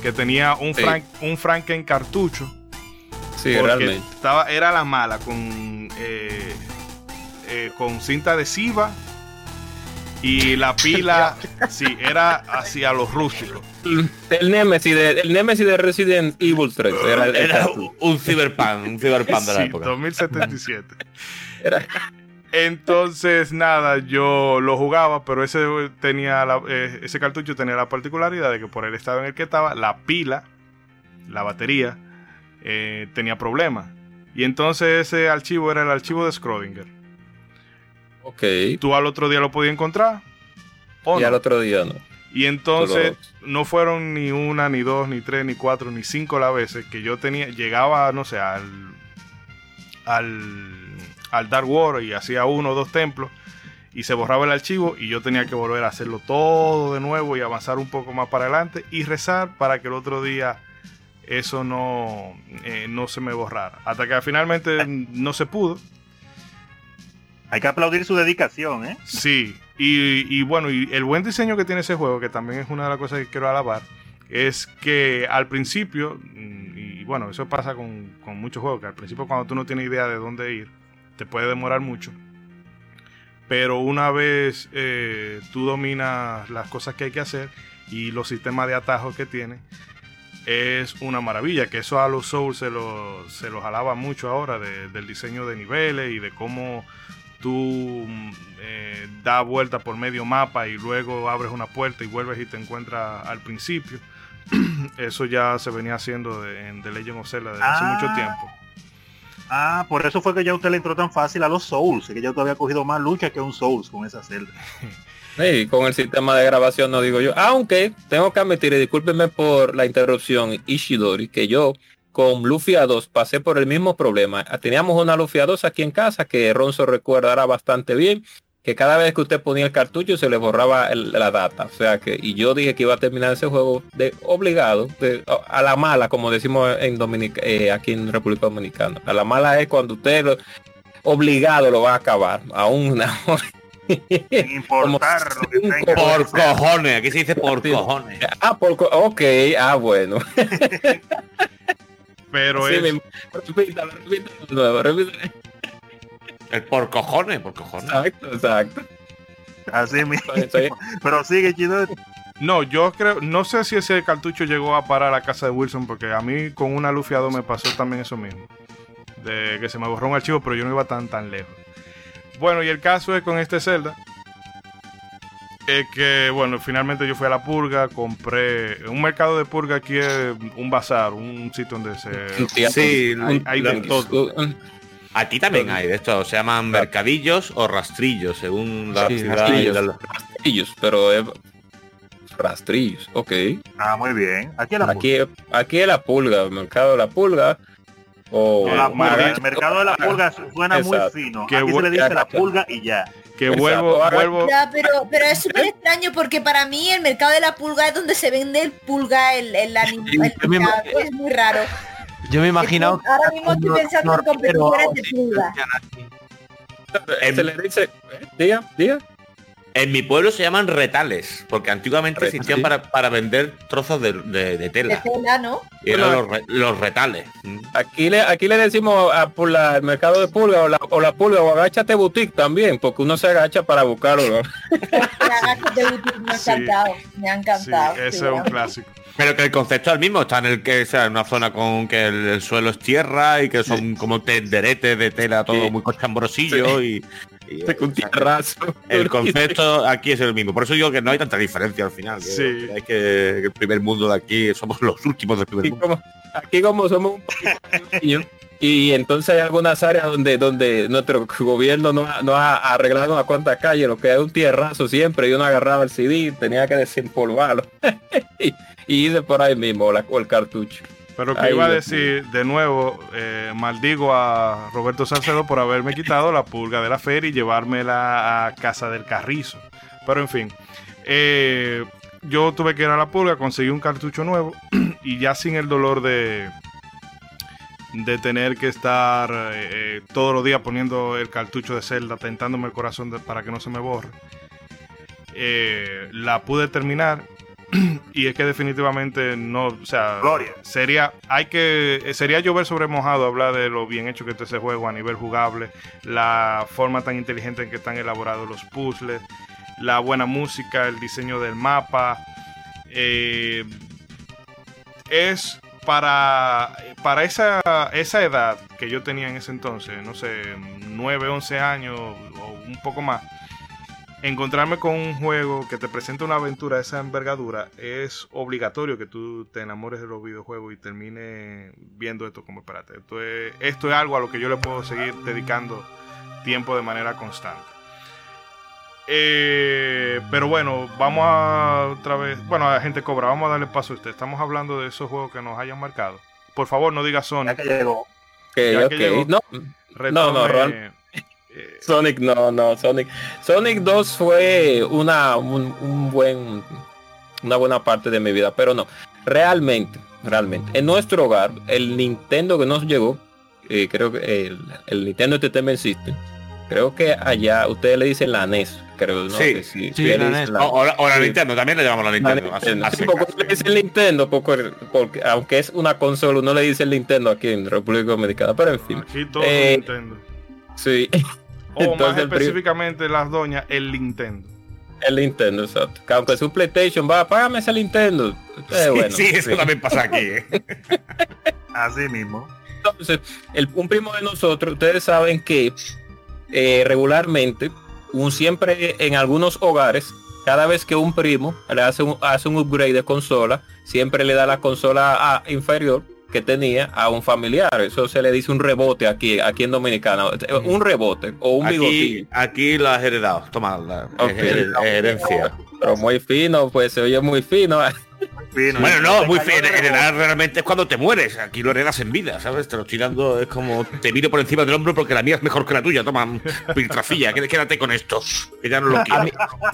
que tenía un, Sí. Frank, un Franken cartucho. Sí, porque realmente. Estaba, era la mala con, eh, eh, con cinta adhesiva y la pila, sí, era así a los rústicos. El Nemesis de, el Nemesis de Resident Evil 3. Era, el- Era el- un, un cyberpunk, un cyberpunk de la Sí, época. 2077. Era- Entonces, nada, yo lo jugaba, pero ese tenía la- eh, ese cartucho tenía la particularidad de que por el estado en el que estaba, la pila, la batería, eh, tenía problemas. Y entonces ese archivo era el archivo de Schrödinger. Ok. Tú al otro día lo podías encontrar. ¿o Y no? al otro día no. Y entonces no fueron ni una, ni dos, ni tres, ni cuatro, ni cinco las veces que yo tenía, llegaba, no sé, al, al, al Dark World y hacía uno o dos templos y se borraba el archivo y yo tenía que volver a hacerlo todo de nuevo y avanzar un poco más para adelante y rezar para que el otro día eso no, eh, no se me borrara. Hasta que finalmente no se pudo. Hay que aplaudir su dedicación, ¿eh? Sí, y, y bueno, y el buen diseño que tiene ese juego, que también es una de las cosas que quiero alabar, es que al principio, mm, y bueno, eso pasa con, con muchos juegos, que al principio cuando tú no tienes idea de dónde ir, te puede demorar mucho. Pero una vez eh, tú dominas las cosas que hay que hacer y los sistemas de atajos que tiene, es una maravilla. Que eso a los Souls se, lo- se los alaba mucho ahora, de- del diseño de niveles y de cómo tú mm, eh, das vuelta por medio mapa y luego abres una puerta y vuelves y te encuentras al principio. Eso ya se venía haciendo de- en The Legend of Zelda desde hace Ah. mucho tiempo. Ah, por eso fue que ya usted le entró tan fácil a los Souls, que ya usted había cogido más lucha que un Souls con esa celda. Sí, con el sistema de grabación no digo yo. Aunque tengo que admitir, y discúlpenme por la interrupción, Ishidori, que yo con Lufia 2 pasé por el mismo problema. Teníamos una Lufia 2 aquí en casa que Ronzo recordará bastante bien, que cada vez que usted ponía el cartucho se le borraba el- la data. O sea que, y yo dije que iba a terminar ese juego de obligado, de- a la mala, como decimos en Dominica, eh, aquí en República Dominicana. A la mala es cuando usted lo- obligado lo va a acabar. A una Sin importar lo que tenga. Por cojones, aquí se dice por cojones. Ah, por co- ok, ah, bueno. Pero Sí, es. Repítalo, repítalo repítalo. El por cojones, por cojones. Exacto, exacto. Así mismo. Pero sigue, Chidori. No, yo creo, no sé si ese cartucho llegó a parar a la casa de Wilson, porque a mí con una lufiado me pasó también eso mismo. De que se me borró un archivo, pero yo no iba tan tan lejos. Bueno, y el caso es con este Zelda. Es que, bueno, finalmente yo fui a la purga, compré. Un mercado de purga aquí es un bazar, un sitio donde se. Sí, hay- hay de todo. Aquí también hay de esto, se llaman mercadillos o rastrillos, según la Sí, ciudad. rastrillos. y la- Rastrillos, pero es rastrillos, ok. Ah, muy bien. Aquí en la Aquí, aquí es la pulga, el mercado de la pulga. O pulga. La pulga, el mercado de la pulga suena muy fino. Qué Aquí se le dice la pulga y ya. Que vuelvo, Ahora- vuelvo. Ya, pero, pero es súper extraño porque para mí el mercado de la pulga es donde se vende el pulga, el, el, anim- Sí, el es muy raro. Yo me he imaginado... Ahora mismo estoy pensando en competiciones de pulga. Se le dice, ¿eh? diga, diga. En mi pueblo se llaman retales, porque antiguamente Retales. existían para, para vender trozos de, de- de De tela. tela, ¿no? Y eran los, re- los retales. Mm. Aquí le, aquí le decimos a por la- al mercado de pulga o la, o la pulga o agáchate boutique también, porque uno se agacha para buscarlo. de YouTube me ha Sí. encantado. Me ha Sí, encantado. ese sí, es un ¿no? clásico. Pero que el concepto es el mismo, está en el que sea en una zona con que el, el suelo es tierra y que son como tenderetes de tela todo Sí. muy cochambrosillo y, Con tierrazo. el concepto aquí es el mismo. Por eso digo que no hay tanta diferencia al final. Sí. que hay que, el primer mundo de aquí somos los últimos del primer Aquí mundo. como, aquí como somos un poquito y entonces hay algunas áreas donde donde nuestro gobierno no ha, no ha arreglado una cuantas calles, lo que es un tierrazo siempre, y uno agarraba el CD, tenía que desempolvarlo. y, y hice por ahí mismo la- o el cartucho. Pero que Ay, iba a decir de nuevo, eh, maldigo a Roberto Salcedo por haberme quitado la pulga de la feria y llevármela a casa del carrizo. Pero en fin, eh, yo tuve que ir a la pulga, conseguí un cartucho nuevo y ya sin el dolor de de tener que estar eh, todos los días poniendo el cartucho de Zelda, tentándome el corazón de- para que no se me borre. La pude terminar y es que definitivamente no, o sea, Gloria. sería, hay que, sería llover sobre mojado hablar de lo bien hecho que está ese juego a nivel jugable, la forma tan inteligente en que están elaborados los puzzles, la buena música, el diseño del mapa, eh, es para, para esa, esa edad que yo tenía en ese entonces, no sé, 9, 11 años o un poco más, encontrarme con un juego que te presenta una aventura de esa envergadura, es obligatorio que tú te enamores de los videojuegos y termines viendo esto como, espérate, esto es, esto es algo a lo que yo le puedo seguir dedicando tiempo de manera constante. Eh, pero bueno, vamos a otra vez. Bueno, a gente cobra, vamos a darle paso a usted. Estamos hablando de esos juegos que nos hayan marcado. Por favor, no diga Ya Sonic. que llegó. Ya que llegó. No, retome, no, no, Ron. Sonic no, no, Sonic. Sonic 2 fue una un, un buen una buena parte de mi vida, pero no. Realmente, realmente. En nuestro hogar, el Nintendo que nos llegó, eh, creo que el, el Nintendo Entertainment System, creo que allá ustedes le dicen la NES, creo, ¿no? Sí, Que sí, sí, que la NES. la- O, o la, o la Sí. Nintendo, también le llamamos la la Nintendo. Nintendo. Sí, porque casi. le dicen Nintendo, porque, porque aunque es una consola, uno le dice el Nintendo aquí en República Dominicana, pero en fin. aquí todo Eh, Nintendo. Sí, O más entonces específicamente las doñas, el Nintendo. el Nintendo, exacto. Que aunque es un PlayStation, va, págame ese Nintendo. Eh, bueno, sí, eso sí. también pasa aquí. ¿eh? Así mismo. Entonces, el, un primo de nosotros, ustedes saben que eh, regularmente, un siempre en algunos hogares, cada vez que un primo le hace un, hace un upgrade de consola, siempre le da la consola a- inferior que tenía a un familiar. Eso se le dice un rebote aquí, aquí en Dominicana. Un rebote o un Aquí, bigotillo. aquí lo has heredado. Toma, la herencia. Pero muy fino, pues se oye muy fino. Fino. Bueno, no, muy feo. Heredar realmente es cuando te mueres. Aquí lo heredas en vida, ¿sabes? Te lo estoy dando, es como te miro por encima del hombro porque la mía es mejor que la tuya. Toma, piltrafilla, qué- quédate con esto. Que ya no lo A quiero. mí,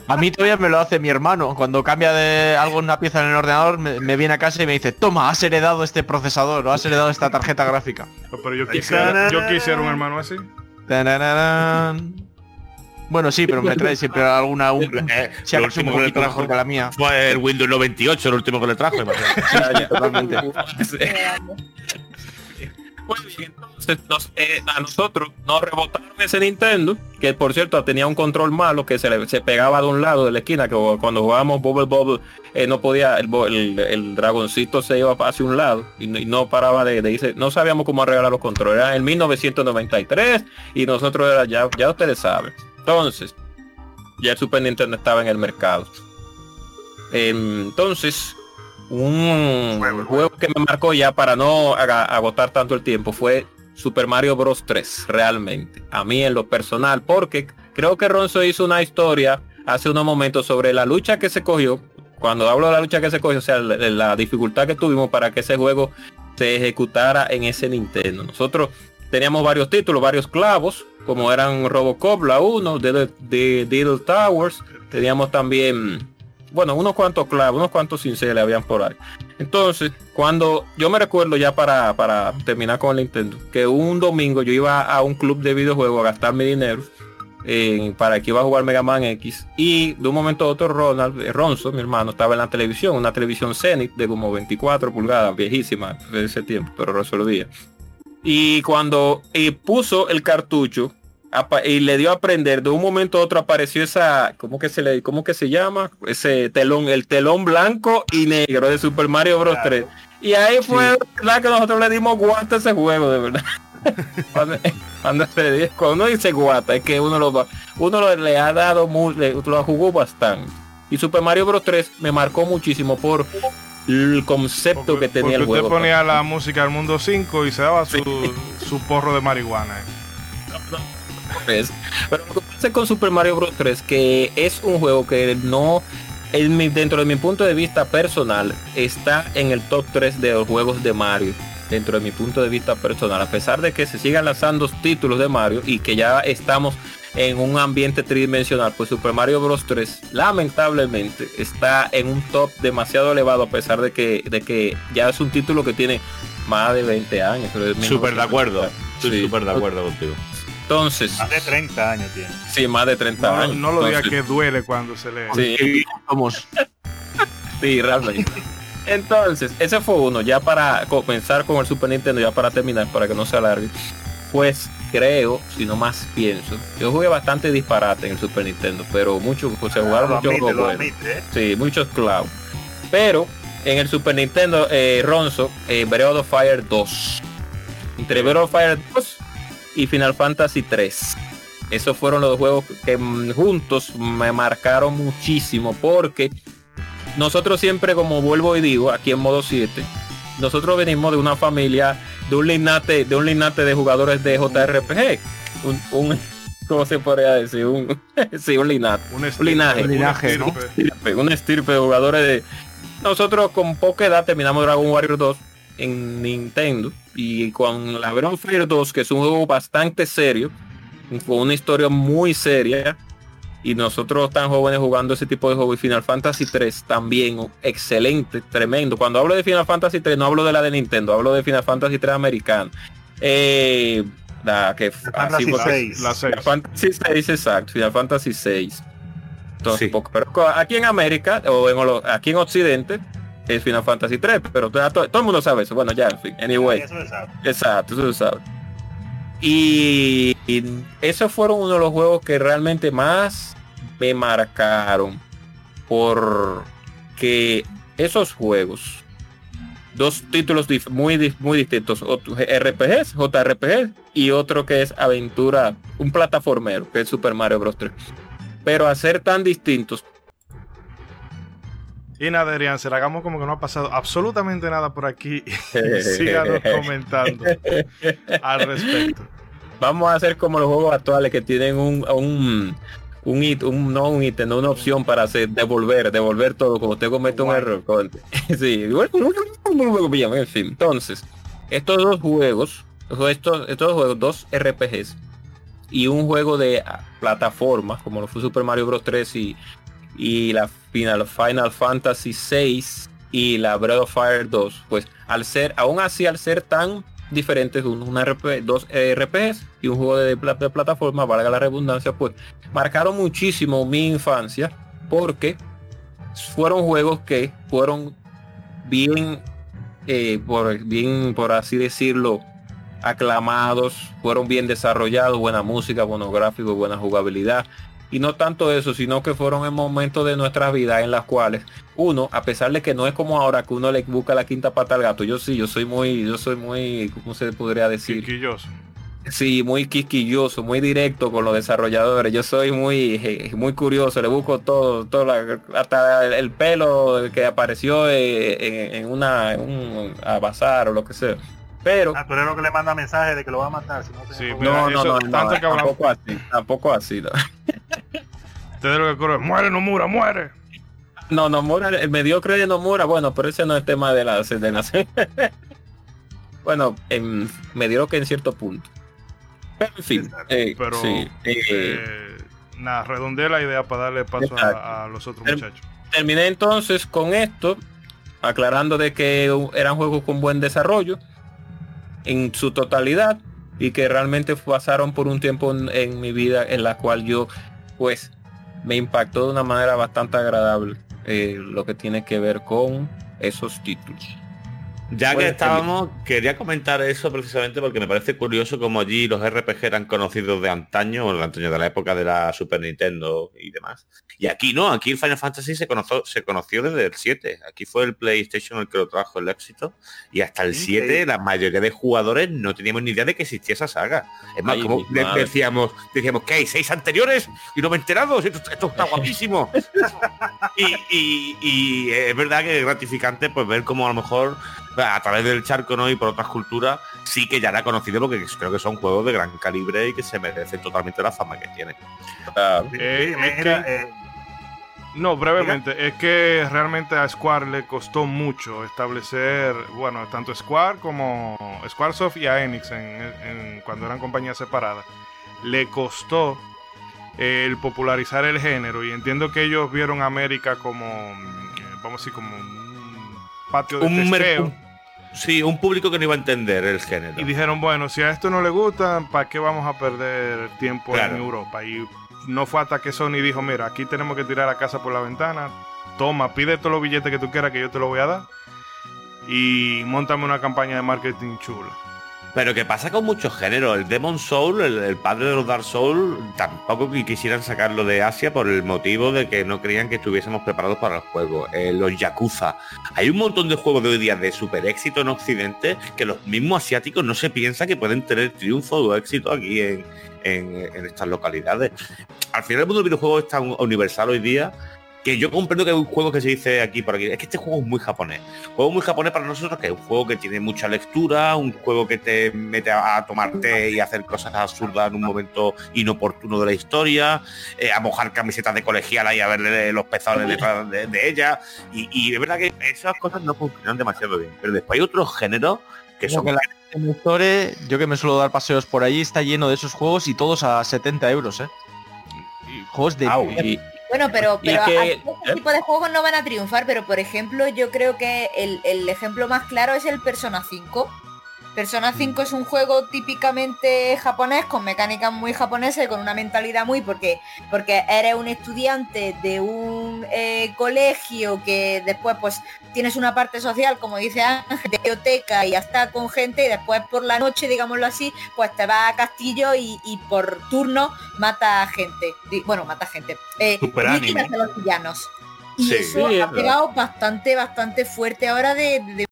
a mí todavía me lo hace mi hermano. Cuando cambia de algo una pieza en el ordenador, me, me viene a casa y me dice, toma, has heredado este procesador o has heredado esta tarjeta gráfica. Pero yo quisiera, yo quisiera un hermano así. Tararán. Bueno, sí, pero me trae siempre alguna... Un, Eh, si lo acaso un último que le trajo mejor que la mía. fue el Windows 98, el último que le trajo. imagínate. totalmente. Muy bien, entonces nos- eh, a nosotros nos rebotaron ese Nintendo, que por cierto tenía un control malo que se, le, se pegaba de un lado de la esquina, que cuando jugábamos Bubble Bubble eh, no podía, el, el- el dragoncito se iba hacia un lado y no, y no paraba de, de irse, no sabíamos cómo arreglar los controles, era en 1993 y nosotros era ya, ya ustedes saben. Entonces, ya el Super Nintendo estaba en el mercado. Entonces, un juego que me marcó ya para no agotar tanto el tiempo fue Super Mario Bros 3, realmente. A mí en lo personal, porque creo que Ronzo hizo una historia hace unos momentos sobre la lucha que se cogió. Cuando hablo de la lucha que se cogió, o sea, la, la dificultad que tuvimos para que ese juego se ejecutara en ese Nintendo. Nosotros teníamos varios títulos, varios clavos, como eran Robocop, la 1, de, de Diddle Towers. Teníamos también, bueno, unos cuantos clavos, unos cuantos cinceles habían por ahí. Entonces, cuando yo me recuerdo ya para, para terminar con el Nintendo, que un domingo yo iba a un club de videojuegos a gastar mi dinero para que iba a jugar Mega Man X y de un momento a otro Ronald, eh, mi hermano, estaba en la televisión, una televisión Zenith de como 24 pulgadas, viejísima de ese tiempo, pero resolvía. Y cuando y puso el cartucho y le dio a prender, de un momento a otro apareció esa, ¿cómo que se le, cómo que se llama? Ese telón, el telón blanco y negro de Super Mario Bros. 3. Y ahí fue la que nosotros le dimos guata a ese juego, de verdad. cuando, cuando se di- cuando uno dice guata, es que uno lo va, uno lo- le ha dado mu- le- lo jugó bastante. Y Super Mario Bros. 3 me marcó muchísimo por el concepto Porque, que tenía el juego. usted ponía la música del mundo 5 y se daba su, su porro de marihuana. eh. Pero lo que pasa con Super Mario Bros. 3 que es un juego que no en mi- dentro de mi punto de vista personal está en el top 3 de los juegos de Mario dentro de mi punto de vista personal a pesar de que se sigan lanzando títulos de Mario y que ya estamos en un ambiente tridimensional pues Super Mario Bros 3 lamentablemente está en un top demasiado elevado a pesar de que de que ya es un título que tiene más de 20 años Súper de acuerdo. Estoy Sí. súper de acuerdo contigo. entonces Más de 30 años tiene. sí más de 30 No, años no lo diga Entonces, que duele cuando se lee. Sí, somos. sí, realmente. Entonces, ese fue uno, ya para comenzar con el Super Nintendo, ya para terminar, para que no se alargue. Pues creo, si no más pienso, yo jugué bastante disparate en el Super Nintendo, pero mucho, pues se jugaron muchos admite, juegos buenos. ¿eh? Sí, muchos clavos. Pero en el Super Nintendo, eh, Ronzo, eh, Breath of Fire 2. Entre Breath of Fire 2 y Final Fantasy 3. Esos fueron los dos juegos que mm, juntos me marcaron muchísimo porque nosotros siempre, como vuelvo y digo, aquí en modo 7, nosotros venimos de una familia, de un linaje, de un linaje de jugadores de JRPG. Un, un ¿cómo se podría decir? Un, sí, un linaje Un estirpe, linaje. un Linaje, ¿no? estirpe. una estirpe de jugadores de... Nosotros con poca edad terminamos Dragon Warrior 2 en Nintendo y con la of Fire 2, que es un juego bastante serio, con una historia muy seria, y nosotros tan jóvenes jugando ese tipo de juego y Final Fantasy 3 también excelente, tremendo. Cuando hablo de Final Fantasy 3 no hablo de la de Nintendo, hablo de Final Fantasy 3 americano. Eh, la que Fantasy fue- seis. La 6. Final Fantasy 6, exacto, Final Fantasy 6. Entonces, Sí. poco- pero aquí en América o en, Olo- aquí en Occidente es Final Fantasy 3, pero todo, todo- todo el mundo sabe eso. Bueno, ya, en fin, anyway. Eso se sabe. Exacto, eso se sabe. Y, esos fueron uno de los juegos que realmente más me marcaron porque esos juegos, dos títulos muy, muy distintos, RPGs, JRPGs y otro que es aventura, un plataformero, que es Super Mario Bros. 3. Pero a ser tan distintos, Y nada, Adrián, se la hagamos como que no ha pasado absolutamente nada por aquí. Síganos comentando al respecto. vamos a hacer como los juegos actuales que tienen un, un, un, hit- un- no un ítem, no una opción para hacer devolver, devolver todo, como usted comete un error. con- sí, en fin. Entonces, estos dos juegos, estos, estos dos juegos, dos RPGs y un juego de ah, plataforma, como lo fue Super Mario Bros. 3 y, y la Final, Final Fantasy 6 y la Breath of Fire 2, pues al ser, aún así al ser tan diferentes, un, un RP, dos RPGs y un juego de, de plataforma, valga la redundancia, pues marcaron muchísimo mi infancia porque fueron juegos que fueron bien, eh, por, bien, por así decirlo, aclamados, fueron bien desarrollados, buena música, buenos gráficos, buena jugabilidad. Y no tanto eso, sino que fueron en momentos de nuestras vidas en las cuales uno, a pesar de que no es como ahora que uno le busca la quinta pata al gato, yo sí, yo soy muy, yo soy muy, ¿cómo se podría decir? Quisquilloso. Sí, muy quisquilloso, muy directo con los desarrolladores. Yo soy muy muy curioso, le busco todo, todo la- hasta el, el pelo que apareció eh, en, en una en un a bazar o lo que sea. Pero tú eres lo que le manda mensaje de que lo va a matar. Si no Sí, no, no, no, eso, no, tanto no, que hablamos- tampoco así, tampoco así. No, Ustedes lo que corren, muere, no mura, muere. no, Nomura, el mediocre de Nomura, bueno, pero ese no es tema de la de la Bueno, en, mediocre en cierto punto. Pero en fin, eh, Pero sí, eh, eh, nada, redondeé la idea para darle paso a, a los otros Term- muchachos. terminé entonces con esto, aclarando de que eran juegos con buen desarrollo en su totalidad y que realmente pasaron por un tiempo en, mi vida en la cual yo pues me impactó de una manera bastante agradable eh, lo que tiene que ver con esos títulos. Ya que Bueno, estábamos, quería comentar eso precisamente porque me parece curioso como allí los RPG eran conocidos de antaño, o de antaño de la época de la Super Nintendo y demás. Y aquí no, aquí el Final Fantasy se conoció, se conoció desde el 7. Aquí fue el PlayStation el que lo trajo el éxito. Y hasta el 7 la mayoría de jugadores no teníamos ni idea de que existía esa saga. Es más, Ay, como decíamos, decíamos que hay seis anteriores y no me he enterado, esto, esto está guapísimo. y, y- y es verdad que es gratificante pues ver cómo a lo mejor a través del charco ¿no? y por otras culturas sí que ya era conocido porque creo que son juegos de gran calibre y que se merecen totalmente la fama que tienen. Eh, es que- eh, No, brevemente, es que realmente a Square le costó mucho establecer, bueno, tanto Square como Squaresoft y a Enix en, en- cuando eran compañías separadas, le costó eh, el popularizar el género y entiendo que ellos vieron a América como, eh, vamos a decir, como un patio de Un, mer- testeo. un- sí, un público que no iba a entender el género. Y dijeron, bueno, si a esto no le gusta, ¿para qué vamos a perder tiempo Claro. en Europa? Y no fue hasta que Sony dijo, mira, aquí tenemos que tirar la casa por la ventana, toma, pide todos los billetes que tú quieras que yo te lo voy a dar. Y montame una campaña de marketing chula. Pero que pasa con muchos géneros. El Demon Soul, el, padre de los Dark Souls, tampoco quisieran sacarlo de Asia por el motivo de que no creían que estuviésemos preparados para el juego. Eh, los Yakuza. Hay un montón de juegos de hoy día de super éxito en Occidente que los mismos asiáticos no se piensa que pueden tener triunfo o éxito aquí en, estas localidades. Al final el mundo del videojuego es tan universal hoy día que yo comprendo que hay un juego que se dice aquí por aquí. Es que este juego es muy japonés. Juego muy japonés para nosotros, que es un juego que tiene mucha lectura, un juego que te mete a, a tomar té y hacer cosas absurdas en un momento inoportuno de la historia, eh, a mojar camisetas de colegiala y a verle los pezones detrás de, de ella. Y, y de verdad que esas cosas no funcionan demasiado bien. Pero después hay otros géneros que son... Que la yo que me suelo dar paseos por allí, está lleno de esos juegos y todos a 70 euros, ¿eh? Juegos de... Au. Y- Bueno, pero, pero que- aquí este ¿eh? tipo de juegos no van a triunfar, pero por ejemplo, yo creo que el, el ejemplo más claro es el Persona 5. Persona 5 es un juego típicamente japonés, con mecánicas muy japonesas y con una mentalidad muy porque, porque eres un estudiante de un eh, colegio que después pues tienes una parte social, como dice Ángel, de biblioteca y ya está con gente y después por la noche, digámoslo así, pues te vas a castillo y, y por turno mata a gente. Bueno, mata a gente. Eh, a los villanos. Y Sí. eso Sí, ha pegado bastante, bastante fuerte ahora de, de-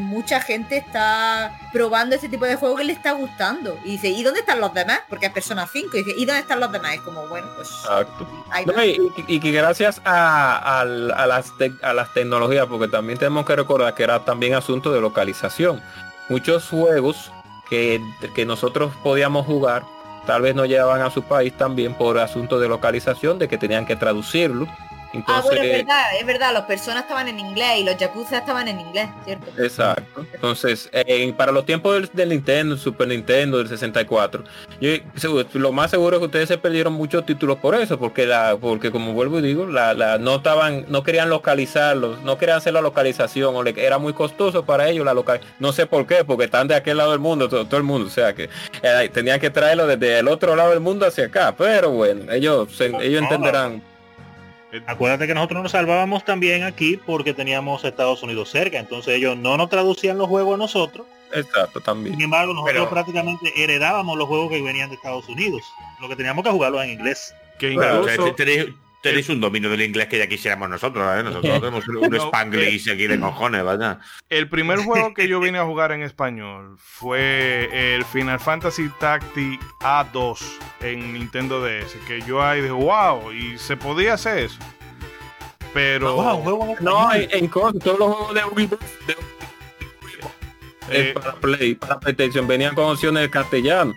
Mucha gente está probando este tipo de juego que le está gustando. Y dice, ¿y dónde están los demás? Porque es Persona 5. Y dice, ¿y dónde están los demás? Es como, bueno, pues... Exacto. No, y, y que gracias a, las a las tecnologías, porque también tenemos que recordar que era también asunto de localización. Muchos juegos que, que nosotros podíamos jugar, tal vez no llegaban a su país también por asunto de localización, de que tenían que traducirlo. Ah, bueno, es verdad, es verdad, los personas estaban en inglés y los Yakuza estaban en inglés, ¿cierto? Exacto. Entonces, eh, para los tiempos del, del Nintendo, Super Nintendo, del 64, yo, seguro- lo más seguro es que ustedes se perdieron muchos títulos por eso, porque la, porque como vuelvo y digo, la, la- no estaban, no querían localizarlos, no querían hacer la localización, o le, era muy costoso para ellos la local, no sé por qué, porque están de aquel lado del mundo, todo, todo el mundo, o sea que eh, tenían que traerlo desde el otro lado del mundo hacia acá, pero bueno, ellos, se- ellos entenderán. Acuérdate que nosotros nos salvábamos también aquí porque teníamos Estados Unidos cerca, entonces ellos no nos traducían los juegos a nosotros Exacto, también. Sin embargo, nosotros Pero- prácticamente heredábamos los juegos que venían de Estados Unidos. Lo que teníamos que jugarlos en inglés. Que incluso... te- tenéis un dominio del inglés que ya quisiéramos nosotros, ¿eh? Nosotros tenemos un, un No, Spanglish aquí de cojones, vaya. El primer juego que yo vine a jugar en español fue el Final Fantasy Tactic A2 en Nintendo DS. Que yo ahí dije, wow, y se podía hacer eso. Pero Wow, juego en No, en, en cosas, todos los juegos de Ubisoft de- eh, eh, para Play, para PlayStation venían con opciones de castellano.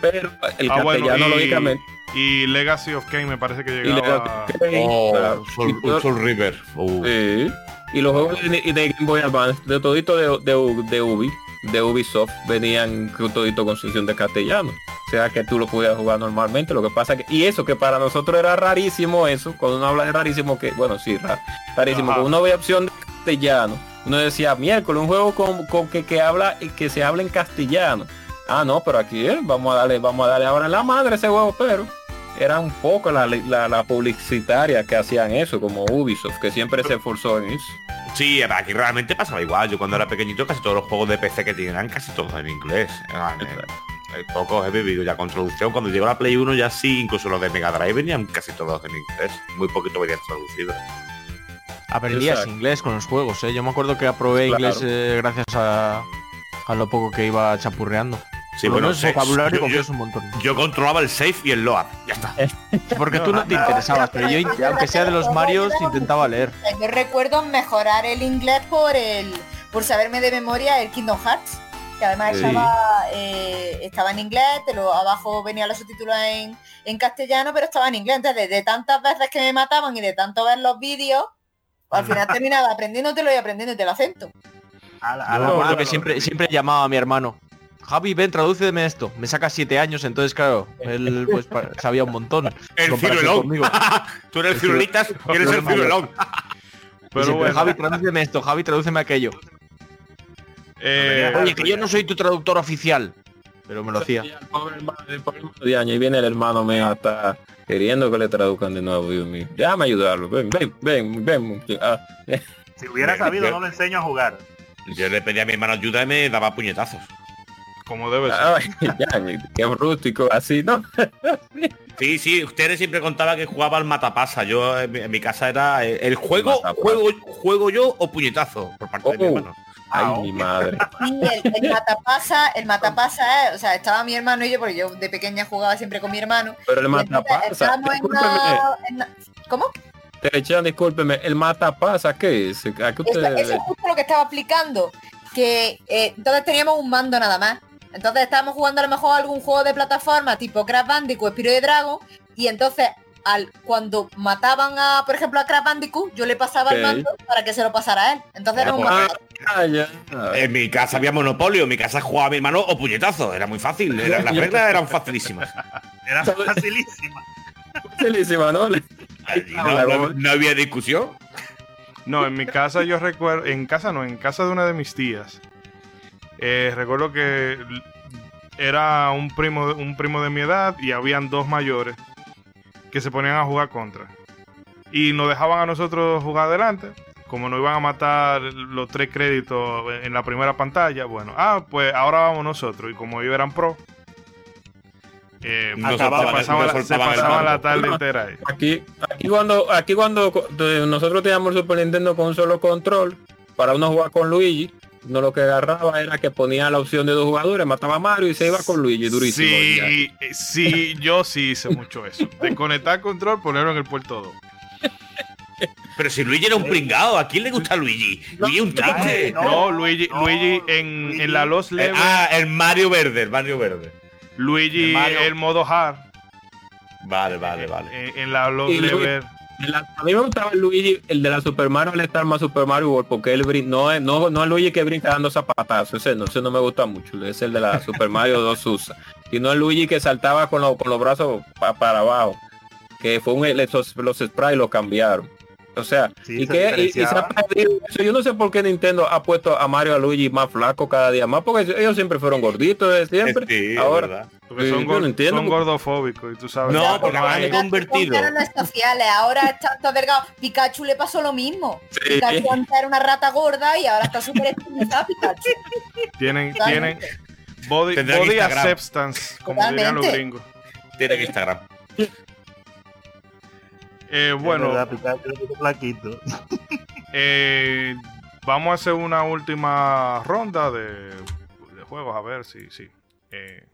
Pero el ah, bueno, castellano, y, lógicamente. Y Legacy of Kain me parece que Y, llegaba. le- Oh, claro. Soul, Y River. Uh. Sí. Y los juegos de, de Game Boy Advance, de todito de, de, de Ubi, de Ubisoft, venían con todito con sección de castellano. O sea que tú lo podías jugar normalmente. Lo que pasa que, y eso que para nosotros era rarísimo eso, cuando uno habla de rarísimo, que, bueno, sí, ra- rarísimo, Ajá. cuando uno veía opción de castellano, uno decía, miércoles, un juego con, con que, que habla, que se habla en castellano. Ah, no, pero aquí eh, vamos a darle, vamos a darle ahora en la madre ese juego, pero era un poco la, la, la publicitaria que hacían eso, como Ubisoft, que siempre se esforzó en eso. Sí, aquí realmente pasaba igual. Yo cuando era pequeñito casi todos los juegos de PC que tenían casi todos en inglés. Eran, eh, eh, pocos he vivido ya con traducción. Cuando llegó la Play 1 ya sí, incluso los de Mega Drive venían casi todos en inglés. Muy poquito venían traducidos. Aprendías Exacto. inglés con los juegos, ¿eh? Yo me acuerdo que aprobé Claro. inglés eh, gracias a, a lo poco que iba chapurreando. Sí, Por bueno, vocabulario yo, un montón. yo controlaba el safe y el load. Ya está. Porque tú no te interesabas, pero yo, aunque sea de los Marios, intentaba leer. Yo recuerdo mejorar el inglés por el por saberme de memoria el Kingdom Hearts, que además Sí. estaba, eh, estaba en inglés, pero abajo venía los subtítulos en, en castellano, pero estaba en inglés. Entonces, de, de tantas veces que me mataban y de tanto ver los vídeos, al final terminaba aprendiéndotelo y aprendiéndote el acento. A la- a Yo me acuerdo que siempre, siempre llamaba a mi hermano. Javi, ven, tradúceme esto. Me saca siete años, entonces claro, él pues sabía un montón. El ciruelón. conmigo. Tú eres el El ciruelitas eres el ciruelón. Pero bueno, Javi, tradúceme esto, Javi, tradúceme aquello. eh, Oye, que yo no soy tu traductor oficial. Pero me lo hacía. El pobre hermano, el pobre hermano de año, y viene el hermano mío hasta queriendo que le traduzcan de nuevo, Dios mío. Déjame ayudarlo. Ven, ven, ven, ven. Ah, Si hubiera sabido, no lo enseño a jugar. Yo le pedía a mi hermano ayuda y me daba puñetazos. Como debe ser. ay, ya, qué rústico, así, ¿no? Sí, sí, ustedes siempre contaba que jugaba al matapasa. Yo en mi, en mi casa era eh, el juego, juego, juego yo o puñetazo por parte de mi Oh. hermano. Ay, mi madre. Sí, el, el matapasa, el matapasa o sea, estaba mi hermano y yo, porque yo de pequeña jugaba siempre con mi hermano. Pero el matapasa, en una- en una- ¿Cómo? te echan, discúlpeme, el matapasa, ¿qué es? ¿A qué Eso, usted eso es justo lo que estaba explicando. Que eh, entonces teníamos un mando nada más. Entonces estábamos jugando a lo mejor algún juego de plataforma tipo Crash Bandicoot, Spiro de Dragon. Y entonces al cuando mataban a, por ejemplo, a Crash Bandicoot, yo le pasaba el Ok. mando para que se lo pasara a él. Entonces era un Ah, ah, ya. En mi casa había monopolio, en mi casa jugaba mi hermano o puñetazo. Era muy fácil, era- las reglas eran facilísimas. Era facilísima. Facilísima, ¿no? Allí no, no- no había discusión. No, en mi casa yo recuerdo, en casa no, en casa de una de mis tías. Eh, recuerdo que era un primo, de- un primo de mi edad y habían dos mayores que se ponían a jugar contra. Y nos dejaban a nosotros jugar adelante. Como no iban a matar los tres créditos en la primera pantalla, bueno, ah, pues ahora vamos nosotros. Y como ellos eran pro, eh, No se pasaban, no la- se pasaban tarde entera ahí. Aquí, aquí cuando, aquí cuando de- nosotros teníamos el Super Nintendo con un solo control, para uno jugar con Luigi, no lo que agarraba era que ponía la opción de dos jugadores, mataba a Mario y se iba con Luigi, durísimo. Sí, sí, yo sí hice mucho eso. Desconectar el control, ponerlo en el puerto 2. Pero si Luigi era un pringado, ¿a quién le gusta Luigi? Luigi es un triste. no, No, Luigi, no, Luigi en, Luigi. en la Lost Eh, Level, ah, el Mario Verde, el Mario Verde. Luigi el Mario. el modo hard. Vale, vale, vale. En, en la Luigi- Level. La- a mí me gustaba el Luigi, el de la Super Mario All Star más Super Mario World, porque él brin- no es no, no es Luigi que brinca dando zapatazos, ese no, ese no me gusta mucho, es el de la Super Mario 2 USA. Y no es Luigi que saltaba con, lo- con los brazos pa- para abajo, que fue un esos- los sprites lo cambiaron. O sea, Sí, y se que y- y se ha perdido eso. Yo no sé por qué Nintendo ha puesto a Mario a Luigi más flacos cada día más, porque ellos siempre fueron gorditos siempre. Sí, Ahora. Porque son, gor- no entiendo son por- gordofóbicos y tú sabes. No, que porque le convertido. Sociales, ahora está todo delgado. Pikachu le pasó lo mismo. Sí. Pikachu antes era una rata gorda y ahora está súper estilizado Pikachu. tienen, tienen body, body acceptance, como dirían los gringos. Tiene que Instagram. Eh, bueno, eh, vamos a hacer una última ronda de, de juegos, a ver si, sí. Eh,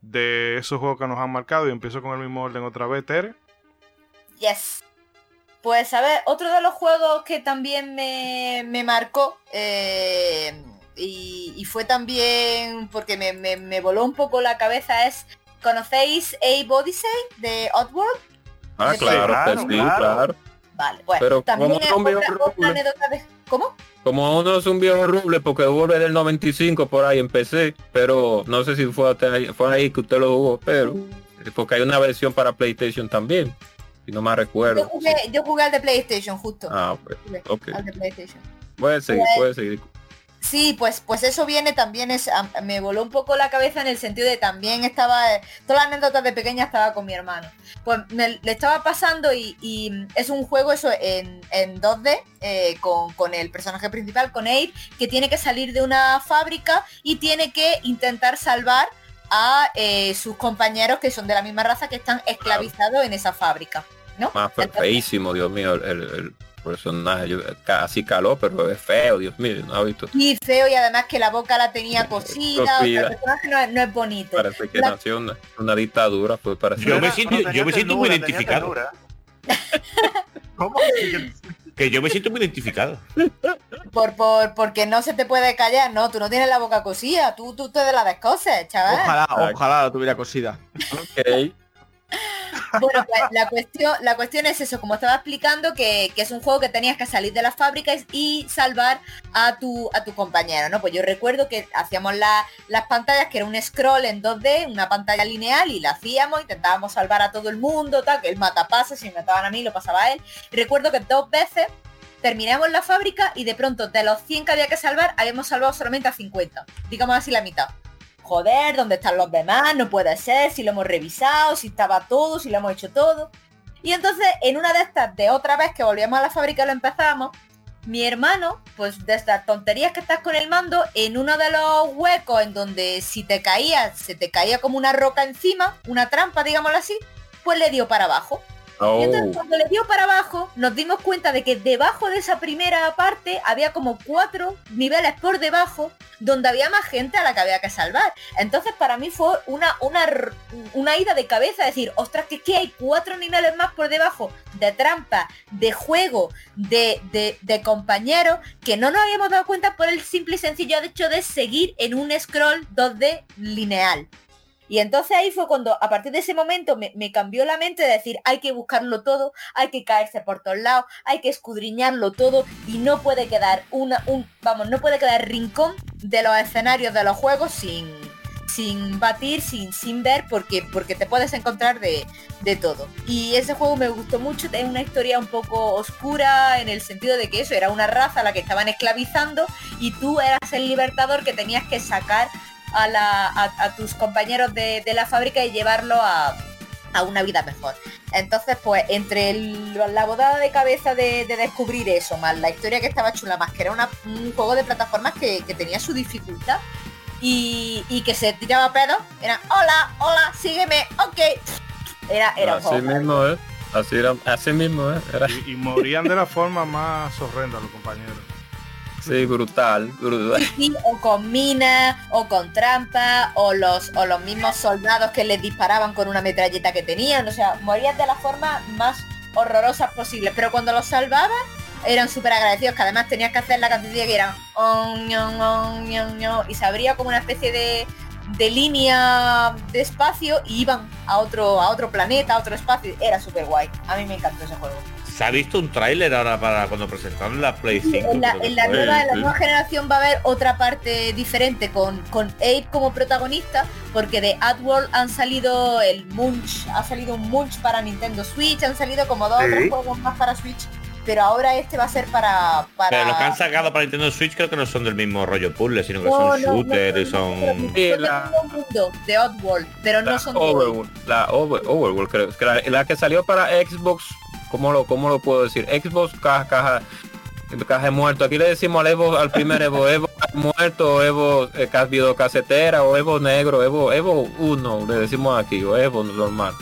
de esos juegos que nos han marcado y empiezo con el mismo orden otra vez, Tere. Yes. Pues a ver, otro de los juegos que también me, me marcó eh, y, y fue también porque me, me- me voló un poco la cabeza es, ¿conocéis A Odyssey de Oddworld? Ah, claro, claro, pues sí, claro. claro. Vale, pues Pero también como es un viejo otra, otra anécdota de... ¿Cómo? Como uno es un viejo ruble porque vuelve del 95 por ahí en PC, pero no sé si fue, hasta ahí, fue ahí que usted lo jugó, pero porque hay una versión para PlayStation también, si no me Yo recuerdo. jugué, yo jugué al de PlayStation justo. Ah, pues, Jugué ok. Al de PlayStation. Puede seguir, Pues- puede seguir. Sí, pues, pues eso viene también, es, am- me voló un poco la cabeza en el sentido de también estaba, todas las anécdotas de pequeña estaba con mi hermano. Pues me le estaba pasando y, y es un juego eso en, en 2D eh, con, con el personaje principal, con Abe, que tiene que salir de una fábrica y tiene que intentar salvar a eh, sus compañeros que son de la misma raza que están esclavizados en esa fábrica. ¿no? Más feísimo, Dios mío, el, el- el personaje. Yo- Casi caló, pero es feo, Dios mío, no ha visto. Y feo y además que la boca la tenía cosida, o sea, Cosida. el personaje no es, no es bonito. Parece que La- nació una, una dictadura, pues parece. Yo me siento- yo me siento muy identificado. ¿Cómo? Que yo me siento muy identificado. Por, por, porque no se te puede callar, no, tú no tienes la boca cosida, tú, tú te de la descoses, chaval. Ojalá, ojalá la tuviera cosida. Ok. Bueno, pues la cuestión, la cuestión es eso, como estaba explicando, que, es un juego que tenías que salir de las fábricas y salvar a tu, a compañero, ¿no? Pues yo recuerdo que hacíamos la- las pantallas, que era un scroll en 2D, una pantalla lineal, y la hacíamos, intentábamos salvar a todo el mundo, tal, que el matapase, si me mataban a mí, lo pasaba a él. Y recuerdo que dos veces terminamos la fábrica y de pronto de los 100 que había que salvar, habíamos salvado solamente a 50. Digamos así la mitad joder, ¿dónde están los demás? No puede ser, si lo hemos revisado, si estaba todo, si lo hemos hecho todo. Y entonces, en una de estas, de otra vez que volvíamos a la fábrica y lo empezamos, mi hermano, pues de estas tonterías que estás con el mando, en uno de los huecos en donde si te caías, se te caía como una roca encima, una trampa, digámoslo así, pues le dio para abajo. Y Oh, entonces cuando le dio para abajo, nos dimos cuenta de que debajo de esa primera parte había como cuatro niveles por debajo donde había más gente a la que había que salvar. Entonces para mí fue una, una, una ida de cabeza, decir, ostras, que es que hay cuatro niveles más por debajo de trampa, de juego, de, de, de compañeros, que no nos habíamos dado cuenta por el simple y sencillo hecho de seguir en un scroll 2D lineal. Y entonces ahí fue cuando, a partir de ese momento, me, cambió la mente de decir, hay que buscarlo todo, hay que caerse por todos lados, hay que escudriñarlo todo y no puede quedar una, un, vamos, no puede quedar rincón de los escenarios de los juegos sin, sin batir, sin, sin ver, porque, porque te puedes encontrar de, de todo. Y ese juego me gustó mucho, es una historia un poco oscura en el sentido de que eso era una raza a la que estaban esclavizando y tú eras el libertador que tenías que sacar a, la, a, a tus compañeros de, de la fábrica y llevarlo a, a una vida mejor. Entonces, pues, entre el- la bodada de cabeza de, de descubrir eso, más la historia que estaba chula, más que era una- un juego de plataformas que, que tenía su dificultad y, y que se tiraba pedo, era hola, hola, sígueme, ok. Era, era un así juego. mismo es. Así, era, así mismo es. Era, Y, y morían de la forma más horrenda los compañeros. Sí, brutal, brutal. Sí, o con minas, o con trampas, o los, o los mismos soldados que les disparaban con una metralleta que tenían. O sea, morías de la forma más horrorosas posible. Pero cuando los salvabas, eran súper agradecidos, que además tenías que hacer la cancioncilla que era "On, ñon, on, ñon, ñon", y se abría como una especie de, de línea de espacio y iban a otro, a otro planeta, a otro espacio. Era súper guay. A mí me encantó ese juego. Se ha visto un tráiler ahora para cuando presentaron la Play 5. En la, en nueva, en la nueva generación va a haber otra parte diferente con, con Abe como protagonista, porque de AdWorld han salido el Munch, ha salido un Munch para Nintendo Switch, han salido como dos o Sí. tres juegos más para Switch, pero ahora este va a ser para... para... Pero los que han sacado para Nintendo Switch creo que no son del mismo rollo puzzle, sino que No, son no, no, shooter no, y son... no, Sí, son la- de Oddworld, pero no son de- la Over- Overworld creo que la, la que salió para Xbox ¿cómo lo, cómo lo puedo decir? Xbox caja caja caja de muerto aquí le decimos al Evo al primer Evo Evo muerto Evo eh, cas- videocasetera o Evo negro Evo Evo 1 le decimos aquí o Evo normal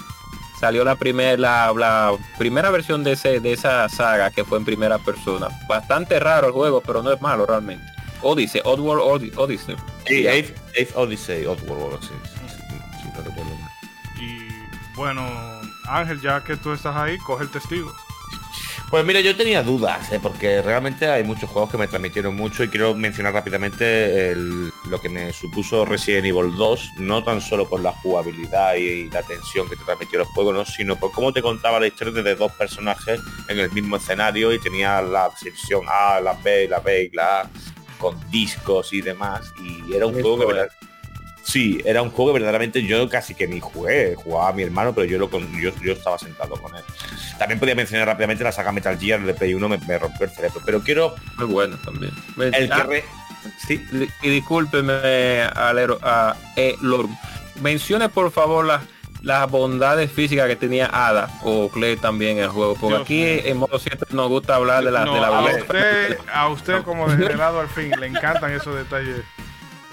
salió la primera la, la primera versión de ese de esa saga que fue en primera persona bastante raro el juego pero no es malo realmente Odyssey Oddworld Odyssey, Odyssey. Sí, Ave Odyssey, Oddworld, sí, sí, sí, sí, no recuerdo mal. Y bueno, Ángel, ya que tú estás ahí, coge el testigo. Pues mira, yo tenía dudas, ¿eh? porque realmente hay muchos juegos que me transmitieron mucho y quiero mencionar rápidamente el- lo que me supuso Resident Evil 2, no tan solo por la jugabilidad y, la tensión que te transmitió los juegos, ¿no? sino por cómo te contaba la historia de dos personajes en el mismo escenario y tenía la sección A, la B, la B y la A con discos y demás y era un juego que Sí, era un juego que verdaderamente yo casi que ni jugué, jugaba a mi hermano, pero yo lo con- yo, yo estaba sentado con él. También podía mencionar rápidamente la saga Metal Gear de Play 1 me, me rompió el cerebro, pero quiero muy bueno también el que Ah, re- sí, Y discúlpeme, Alero, a E. Lorm. Mencione por favor las las bondades físicas que tenía Ada o Clay también en el juego. Porque Dios aquí en modo 7 nos gusta hablar de la, No, de la a usted, a usted como degenerado al fin, le encantan esos detalles.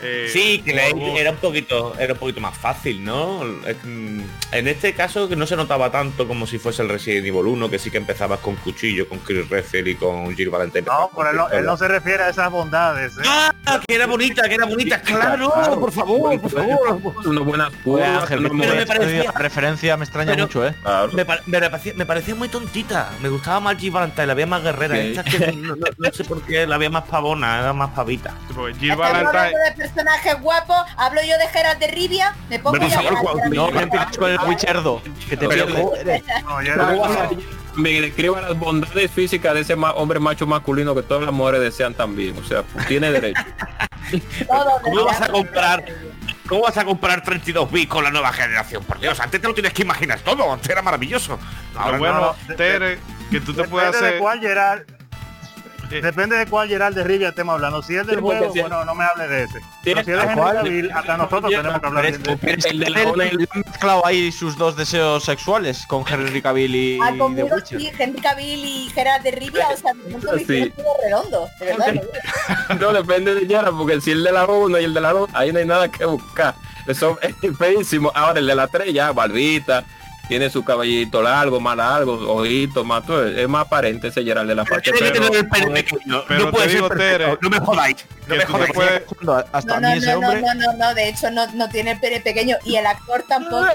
Eh, sí, que era un poquito era un poquito más fácil, ¿no? Mm, En este caso que no se notaba tanto como si fuese el Resident Evil 1, que sí que empezabas con cuchillo, con Chris Redfield y con Jill Valentine. No, pero él no, él no se refiere a esas bondades. ¿eh? Ah, que era bonita, que era bonita, claro, Claro. por favor, por favor. Una buena Ángel, Pero me parecía- la referencia me extraña pero- mucho, ¿eh? Claro. Me, pa- me parecía, me parecía muy tontita. Me gustaba más Jill Valentine, la veía más guerrera. Esta es que no, no- no sé por qué la veía más pavona, era más pavita. Jill Valentine, personajes guapos, hablo yo de Geralt de Rivia, me pongo Pero por favor, a- No, empieces con el Witcherdo, que te pierdes. No, ya ¿Cómo era- vas a- Me describa las bondades físicas de ese ma- hombre macho masculino que todas las mujeres desean también. O sea, tiene derecho. ¿Cómo vas a comprar? ¿Cómo vas a comprar 32 bits con la nueva generación? Por Dios, antes te lo tienes que imaginar todo, antes era maravilloso. lo Ahora bueno, no, de- Tere, que tú te puedes Depende de hacer. cuál Gerard, depende de cuál Gerard de Rivia estemos hablando. Si es del juego, bueno, no me hable de ese. Pero si es de. Cavill, hasta nosotros tenemos que hablar de es- pero es El de él ha mezclado ahí sus dos deseos sexuales con Henry Cavill y, Ah, The Witcher. sí, Henry Cavill y Gerard de Rivia, o sea, mi Sí. todo redondo, de verdad. No depende de Yara, porque si el de la 1 y el de la 2, ahí no hay nada que buscar. Eso es feísimo. Ahora el de la 3 ya, barbita, tiene su cabellito largo, más largo, ojitos, más todo. Es más aparente ese Gerald de la que Pero, no puede te ser digo. Tere, no me jodáis. No me jodáis. puedes- Hasta No, a no, mí ese no, no, hombre... no, no, no, de hecho no, no tiene el pene pequeño y el actor tampoco.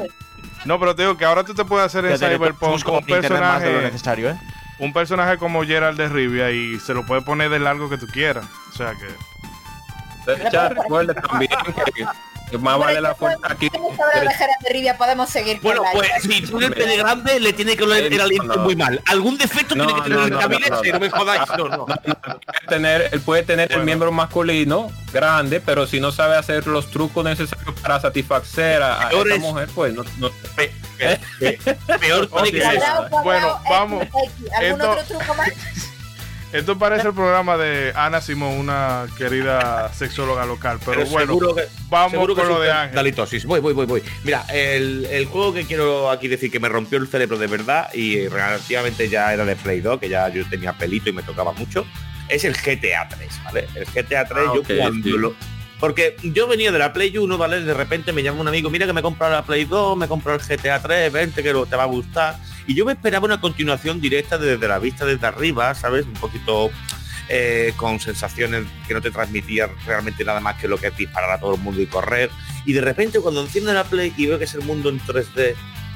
No, pero te digo que ahora tú te puedes hacer en Cyberpunk como un internet más de lo personaje, necesario, ¿eh? un personaje como Gerald de Rivia y se lo puede poner de largo que tú quieras. O sea que ya recuerde también que, que más vale la fuerza aquí. De Rivia, podemos seguir Bueno, pues si tiene el pene grande, le tiene que oler el aliento No. muy mal. Algún defecto No, tiene que tener no, el no, Cavill no, ese, no. no me jodáis. No, no. Puede tener, él puede tener Bueno. el miembro masculino grande, pero si no sabe hacer los trucos necesarios para satisfacer a, a Peor esa es- mujer, pues no, no- Pe- pe- pe- Peor tiene que ser. Cuadrado, cuadrado, Bueno, vamos. ¿Algún otro truco más? Esto parece el programa de Ana Simón, una querida sexóloga local. Pero, Pero bueno, seguro que, vamos seguro con lo de Ángel. Dalitosis. Voy, voy, voy, voy. Mira, el, el juego que quiero aquí decir que me rompió el cerebro de verdad y relativamente ya era de Play 2, que ya yo tenía pelito y me tocaba mucho, es el GTA 3, ¿vale? El GTA 3 Ah, yo cuando lo... Porque yo venía de la Play 1, ¿vale? De repente me llama un amigo, mira que me he comprado la Play 2, me he comprado el GTA 3, vente que lo- te va a gustar. Y yo me esperaba una continuación directa desde la vista desde arriba, ¿sabes? Un poquito eh, con sensaciones que no te transmitía realmente nada más que lo que es disparar a todo el mundo y correr. Y de repente cuando enciendo la Play y veo que es el mundo en 3D,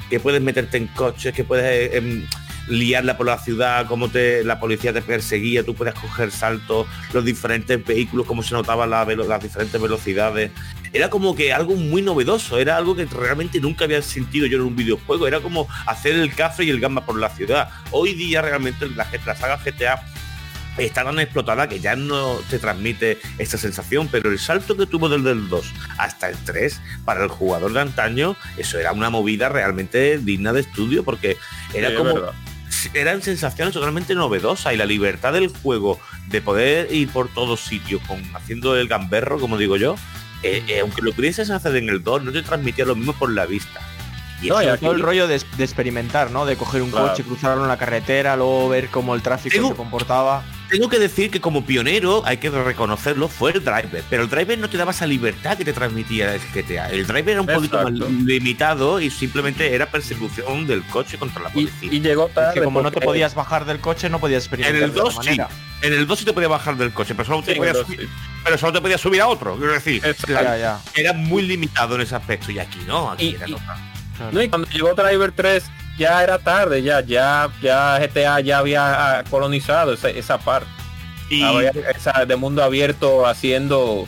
que puedes meterte en coches, que puedes... em, liarla por la ciudad, cómo te, la policía te perseguía, tú podías coger saltos, los diferentes vehículos, cómo se notaban la las diferentes velocidades. Era como que algo muy novedoso, era algo que realmente nunca había sentido yo en un videojuego, era como hacer el café y el gamba por la ciudad. Hoy día realmente la, la saga GTA está tan explotada que ya no te transmite esta sensación, pero el salto que tuvo desde el 2 hasta el 3 para el jugador de antaño, eso era una movida realmente digna de estudio porque era Sí, como. Eran sensaciones totalmente novedosas y la libertad del juego de poder ir por todos sitios con haciendo el gamberro, como digo yo, eh, eh, aunque lo pudieses hacer en el 2, no te transmitía lo mismo por la vista. Y No, y eso- todo el rollo de, de experimentar, ¿no? De coger un Claro. coche, cruzarlo en la carretera, luego ver cómo el tráfico Tengo- se comportaba. Tengo que decir que como pionero, hay que reconocerlo, fue el driver. Pero el driver no te daba esa libertad que te transmitía el GTA. El driver era un poquito más limitado y simplemente era persecución del coche contra la policía. y llegó Es tarde. que como no te podías bajar del coche, no podías en el de 2 esa sí. En el 2 sí te podías bajar del coche, pero solo te, Sí, podías, subir, sí. pero solo te podías subir a otro. Quiero decir, Ya, ya. era muy limitado en ese aspecto. Y aquí no, aquí Y- era y- total. No, y cuando llegó Driver 3 ya era tarde, ya, ya, ya GTA ya había ah, colonizado esa, esa parte. Y Había esa de mundo abierto haciendo,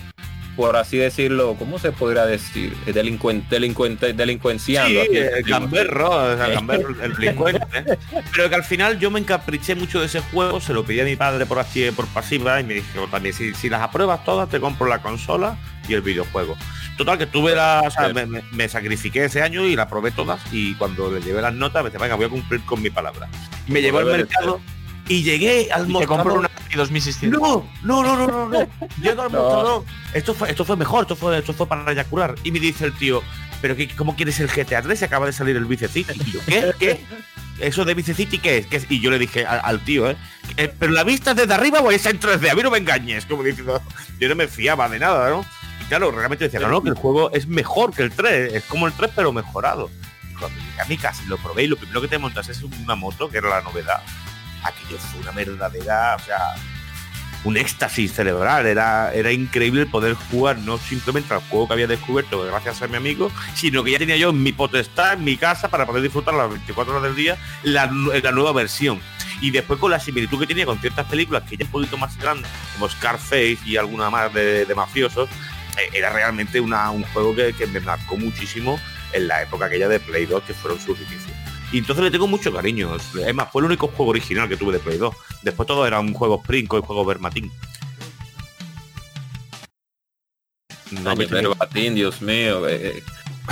por así decirlo, ¿cómo se podría decir? Delincuente, delincuente, delincuenciando. Sí, así el gamberro, el gamberro, el delincuente. ¿eh? Pero que al final yo me encapriché mucho de ese juego, se lo pedí a mi padre por y por pasiva y me dijo también, si, si las apruebas todas, te compro la consola y el videojuego. Total, que tuve la, o sea, Sí. me, me- sacrifiqué ese año y la probé todas y cuando le llevé las notas me dice, venga, voy a cumplir con mi palabra. Me llevó al mercado y llegué al Y te compró mostrador. una Atari 2600. No, no, no, no, no, no. Llego al No. mostrador. Esto fue, esto fue mejor, esto fue, esto fue para ya curar. Y me dice el tío, pero qué, ¿cómo quieres el GTA 3? Se acaba de salir el Vice City. Y yo, ¿qué? ¿Qué? ¿Eso de Vice City qué es? ¿Qué es? Y yo le dije al, al tío, ¿eh? Eh, ¿Pero la vista es desde arriba o es en 3D? A mí no me engañes. Como diciendo, yo no me fiaba de nada, ¿no? Claro, realmente decía, no, no, que el juego es mejor que el 3. Es como el 3, pero mejorado. Y cuando llegué a mi casa lo probé y lo primero que te montas es una moto, que era la novedad. Aquello fue una verdadera, o sea, un éxtasis cerebral. Era, era increíble poder jugar no simplemente al juego que había descubierto gracias a mi amigo, sino que ya tenía yo mi potestad, en mi casa, para poder disfrutar las 24 horas del día la, nu- la nueva versión. Y después con la similitud que tenía con ciertas películas que ya un poquito más grandes, como Scarface y alguna más de, de mafiosos, era realmente una- un juego que, que me marcó muchísimo en la época aquella de Play 2, que fueron sus inicios. Y entonces le tengo mucho cariño. Es más, fue el único juego original que tuve de Play 2. Después todo era un juego Princo y juego Vermatín. No Ay, me el verbatín, Dios mío. eh, eh,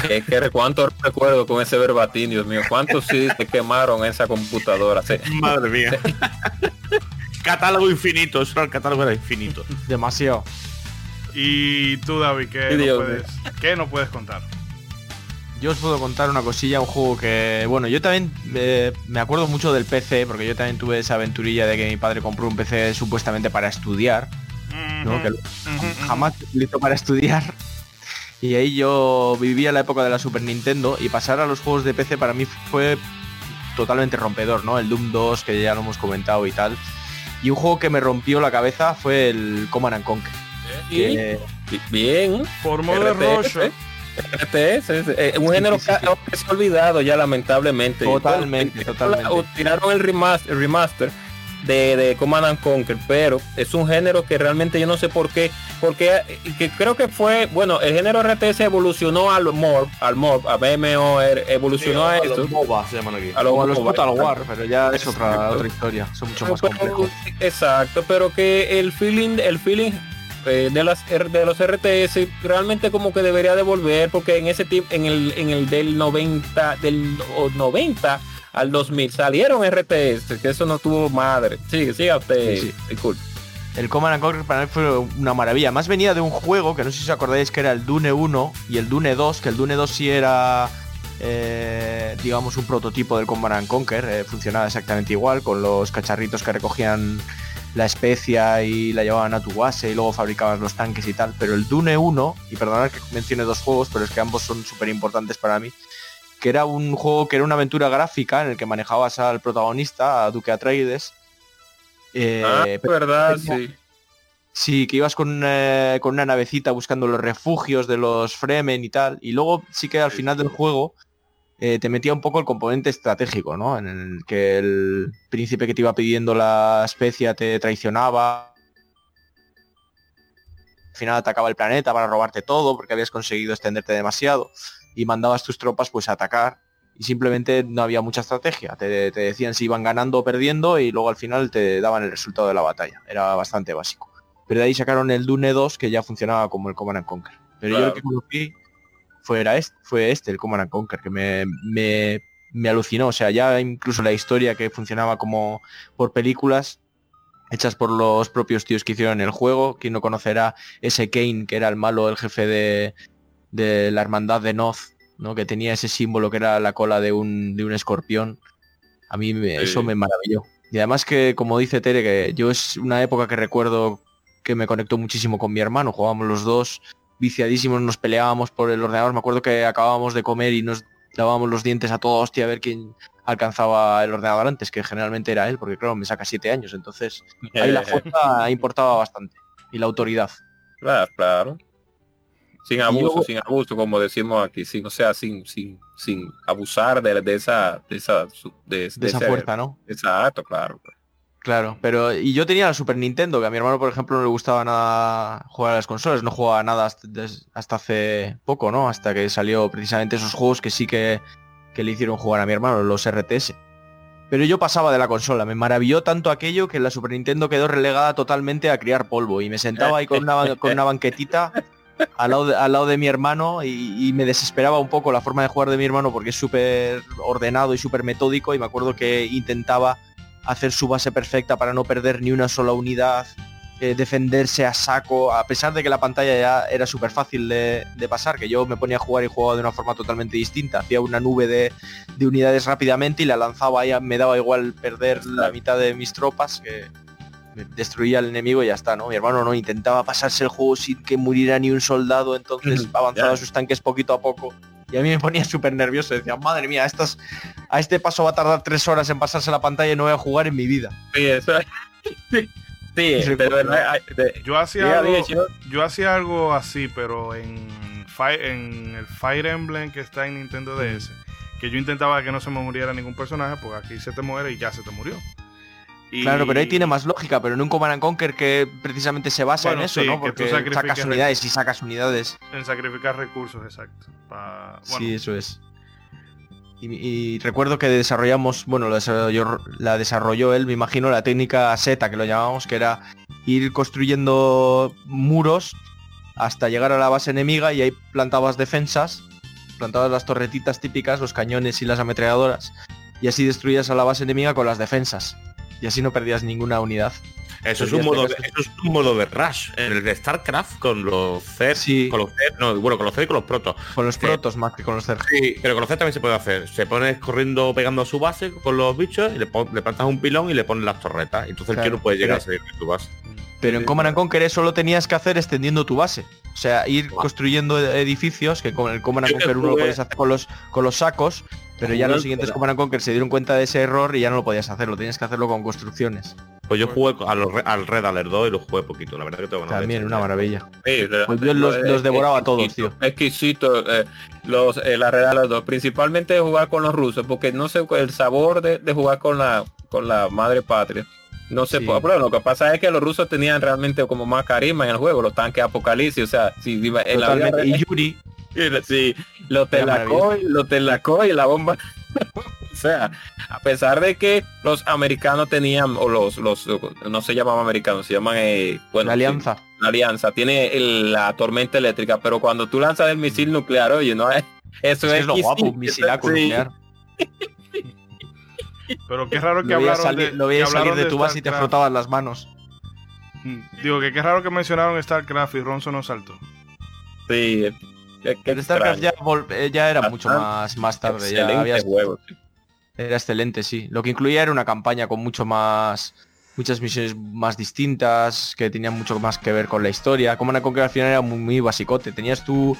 es que cuánto recuerdo con ese verbatín, Dios mío. ¿Cuántos sí se quemaron esa computadora? Se- Madre mía. catálogo infinito, eso era el catálogo era infinito. Demasiado. Y tú, David, ¿qué, no Dios puedes, ¿qué no puedes contar? Yo os puedo contar una cosilla, un juego que, bueno, yo también eh, me acuerdo mucho del PC, porque yo también tuve esa aventurilla de que mi padre compró un PC supuestamente para estudiar, ¿no? Que jamás utilizó para estudiar. Y ahí yo vivía la época de la Super Nintendo y pasar a los juegos de PC para mí fue totalmente rompedor, ¿no? El Doom 2, que ya lo hemos comentado y tal. Y un juego que me rompió la cabeza fue el Command and Conquer. Y- Bien. Modo de RTS, rollo. RTS, es, eh, un Sí, género sí, sí, sí. que se ha olvidado ya lamentablemente. Totalmente, Bueno, totalmente. o Tiraron el remaster, el remaster de, de Command and Conquer, pero es un género que realmente yo no sé por qué, porque eh, que creo que fue, bueno, el género RTS evolucionó al MOB, al MOB, a BMO er- evolucionó a esto. MOBA se llaman aquí. a los o a los MOBA, Total exacto. War, pero ya es otra, historia. Son mucho Pero- más complejos. Exacto, pero que el feeling, el feeling eh, de las de los RTS realmente como que debería devolver porque en ese tipo en el en el del 90 del o 90 al 2000 salieron RTS, que eso no tuvo madre. Sigue, siga usted. Sí, disculpe. El Command and Conquer para mí fue una maravilla. Más venía de un juego que no sé si os acordáis que era el Dune 1 y el Dune 2, que el Dune 2 sí era eh, digamos un prototipo del Command and Conquer, eh, funcionaba exactamente igual con los cacharritos que recogían la especia y la llevaban a tu base y luego fabricabas los tanques y tal, pero el Dune 1, y perdonad que mencione dos juegos, pero es que ambos son súper importantes para mí, que era un juego que era una aventura gráfica en el que manejabas al protagonista, a Duque Atreides, eh, ah, pero verdad, tenía- sí. Sí, que ibas con, eh, con una navecita buscando los refugios de los Fremen y tal. Y luego sí que al final del juego eh, te metía un poco el componente estratégico, ¿no? En el que el príncipe que te iba pidiendo la especia te traicionaba. Al final atacaba el planeta para robarte todo porque habías conseguido extenderte demasiado y mandabas tus tropas pues a atacar y simplemente no había mucha estrategia. Te, te decían si iban ganando o perdiendo y luego al final te daban el resultado de la batalla. Era bastante básico. Pero de ahí sacaron el Dune 2 que ya funcionaba como el Command and Conquer. Pero yo lo que conocí fue, era este, fue este, el Command and Conquer, que me, me, me alucinó. O sea, ya incluso la historia que funcionaba como por películas hechas por los propios tíos que hicieron el juego. Quien no conocerá ese Kane, que era el malo, el jefe de, de la hermandad de Noz, ¿no? que tenía ese símbolo que era la cola de un, de un escorpión. A mí me- Sí. eso me maravilló. Y además que, como dice Tere, que yo es una época que recuerdo que me conectó muchísimo con mi hermano. Jugábamos los dos viciadísimos, nos peleábamos por el ordenador. Me acuerdo que acabábamos de comer y nos dábamos los dientes a toda hostia a ver quién alcanzaba el ordenador antes, que generalmente era él, porque claro, me saca siete años. Entonces, ahí la fuerza importaba bastante. Y la autoridad. Claro, claro. Sin abuso, sin abuso, como decimos aquí, sin, o sea, sin, sin, sin abusar de, de esa, de esa, de, De esa ese- fuerza, ¿no? Exacto, claro. Claro, pero y yo tenía la Super Nintendo, que a mi hermano, por ejemplo, no le gustaba nada jugar a las consolas, no jugaba nada hasta, hasta hace poco, ¿no? Hasta que salió precisamente esos juegos que sí que, que le hicieron jugar a mi hermano, los RTS. Pero yo pasaba de la consola, me maravilló tanto aquello que la Super Nintendo quedó relegada totalmente a criar polvo y me sentaba ahí con una, con una banquetita al lado, de, al lado de mi hermano y, y me desesperaba un poco la forma de jugar de mi hermano porque es súper ordenado y súper metódico y me acuerdo que intentaba hacer su base perfecta para no perder ni una sola unidad, eh, defenderse a saco, a pesar de que la pantalla ya era súper fácil de, de pasar, que yo me ponía a jugar y jugaba de una forma totalmente distinta, hacía una nube de, de unidades rápidamente y la lanzaba ahí, me daba igual perder la mitad de mis tropas, que destruía al enemigo y ya está, ¿no? Mi hermano no intentaba pasarse el juego sin que muriera ni un soldado, entonces avanzaba sus tanques poquito a poco. Y a mí me ponía súper nervioso, decía, madre mía, estas, a este paso va a tardar tres horas en pasarse la pantalla y no voy a jugar en mi vida. Sí, eso sí, sí, pero Yo hacía algo, diga, Chino. yo hacía algo así, pero en, en el Fire Emblem que está en Nintendo DS, que yo intentaba que no se me muriera ningún personaje, porque aquí se te muere y ya se te murió. Y- Claro, pero ahí tiene más lógica, pero en un Command and Conquer que precisamente se basa Bueno, en eso, sí, ¿no? Porque sacas unidades y sacas unidades. En sacrificar recursos, exacto. Pa- bueno, Sí, eso es. Y, recuerdo que desarrollamos, bueno, la desarrolló, la desarrolló él, me imagino, la técnica SETA, que lo llamábamos, que era ir construyendo muros hasta llegar a la base enemiga y ahí plantabas defensas, plantabas las torretitas típicas, los cañones y las ametralladoras, y así destruías a la base enemiga con las defensas. Y así no perdías ninguna unidad. Eso es, un modo de, eso es un modo de rush. En el de StarCraft con los Zed, Sí. con los Zed, no, bueno, con los Zed y con los protos. Con los Sí. protos más que con los cerdos. Sí, pero con los Zed también se puede hacer. Se pone corriendo pegando a su base con los bichos y le, pon- le plantas un pilón y le pones las torretas. Entonces el Claro, tío no puede llegar pero- a salir de tu base. Pero en Command and Conquer eso lo tenías que hacer extendiendo tu base. O sea, ir construyendo edificios, que con el Command Conquer uno lo podías hacer con los, con los sacos, pero ya los siguientes Command and Conquer se dieron cuenta de ese error y ya no lo podías hacerlo, tenías que hacerlo con construcciones. Pues yo jugué a los al Red Alert 2 y lo jugué poquito. La verdad que tengo También una maravilla. Sí, Pues yo los- eh, los devoraba exquisito, todos, tío. Exquisito, eh, los, eh, la realidad los dos, principalmente de jugar con los rusos, porque no sé el sabor de, de jugar con la con la madre patria. No sé, Sí. pero lo que pasa es que los rusos tenían realmente como más carisma en el juego, los tanques apocalipsis, o sea, si en la vida. Y Yuri, Sí, los Era telacoy, los telacoy y la bomba. o sea, a pesar de que los americanos tenían, o los, los no se llaman americanos, se llaman, eh, bueno, la sí, alianza. la alianza, tiene el- la tormenta eléctrica, pero cuando tú lanzas el misil nuclear, oye, no es, eso Es, es, es lo guapo, un misilaco sí. nuclear. pero qué raro que Lo hablaron salir, de, lo salir de tu base y te frotabas las manos. Mm, Digo que qué raro que mencionaron StarCraft y Ronzo no saltó. Sí, qué- qué Pero StarCraft ya, eh, era mucho más, más tarde. Ya había juego. Era excelente, sí. Lo que incluía era una campaña con mucho más muchas misiones más distintas, que tenían mucho más que ver con la historia. Como una Conquer al final era muy, muy basicote. Tenías tu,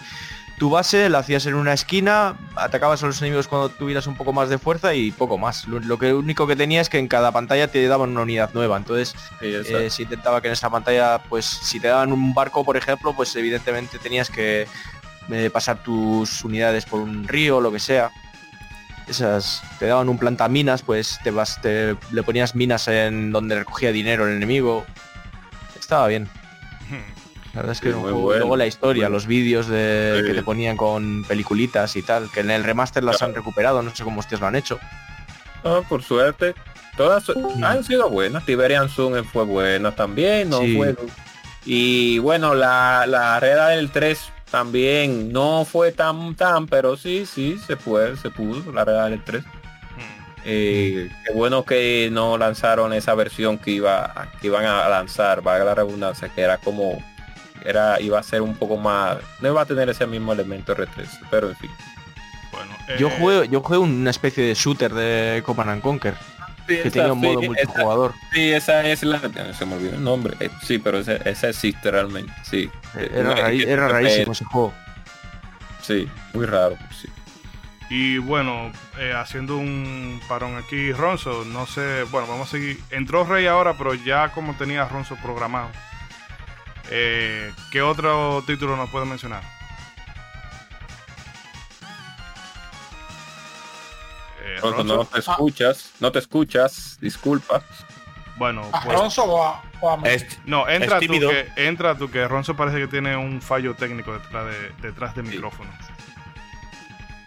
tu base, la hacías en una esquina, atacabas a los enemigos cuando tuvieras un poco más de fuerza y poco más. Lo, lo que único que tenía es que en cada pantalla te daban una unidad nueva. Entonces Sí, eh, se intentaba que en esa pantalla, pues si te daban un barco, por ejemplo, pues evidentemente tenías que eh, pasar tus unidades por un río lo que sea. esas te daban un plantaminas, pues te vas, te le ponías minas en donde recogía dinero el enemigo. Estaba bien. La verdad es que Sí, bueno, luego la historia, bueno. los vídeos de Sí. que te ponían con peliculitas y tal, que en el remaster las han recuperado, no sé cómo ustedes lo han hecho. Ah, por suerte. Todas han sido buenas. Tiberian Sun fue buena también, no Sí. fue. Y bueno, la, la Red del 3 también no fue tan tan, pero sí, sí, se puede, se pudo, la Red del 3. Eh, qué bueno que no lanzaron esa versión que iba a- que iban a lanzar, valga la redundancia, que era como era iba a ser un poco más no iba a tener ese mismo elemento R3, pero en fin. Bueno, Yo eh, jugué, yo jugué una especie de shooter de Command and Conquer, que tenía un modo multijugador. Sí, esa es la. Se me olvidó el nombre. Eh, Sí, pero esa, esa existe realmente. Sí. Era, Eh, raí- era rarísimo ese juego. Sí, muy raro. Sí. Y bueno, eh, haciendo un parón aquí, Ronzo, no sé, bueno, vamos a seguir. Entró Rey ahora, pero ya como tenía Ronzo programado. Eh, ¿Qué otro título nos puede mencionar? Eh, Ronzo, no Ronzo. te escuchas, no te escuchas, disculpa. Bueno, ¿A pues o a, o a mí? Es- no, entra tú tímido. que entra tú que Ronzo parece que tiene un fallo técnico detrás de detrás del micrófono.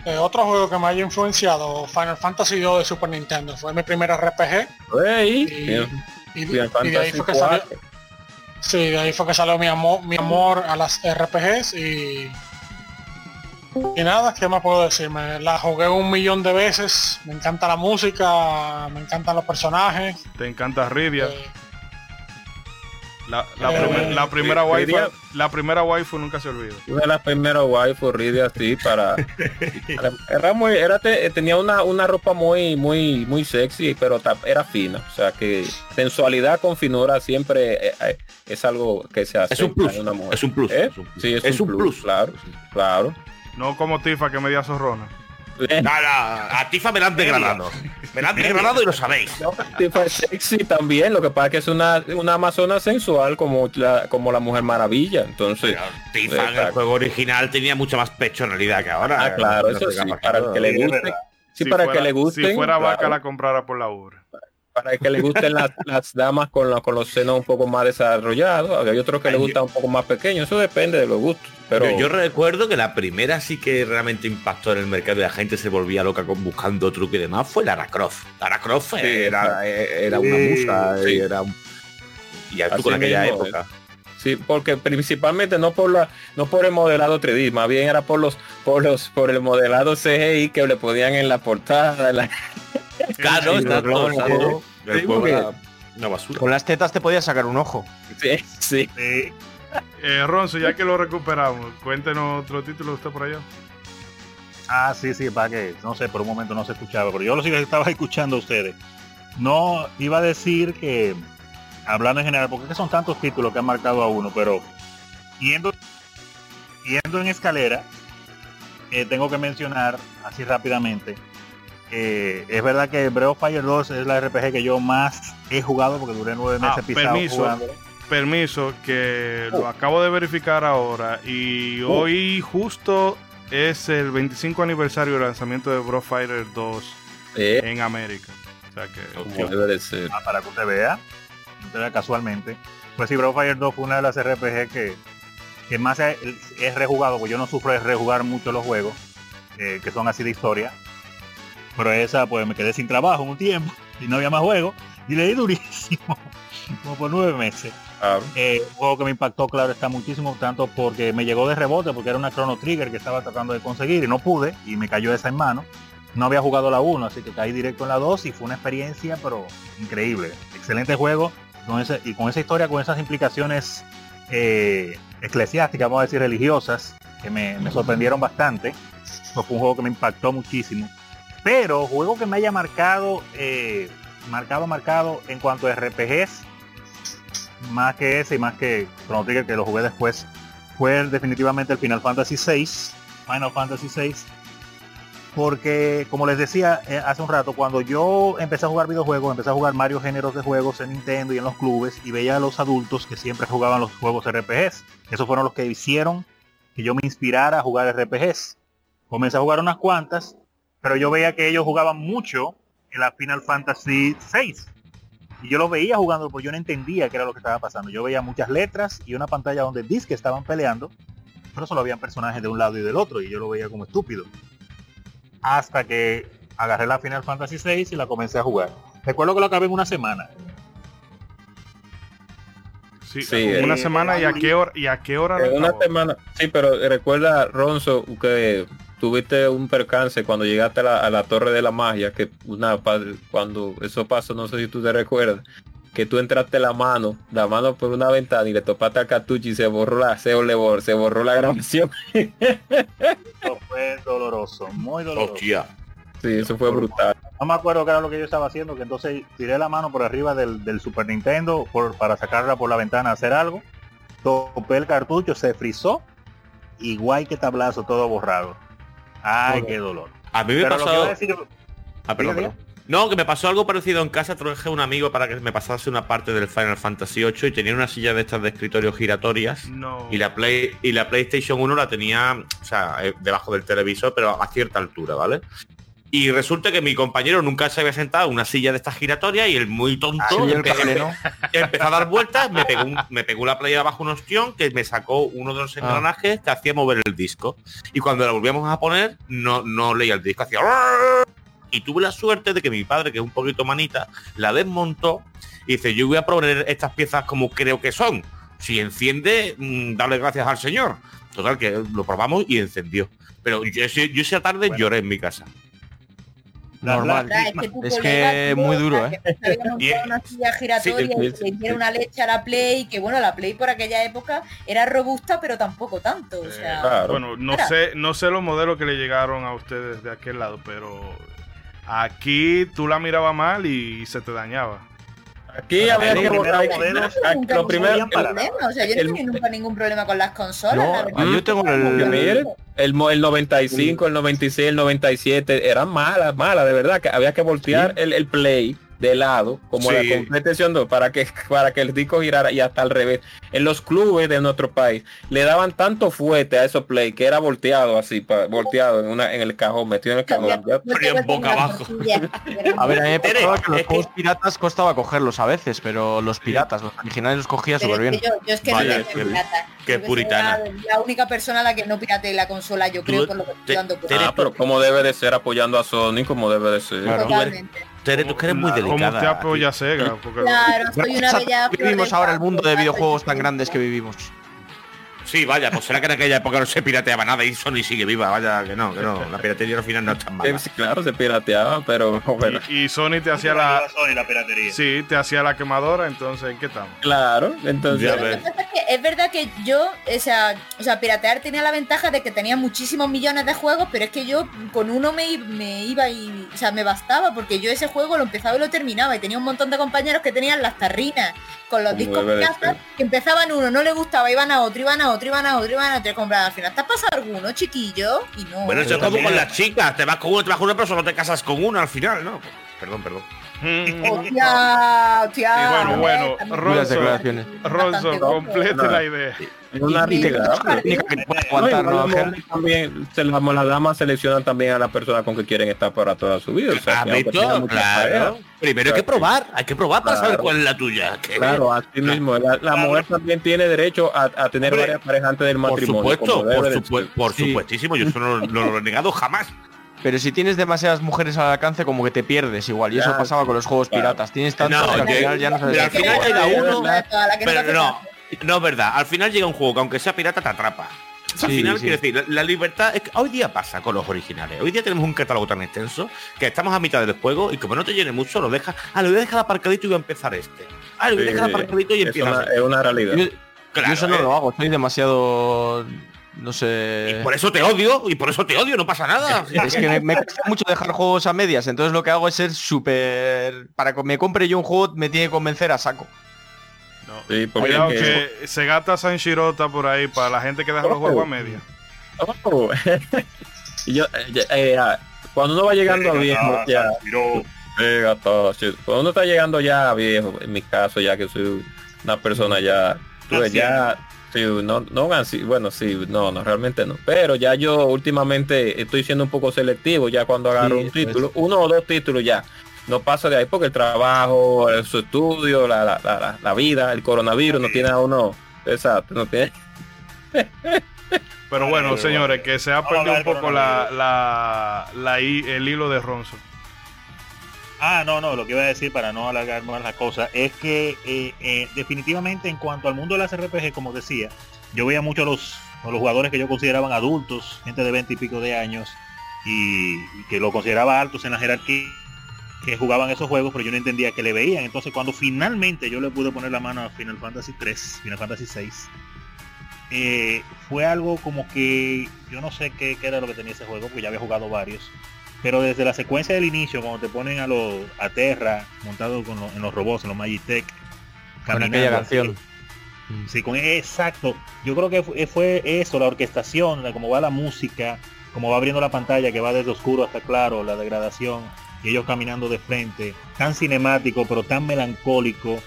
Eh, otro juego que me haya influenciado, Final Fantasy 2 de Super Nintendo. Fue mi primer RPG. Ey, Y, bien, y- Final y de ahí Fantasy fue que salió, 4. sí, de ahí fue que salió mi amor, mi amor a las RPGs y y nada, ¿qué más puedo decir? Me la jugué un millón de veces, me encanta la música, me encantan los personajes. Te encanta Ridia. eh, La, la, eh, primer- la primera waifu, la primera waifu nunca se olvida. Una de las primeras waifu Ridia así para era muy era te- tenía una, una ropa muy muy muy sexy pero ta- era fina o sea que sensualidad con finura siempre eh, eh, es algo que se hace Es un plus. una mujer. Es un plus. ¿Eh? es un plus. sí es, Es un, un plus, plus. claro claro No como Tifa que media zorrona. Eh, No, no, a Tifa me la han degradado. Me la han degradado y lo sabéis. Tifa es sexy también lo que pasa es que es una una amazona sensual como la como la mujer maravilla entonces Tifa en el Exacto. juego original tenía mucha más pechonalidad que ahora. ah claro No eso sí para el que le guste sí Si para fuera- que le guste Si fuera vaca la comprara por la ubre. para el que le gusten las, las damas con, la- con los senos un poco más desarrollados, hay otros que le gustan un poco más pequeños, eso depende de los gustos. Pero Yo, yo recuerdo que la primera sí que realmente impactó en el mercado y la gente se volvía loca con buscando truque y demás fue Lara Croft. Lara Croft Sí, era, era una musa sí. y era un... Y tú con aquella mismo época. sí, porque principalmente no por la, no por el modelado 3D, más bien era por los, por los, por el modelado CGI que le ponían en la portada. en la- Claro, está todo, está todo. Sí, una basura. Con las tetas te podías sacar un ojo. Sí, sí. Eh, Ronzo, ya que lo recuperamos, cuéntenos otro título usted por allá. Ah, sí, sí, para que, no sé, por un momento no se escuchaba, pero yo lo que estaba escuchando a ustedes. No iba a decir que, hablando en general, porque que son tantos títulos que han marcado a uno, pero yendo, yendo en escalera, eh, tengo que mencionar así rápidamente. que es verdad que Breath of Fire 2 es la RPG que yo más he jugado porque duré nueve meses Ah, pisado permiso. jugando. Permiso, que Oh. lo acabo de verificar ahora y hoy justo es el 25 aniversario del lanzamiento de Bro Fighter 2 Eh, en América. O sea que como debe de ser. Ah, para que usted vea, usted vea casualmente. Pues sí, of Fire 2 fue una de las RPG que, que más he, he rejugado, porque yo no sufro de rejugar mucho los juegos, eh, que son así de historia. Pero esa, pues me quedé sin trabajo un tiempo y no había más juegos. Y leí durísimo, como por nueve meses. Claro. Eh, un juego que me impactó, claro, está muchísimo, tanto porque me llegó de rebote, porque era una Chrono Trigger que estaba tratando de conseguir y no pude, y me cayó esa en mano. No había jugado la 1, así que caí directo en la 2 y fue una experiencia, pero increíble. Excelente juego, con ese, y con esa historia, con esas implicaciones eh, eclesiásticas, vamos a decir religiosas, que me, sorprendieron bastante. Fue un juego que me impactó muchísimo. Pero juego que me haya marcado, eh, marcado, marcado en cuanto a RPGs, más que ese y más que Chrono Trigger que lo jugué después, fue definitivamente el Final Fantasy VI, Final Fantasy VI, porque como les decía eh, hace un rato, cuando yo empecé a jugar videojuegos, empecé a jugar varios géneros de juegos en Nintendo y en los clubes y veía a los adultos que siempre jugaban los juegos RPGs. Esos fueron los que hicieron que yo me inspirara a jugar RPGs. Comencé a jugar unas cuantas, pero yo veía que ellos jugaban mucho en la Final Fantasy 6 y yo los veía jugando porque yo no entendía qué era lo que estaba pasando. Yo veía muchas letras y una pantalla donde dice que estaban peleando pero solo habían personajes de un lado y del otro y yo lo veía como estúpido. Hasta que agarré la Final Fantasy 6 y la comencé a jugar. Recuerdo que lo acabé en una semana. Sí, Sí, una eh, semana y a qué hora y a qué hora una semana. Sí, pero recuerda, Ronzo, que tuviste un percance cuando llegaste a la, a la Torre de la Magia, que una cuando eso pasó, no sé si tú te recuerdas, que tú entraste la mano, la mano por una ventana y le topaste al cartucho y se borró la, se, le bor- se borró la grabación. Eso fue doloroso muy doloroso Hostia. Sí, eso fue brutal. no me acuerdo qué era lo que yo estaba haciendo, que entonces tiré la mano por arriba del, del Super Nintendo por, para sacarla por la ventana a hacer algo. Topé el cartucho, se frizó, igual que tablazo, todo borrado. Ay, qué dolor. A mí me Pero lo que pasó... a decir- Ah, perdón. No, que me pasó algo parecido en casa, traje a un amigo para que me pasase una parte del Final Fantasy 8 y tenía una silla de estas de escritorio giratorias No. y la Play y la PlayStation 1 la tenía, o sea, eh, debajo del televisor, pero a cierta altura, ¿vale? Y resulta que mi compañero nunca se había sentado en una silla de estas giratorias y el muy tonto el empe- ¿no? empezó a dar vueltas, me pegó, un- me pegó la play abajo un ostión que me sacó uno de los engranajes que hacía mover el disco. Y cuando la volvíamos a poner, no, no leía el disco, hacía... Y tuve la suerte de que mi padre, que es un poquito manita, la desmontó y dice, yo voy a poner estas piezas como creo que son. Si enciende, mm, darle gracias al señor. Total, que lo probamos y encendió. Pero yo, yo esa tarde Bueno. lloré en mi casa. La- Normal. la- Es que, tu Es que muy o sea, duro, ¿eh? que una silla giratoria sí, y que le una leche a la Play, que bueno, la Play por aquella época era robusta, pero tampoco tanto. O sea, Claro. Bueno, no sé, no sé los modelos que le llegaron a ustedes de aquel lado, pero aquí tú la mirabas mal y se te dañaba. Aquí había los que borrar. modelos nunca Lo primero, o sea, yo no nunca ningún problema con las consolas. No, la verdad. yo tengo el- el 95, el 96, el 97 eran malas, malas, de verdad, que había que voltear el, el play de lado, como Sí. la competición 2, para que, para que el disco girara y hasta al revés. En los clubes de nuestro país le daban tanto fuerte a esos play que era volteado así, pa- volteado en, una, en el cajón, metido en el cajón. En boca abajo. A ver, a mí me pasaba que los que- juegos piratas costaba cogerlos a veces, pero los piratas, los originales los cogía súper es bien. que yo, yo es que Vaya, no qué- tengo pirata. qué soy puritana. La, la única persona a la que no pirate la consola, yo creo, por lo que estoy dando por Ah, pero como debe de ser apoyando a Sony, como debe de ser. Claro. Totalmente. Tú que eres muy ¿Cómo delicada. usted apoya Sega? Porque Claro, soy una bella vivimos ahora el mundo de videojuegos tan grandes que vivimos. Sí, vaya, pues será que en aquella época no se pirateaba nada y Sony sigue viva, vaya, que no, que no, la piratería al final no es tan mala. sí, claro, se pirateaba, pero bueno, y, y Sony te hacía la la Sony, la piratería. sí, te hacía la quemadora, entonces ¿en qué estamos? claro, entonces Ya Lo que ves. pasa es que es verdad que yo, o sea, o sea, piratear tenía la ventaja de que tenía muchísimos millones de juegos, pero es que yo con uno me, me iba y, o sea, me bastaba, porque yo ese juego lo empezaba y lo terminaba, y tenía un montón de compañeros que tenían las tarrinas con los Como discos de que empezaban uno, no le gustaba, iban a otro, iban a otro, iban a otro, iban a otro, y compraba. Al final, ¿te ha pasado alguno, chiquillo? Y no. Bueno, eso es como con las chicas, te vas con uno, te vas con una, pero solo te casas con una al final, ¿no? Perdón, perdón. Mm, Hostia, hostia. Y bueno, bueno. Ronzo, gordo. complete la idea. Es una también, se las, las damas seleccionan también a las personas con que quieren estar para toda su vida. Primero hay que probar, hay que probar para saber cuál es la tuya. que- Claro, así mismo. La, la mujer también tiene derecho a, a tener Hombre, varias parejas antes del Por matrimonio. supuesto, por, de supue- ser. por Sí. supuestísimo, yo eso no, no lo he negado jamás. Pero si tienes demasiadas mujeres al alcance, como que te pierdes igual. Y eso pasaba con los juegos Claro. piratas. Tienes tantos No, que al final ya no sabes pero al qué final uno, la pero hace no. No es verdad. Al final llega un juego que aunque sea pirata te atrapa. Al final, sí. quiero decir, la, la libertad es que hoy día pasa con los originales. Hoy día tenemos un catálogo tan extenso que estamos a mitad del juego y como no te llene mucho, lo dejas. Ah, lo voy a dejar aparcadito y voy a empezar este. Ah, lo voy a dejar Sí, aparcadito y es, empiezas. una, es una realidad. Yo, Claro, yo eso no eh. lo hago, soy demasiado... No sé... Y por eso te odio, y por eso te odio, no pasa nada. Es que me, me cuesta mucho dejar juegos a medias, entonces lo que hago es ser súper... Para que me compre yo un juego me tiene que convencer a saco. No. Sí, porque Cuidado es que- que se gata San Shirota por ahí para la gente que deja los juegos a media. Oh. Yo, eh, eh, cuando uno va llegando a viejo, ya. Sí. Cuando uno está llegando ya a viejo, en mi caso, ya que soy una persona ya, tú ves, ya Sí, no, no, sí, bueno, sí, no, no, realmente no. Pero ya yo últimamente estoy siendo un poco selectivo ya cuando agarro un título, uno o dos títulos ya. No paso de ahí porque el trabajo, su estudio, la, la, la, vida, el coronavirus no tiene a uno. Exacto, no tiene. Pero bueno, señores, que se ha perdido un poco la, la, la, el hilo de Ronson. Ah, no, no, lo que iba a decir para no alargar más la cosa es que eh, eh, definitivamente en cuanto al mundo de las RPG, como decía, yo veía mucho a los, los jugadores que yo consideraban adultos, gente de 20 y pico de años, y, que lo consideraba altos en la jerarquía, que jugaban esos juegos, pero yo no entendía que le veían. Entonces cuando finalmente yo le pude poner la mano a Final Fantasy 3, Final Fantasy 6, eh, fue algo como que yo no sé qué, qué, era lo que tenía ese juego, porque ya había jugado varios. Pero desde la secuencia del inicio, cuando te ponen a los a Terra, montado con en los robots, en los Magitech, con aquella canción. Sí, con exacto. Yo creo que fue, eso, la orquestación, de cómo va la música, cómo va abriendo la pantalla, que va desde oscuro hasta claro, la degradación, y ellos caminando de frente, tan cinemático, pero tan melancólico.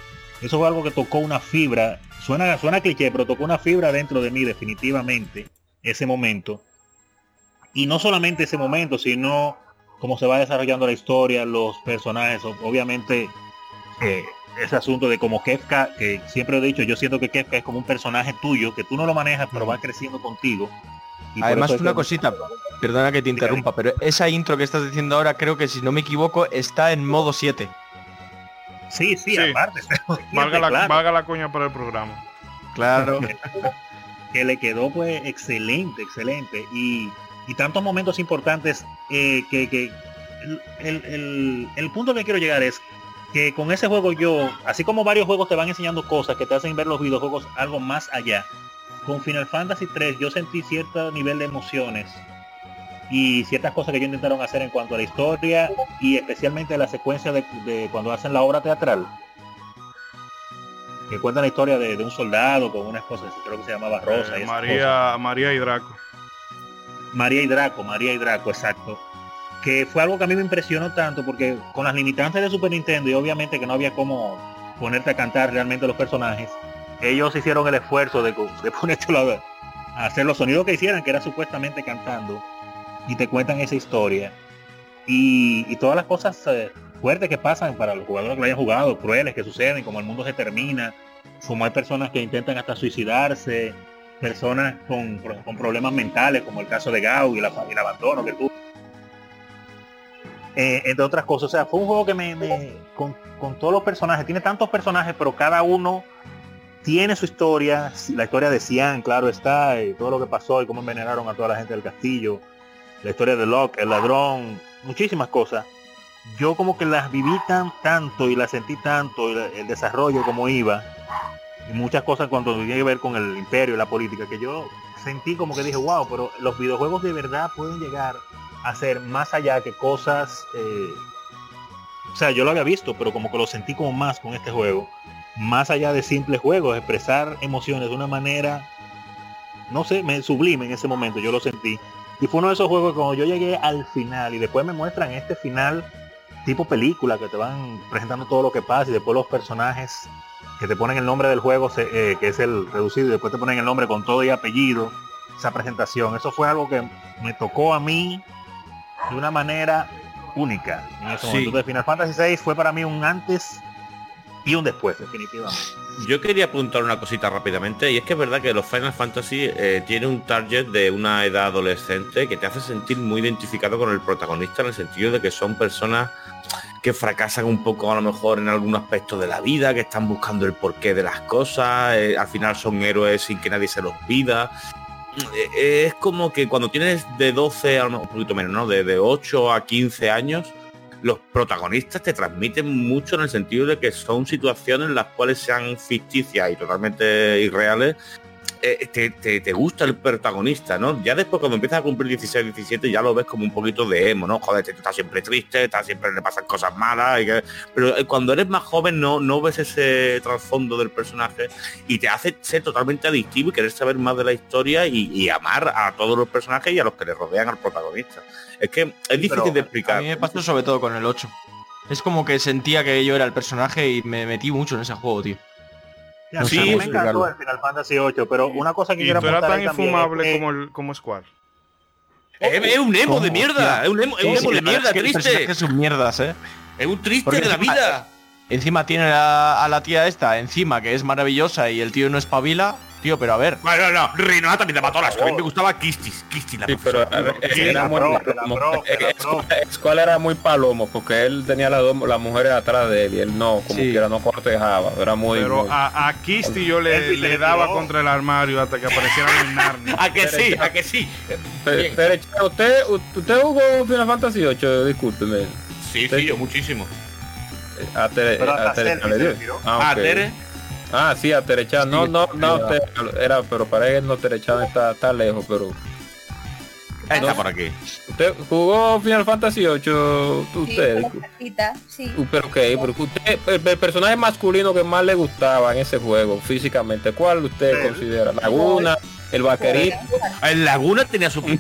Eso fue algo que tocó una fibra, suena, suena cliché, pero tocó una fibra dentro de mí definitivamente, ese momento. Y no solamente ese momento, sino cómo se va desarrollando la historia, los personajes, obviamente eh, ese asunto de como Kefka, que siempre he dicho, yo siento que Kefka es como un personaje tuyo, que tú no lo manejas, pero va creciendo contigo. Y Además, una cosita, perdona que te interrumpa, pero esa intro que estás diciendo ahora, creo que si no me equivoco, está en modo 7. Sí, sí, aparte. Valga la, valga la coña para el programa. Claro. que le quedó pues excelente, excelente. Y y tantos momentos importantes eh, que, el, punto que quiero llegar es que con ese juego yo, así como varios juegos te van enseñando cosas que te hacen ver los videojuegos algo más allá, con Final Fantasy 3 yo sentí cierto nivel de emociones y ciertas cosas que ellos intentaron hacer en cuanto a la historia y especialmente la secuencia de, cuando hacen la obra teatral que cuentan la historia de, un soldado con una esposa creo que se llamaba Rosa eh, María María y Draco María y Draco, María y Draco, exacto. Que fue algo que a mí me impresionó tanto porque con las limitantes de Super Nintendo y obviamente que no había cómo ponerte a cantar realmente los personajes, ellos hicieron el esfuerzo de, de ponerte a hacer los sonidos que hicieran, que era supuestamente cantando, y te cuentan esa historia. Y, todas las cosas eh, fuertes que pasan para los jugadores que lo hayan jugado, crueles que suceden, como el mundo se termina, como hay personas que intentan hasta suicidarse, personas con, problemas mentales, como el caso de Gau y, la, el abandono que tuvo. Eh, entre otras cosas, o sea, fue un juego que me, con, todos los personajes, tiene tantos personajes, pero cada uno tiene su historia, la historia de Cian, claro está, y todo lo que pasó y cómo envenenaron a toda la gente del castillo, la historia de Locke, el ladrón, muchísimas cosas. Yo como que las viví tan tanto y las sentí tanto, el desarrollo como iba, y muchas cosas cuando tiene que ver con el imperio y la política, que yo sentí como que dije, wow, pero los videojuegos de verdad pueden llegar a ser más allá que cosas, eh, o sea, yo lo había visto, pero como que lo sentí como más con este juego, más allá de simples juegos, expresar emociones de una manera, no sé, me sublime en ese momento, yo lo sentí. Y fue uno de esos juegos que cuando yo llegué al final y después me muestran este final tipo película que te van presentando todo lo que pasa y después los personajes que te ponen el nombre del juego, eh, que es el reducido, y después te ponen el nombre con todo y apellido, esa presentación. Eso fue algo que me tocó a mí de una manera única. En ese momento de Final Fantasy VI fue para mí un antes y un después, definitivamente. Yo quería apuntar una cosita rápidamente, y es que es verdad que los Final Fantasy eh, tiene un target de una edad adolescente que te hace sentir muy identificado con el protagonista en el sentido de que son personas que fracasan un poco a lo mejor en algún aspecto de la vida, que están buscando el porqué de las cosas, eh, al final son héroes sin que nadie se los pida. Eh, es como que cuando tienes de 12, a un poquito menos, ¿no? De 8 a 15 años, los protagonistas te transmiten mucho en el sentido de que son situaciones en las cuales sean ficticias y totalmente irreales, eh, te, gusta el protagonista, ¿no? Ya después cuando empiezas a cumplir 16, 17 ya lo ves como un poquito de emo, ¿no? Joder, está siempre triste, está siempre le pasan cosas malas, pero eh, cuando eres más joven no, no ves ese trasfondo del personaje y te hace ser totalmente adictivo y querer saber más de la historia y, amar a todos los personajes y a los que le rodean al protagonista. Es que es difícil de explicar. A mí me pasó sobre todo con el 8. Es como que sentía que yo era el personaje y me metí mucho en ese juego, tío. No sí, me encantó el Final Fantasy 8, pero una cosa que Y quiero apuntar tan ahí también infumable es como, el, como Square. Es, es un emo de mierda, es un emo, es un Sí, emo sí, de mierda, es triste. personajes son mierdas, ¿eh? Es un triste Porque de la encima- vida. Encima tiene a, a la tía esta, encima, que es maravillosa y el tío no espabila. Tío, pero a ver. Bueno, no, Rinoa también te mató las. A mí me gustaba Kistis, Kistis la Sí, pero profesora. a ver, Sí, era la muy la palomo. la era muy palomo porque él tenía las dos las mujeres atrás de él y él no, como Sí. quiera, no cortejaba. Era muy. Pero muy- a, a Kisti yo le, le daba tiró. contra el armario hasta que aparecieran en Narnia. ¿A que sí? ¿A que sí? ¿Usted, usted jugó Final Fantasy 8, discúlpeme. Sí, sí, yo muchísimo. A. Ah. Tere. Ah, sí, a Terecha. No, no, no, era, pero para él no Terecha está, está lejos, pero. Está por aquí. ¿Usted jugó Final Fantasy 8? Sí, Usted. sí. Uh, Pero ok, pero usted, el, el personaje masculino que más le gustaba en ese juego, físicamente, ¿cuál usted Sí. considera? ¿Laguna? ¿El vaquerito? En Laguna tenía su...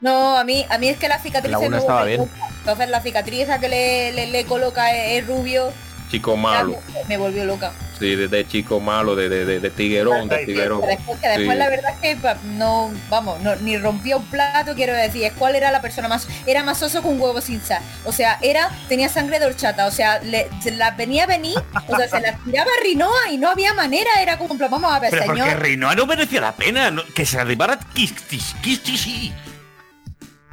No, a mí, a mí es que la cicatriz La me estaba bien. Entonces la cicatriz esa que le, le, le coloca el, el rubio Chico malo. me, me volvió loca. Sí, de, de chico malo, de, de, de, de tiguerón, de tiguerón. Que después, que después Sí. la verdad es que no, vamos, no, ni rompía un plato, quiero decir, es cuál era la persona más, era más oso un huevo sin sal. O sea, era, tenía sangre de horchata, o sea, le, se la venía a venir, o sea, se la tiraba a Rinoa y no había manera, era como, vamos a ver, Pero porque señor. Rinoa no merecía la pena. no- que se arribara Kistis, Kistis sí.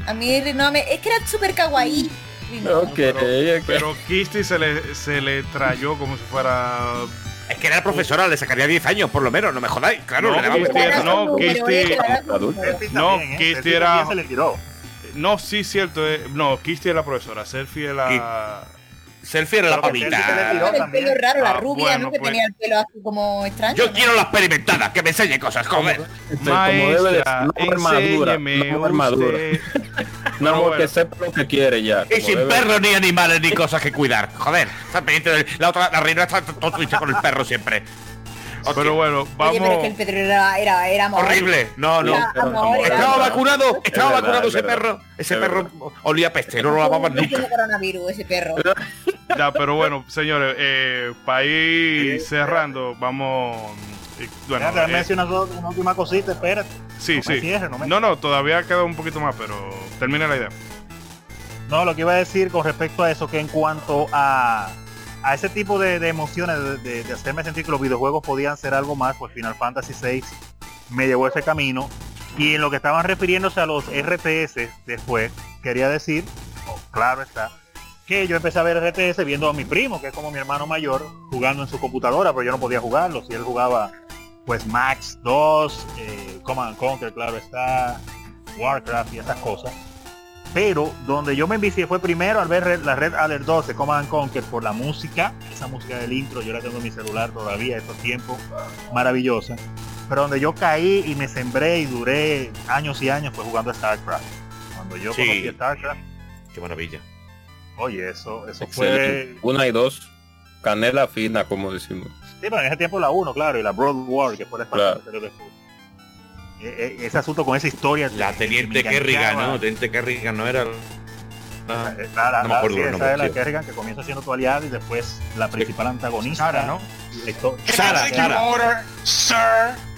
A mí Rinoa me, es que era súper kawaii. Rinoa. Ok, ok. Pero Kisti se le, se le trayó como si fuera... Es que era profesora, le sacaría 10 años por lo menos, no me jodáis. Claro, No, le daba Kisti era- no, Pero Kisti- era como- No, ¿eh? Kisti Selfie era- también se le tiró. No, sí, cierto. eh, No, Kisti es la profesora. Selfie es la... Selfie era la Pero pavita. el pelo raro, la Ah, rubia, bueno, ¿no? Que pues. tenía el pelo así como extraño. Yo ¿no? quiero la experimentada, que me enseñe cosas, joder. Maestra, no armadura, enséñeme no armadura. usted. No, porque bueno. sepa lo que quiere ya. Y sin debe- perros ni animales ni cosas que cuidar. Joder, está pendiente de la otra, la reina está todo triste con el perro siempre. Hostia, Pero bueno, Oye, pero es vamos... que el Pedro era, era, era amor. horrible. No, no. Era amor, era Estaba amor. vacunado, estaba verdad, vacunado es ese verdad. perro. Ese Es perro olía a peste, no lo lavaban tiene nunca. coronavirus ese perro. Ya, pero bueno, señores, eh, para ir cerrando, vamos... Bueno, eh, una última cosita, espérate. sí, no sí. no No, no, todavía queda un poquito más, pero termina la idea. No, lo que iba a decir con respecto a eso, que en cuanto a, a ese tipo de, de emociones, de, de- de hacerme sentir que los videojuegos podían ser algo más, pues Final Fantasy VI me llevó ese camino. Y en lo que estaban refiriéndose a los RTS después, quería decir, oh, claro está, que yo empecé a ver RTS viendo a mi primo, que es como mi hermano mayor, jugando en su computadora, pero yo no podía jugarlo. Si él jugaba, pues Max 2, eh, Command Conquer, claro está, Warcraft y esas cosas. Pero donde yo me envicié fue primero al ver la Red Alert 2 de Command Conquer por la música, esa música del intro, yo la tengo en mi celular todavía, estos tiempos, maravillosa. Pero donde yo caí y me sembré y duré años y años fue jugando a StarCraft. Cuando yo Sí. conocí a StarCraft, Qué maravilla. Oye, eso, eso Excelente. fue... Una y dos. Canela fina, como decimos. Sí, pero en ese tiempo la 1, claro, y la Broad War, que fue la Claro. expansión anterior después. E- e- ese asunto con esa historia. La que- teniente que Kerrigan. ¿no? Teniente Kerrigan no era. Ah, la- la- No me la- acuerdo sí, esa nombres, es la. Kerrigan que comienza siendo tu aliado y después la principal antagonista. Sara, ¿no? Sara, Sara. Sara. Sir.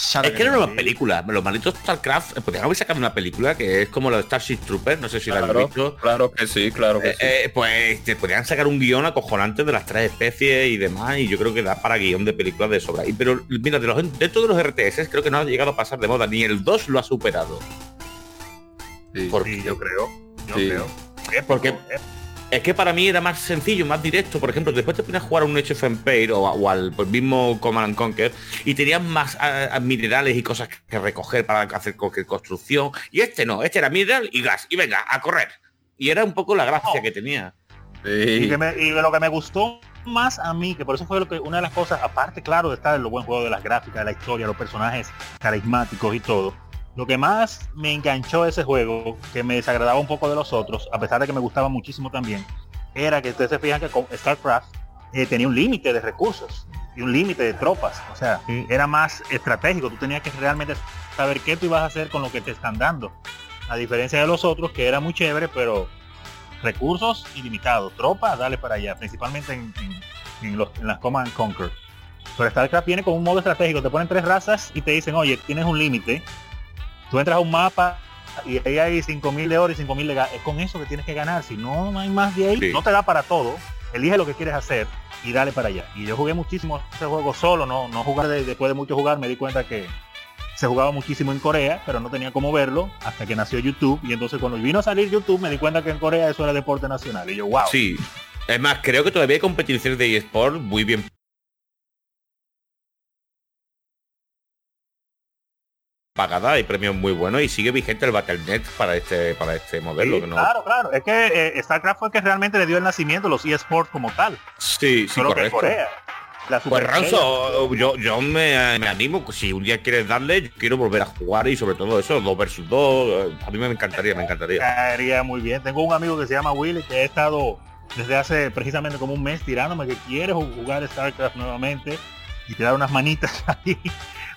Sara Es que era una Sí. película. Los malditos StarCraft eh, podrían haber sacado una película que es como la de Starship Troopers, no sé si la habéis Claro, visto. claro que sí, claro que Eh, sí. eh, pues te podrían sacar un guion acojonante de las tres especies y demás, y yo creo que da para guion de películas de sobra. Y pero mira, de los, dentro de los RTS creo que no ha llegado a pasar de moda, ni el 2 lo ha superado. Sí. Porque Sí, yo creo. Yo Sí. creo. Porque-. Es que para mí era más sencillo, más directo. Por ejemplo, después te ponías a jugar a un Age of Empire o, a- o al pues, mismo Command and Conquer y tenías más ah, minerales y cosas que recoger para hacer cualquier construcción. Y este no, este era mineral y gas. Y venga, a correr. Y era un poco la gracia que tenía. Y, que me- y lo que me gustó más a mí, que por eso fue lo que una de las cosas, aparte claro de estar en lo buen juego de las gráficas, de la historia, los personajes carismáticos y todo, lo que más me enganchó de ese juego, que me desagradaba un poco de los otros, a pesar de que me gustaba muchísimo también, era que ustedes se fijan que con StarCraft eh, tenía un límite de recursos y un límite de tropas, o sea, era más estratégico, tú tenías que realmente saber qué tú ibas a hacer con lo que te están dando, a diferencia de los otros, que era muy chévere, pero recursos ilimitados, tropas, dale para allá, principalmente en, en- en, los, en las Command Conquer. Pero StarCraft viene con un modo estratégico, te ponen tres razas y te dicen, oye, tienes un límite. Tú entras a un mapa y ahí hay 5.000 de oro y 5.000 de gas. Es con eso que tienes que ganar. Si no, no hay más de ahí, Sí. no te da para todo. Elige lo que quieres hacer y dale para allá. Y yo jugué muchísimo este juego solo, no, no jugar de- después de mucho jugar, me di cuenta que se jugaba muchísimo en Corea, pero no tenía cómo verlo hasta que nació YouTube. Y entonces cuando vino a salir YouTube me di cuenta que en Corea eso era deporte nacional. Y yo, wow. Sí. Es más, creo que todavía hay competiciones de eSport muy bien pagada, hay premios muy buenos y sigue vigente el Battle.net para este para este modelo. Sí, que no- Claro, claro. Es que eh, StarCraft fue el que realmente le dio el nacimiento a los eSports como tal. Sí, sí, Solo que correcto. Corea. La Pues Ranzo, yo, yo me, me animo, si un día quieres darle, yo quiero volver a jugar y sobre todo eso, 2 versus 2, a mí me encantaría, me encantaría. Caería muy bien. Tengo un amigo que se llama Willy que ha estado desde hace precisamente como un mes tirándome que quiere ju- jugar StarCraft nuevamente y tirar unas manitas ahí.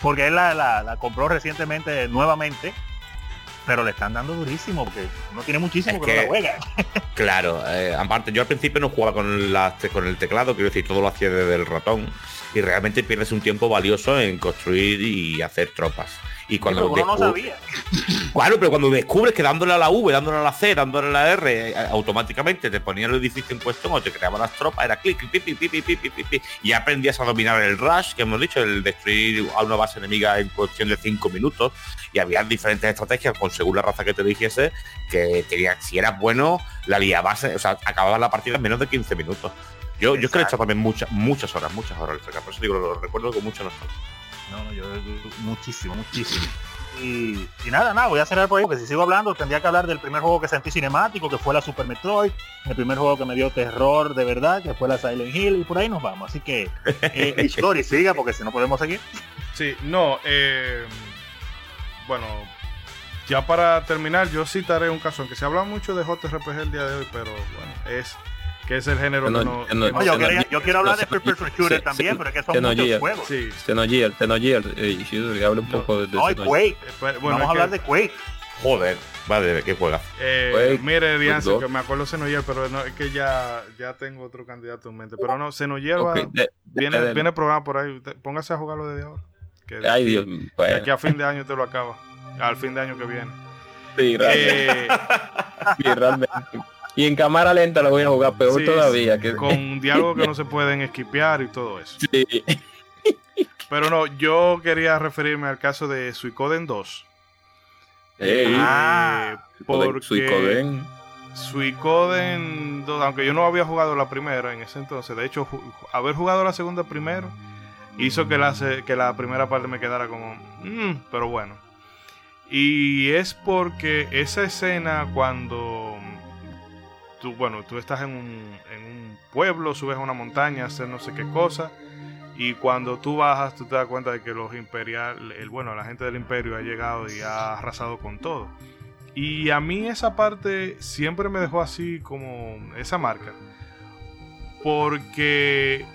Porque él la, la- la compró recientemente nuevamente. Pero le están dando durísimo porque no tiene muchísimo Es que, no la juega. Claro, eh, aparte yo al principio no jugaba con, las- con el teclado, quiero decir, todo lo hacía desde el ratón y realmente pierdes un tiempo valioso en construir y hacer tropas. Y cuando sí, pero no sabía. Claro, pero cuando descubres que dándole a la V, dándole a la C, dándole a la R, eh, eh, automáticamente te ponía el edificio en cuestión o te creaba las tropas, era clic, y aprendías a dominar el rush, que hemos dicho, el destruir a una base enemiga en cuestión de 5 minutos, y había diferentes estrategias con según la raza que te dijese que tenía, si eras bueno, la liabas, o sea, acababas la partida en menos de 15 minutos. Yo, yo creo que he hecho también muchas, muchas horas, muchas horas. Por eso digo, lo recuerdo con mucha nostalgia. No, no, yo muchísimo, muchísimo. Y, y nada, nada, voy a cerrar por ahí, porque si sigo hablando tendría que hablar del primer juego que sentí cinemático, que fue la Super Metroid, el primer juego que me dio terror de verdad, que fue la Silent Hill, y por ahí nos vamos. Así que, eh, Ishidori, siga, porque si no podemos seguir. Sí, no, eh, bueno, ya para terminar, yo citaré un caso, aunque se habla mucho de JRPG el día de hoy, pero bueno, es que es el género Que no- que no... que no- que no- No, yo, quería, yo quiero hablar de Person Shooter sí, también, sí, pero es que son muchos juegos. Sí, Xenogears, Xenogears, eh, habla un No, poco de, de No. Quake. Espe- bueno, Vamos a hablar que- de Quake. Joder, vale, qué juega. Eh, Quake, mire, Quake que me acuerdo Xenogears, pero no, es que ya, ya tengo otro candidato en mente. Pero no, Xenogears va- Ok, de- viene, de- viene programa por ahí. Póngase a jugarlo desde ahora. Que Ay, Dios, de bueno, aquí a fin de año te lo acaba. Al fin de año que viene. sí, realmente, Eh, sí, realmente. Y en cámara lenta lo voy a jugar peor Sí, todavía. Que, con diálogos que no se pueden esquipear y todo eso. sí. Pero no, yo quería referirme al caso de Suicoden 2. Ey, Ah, porque Suicoden. Suicoden 2, aunque yo no había jugado la primera en ese entonces, de hecho, haber jugado la segunda primero hizo que la, que la primera parte me quedara como, "Mm", pero bueno. Y es porque esa escena cuando tú, bueno, tú estás en un, en un pueblo, subes a una montaña, hacer no sé qué cosa, y cuando tú bajas, tú te das cuenta de que los imperial, el bueno, la gente del imperio ha llegado y ha arrasado con todo. Y a mí esa parte siempre me dejó así como esa marca. Porque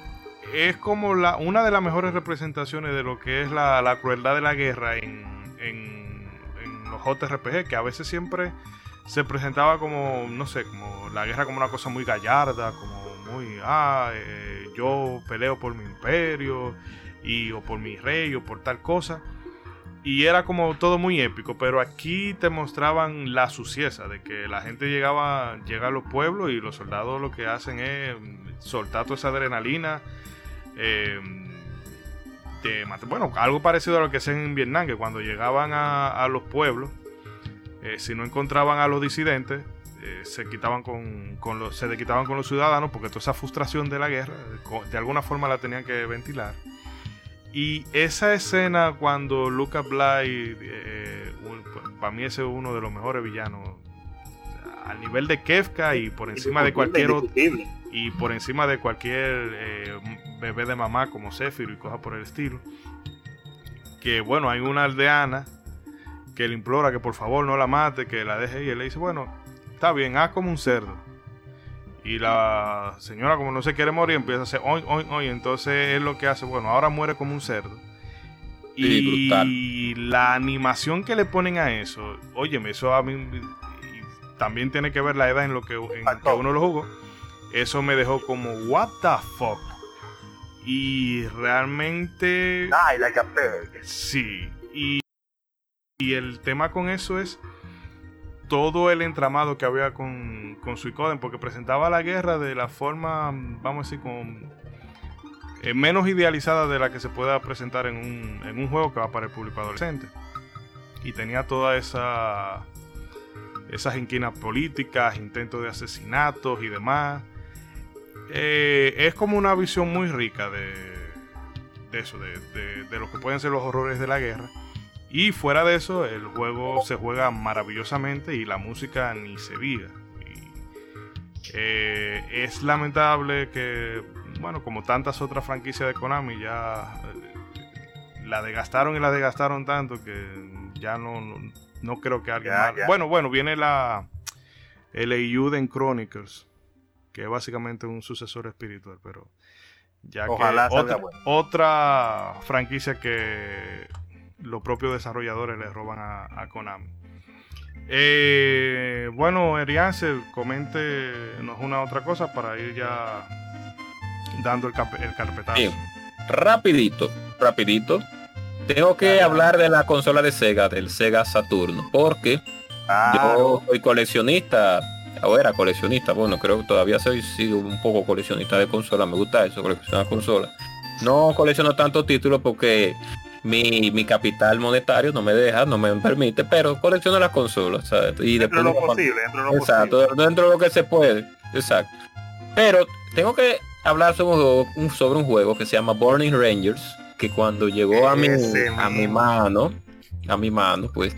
es como la, una de las mejores representaciones de lo que es la, la crueldad de la guerra en, en, en los JRPG, que a veces siempre se presentaba como, no sé, como la guerra como una cosa muy gallarda, como muy, ah, eh, yo peleo por mi imperio, y, o por mi rey, o por tal cosa. Y era como todo muy épico, pero aquí te mostraban la suciedad de que la gente llegaba, llega a los pueblos y los soldados lo que hacen es soltar toda esa adrenalina. eh, bueno, algo parecido a lo que hacen en Vietnam, que cuando llegaban a los pueblos, eh, si no encontraban a los disidentes, eh, se quitaban con, con los, se quitaban con los ciudadanos, porque toda esa frustración de la guerra, eh, de alguna forma la tenían que ventilar. Y esa escena cuando Lucas Bly, eh, un- pues, para mí ese es uno de los mejores villanos, al nivel de Kefka y por encima de cualquier otro y por encima de cualquier eh, bebé de mamá como Zephyr y cosas por el estilo. Que bueno, hay una aldeana que le implora que por favor no la mate, que la deje y él le dice, bueno, está bien, haz como un cerdo. Y la señora como no se quiere morir empieza a hacer hoy, hoy, hoy. Entonces es lo que hace, bueno, ahora muere como un cerdo. Y la animación que le ponen a eso, óyeme, eso a mí también tiene que ver la edad en lo que, en que uno lo jugó. Eso me dejó como, what the fuck. Y realmente... Die like a pig. Sí. Y, y el tema con eso es todo el entramado que había con, con Suicoden, porque presentaba la guerra de la forma, vamos a decir, con, eh, menos idealizada de la que se pueda presentar en un, en un juego que va para el público adolescente. Y tenía toda esa esas inquinas políticas, intentos de asesinatos y demás. Eh, es como una visión muy rica de, de eso, de, de- de lo que pueden ser los horrores de la guerra. Y fuera de eso, el juego se juega maravillosamente y la música ni se diga. Y, eh, es lamentable que, bueno, como tantas otras franquicias de Konami, ya eh, la desgastaron y la desgastaron tanto que ya no, no, no creo que alguien. Bueno, bueno, viene la el Eiyuden Chronicles, que es básicamente un sucesor espiritual, pero ya Ojalá que otra, bueno. otra franquicia que los propios desarrolladores le roban a, a Konami. Eh, bueno, Erianse, coméntenos una otra cosa para ir ya dando el, carpetazo. Sí. Rapidito, rapidito. Tengo que hablar de la consola de Sega, del Sega Saturno, porque Claro. yo soy coleccionista, o era coleccionista, bueno, creo que todavía soy sigo un poco coleccionista de consolas, me gusta eso, coleccionar consolas. No colecciono tantos títulos porque mi, mi capital monetario no me deja, no me permite, pero colecciono las consolas. ¿sabes? Y dentro de lo posible, dentro de lo Exacto, posible. dentro de lo que se puede. Exacto. Pero tengo que hablar sobre un, juego, sobre un juego que se llama Burning Rangers, que cuando llegó a mi, a mi mano, a mi mano, pues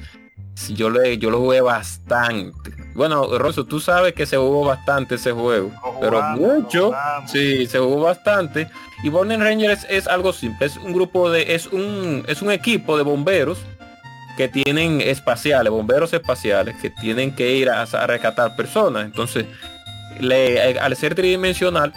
yo le yo lo jugué bastante. Bueno, Rosso, tú sabes que se jugó bastante ese juego, Lo pero lo mucho. Sí, se jugó bastante. Y Burning Rangers es algo simple, es un grupo de, es un, es un equipo de bomberos que tienen espaciales, bomberos espaciales, que tienen que ir a, a rescatar personas. Entonces, le, eh, al ser tridimensional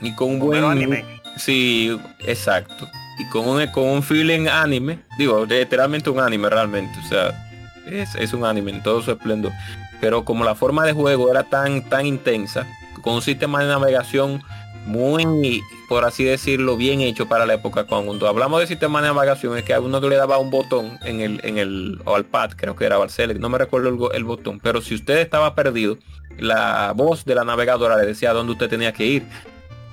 y con un buen anime. Sí, exacto. Y con un, con un feeling anime, digo, literalmente un anime realmente, o sea, es, es un anime en todo su esplendor. Pero como la forma de juego era tan, tan intensa, con un sistema de navegación muy, por así decirlo, bien hecho para la época. Cuando hablamos de sistema de navegación es que a uno le daba un botón en el, en el, o al pad, creo que era select, no me recuerdo el, el botón, pero si usted estaba perdido, la voz de la navegadora le decía dónde usted tenía que ir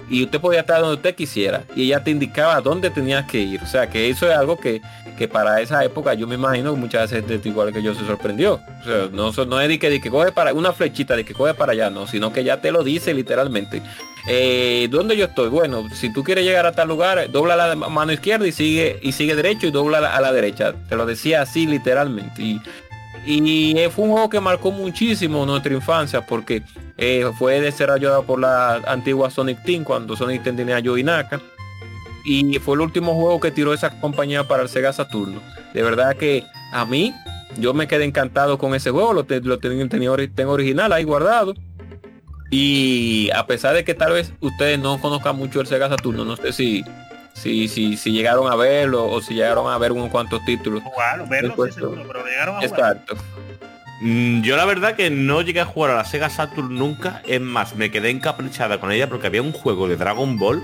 y usted podía estar donde usted quisiera y ella te indicaba dónde tenías que ir. O sea que eso es algo que, que para esa época yo me imagino que muchas veces igual que yo se sorprendió. O sea, no, no es de que, de que coge para una flechita de que coge para allá, no, sino que ya te lo dice literalmente. Eh, ¿Dónde yo estoy? Bueno, si tú quieres llegar a tal lugar, dobla la mano izquierda y sigue y sigue derecho y dobla la- a la derecha. Te lo decía así literalmente. Y, y eh, fue un juego que marcó muchísimo nuestra infancia porque eh, fue desarrollado por la antigua Sonic Team cuando Sonic Team tenía a Joey Naka. Y fue el último juego que tiró esa compañía para el Sega Saturno. De verdad que a mí, yo me quedé encantado con ese juego. Lo, lo tengo, tenía ori- tengo original ahí guardado. Y a pesar de que tal vez ustedes no conozcan mucho el Sega Saturno, no sé si, si, si, si llegaron a verlo o si llegaron a ver unos cuantos títulos. Jugarlo, verlo sí Supuesto. seguro, pero llegaron a. Exacto. Mm, Yo la verdad que no llegué a jugar a la Sega Saturn nunca. Es más, me quedé encaprichada con ella porque había un juego de Dragon Ball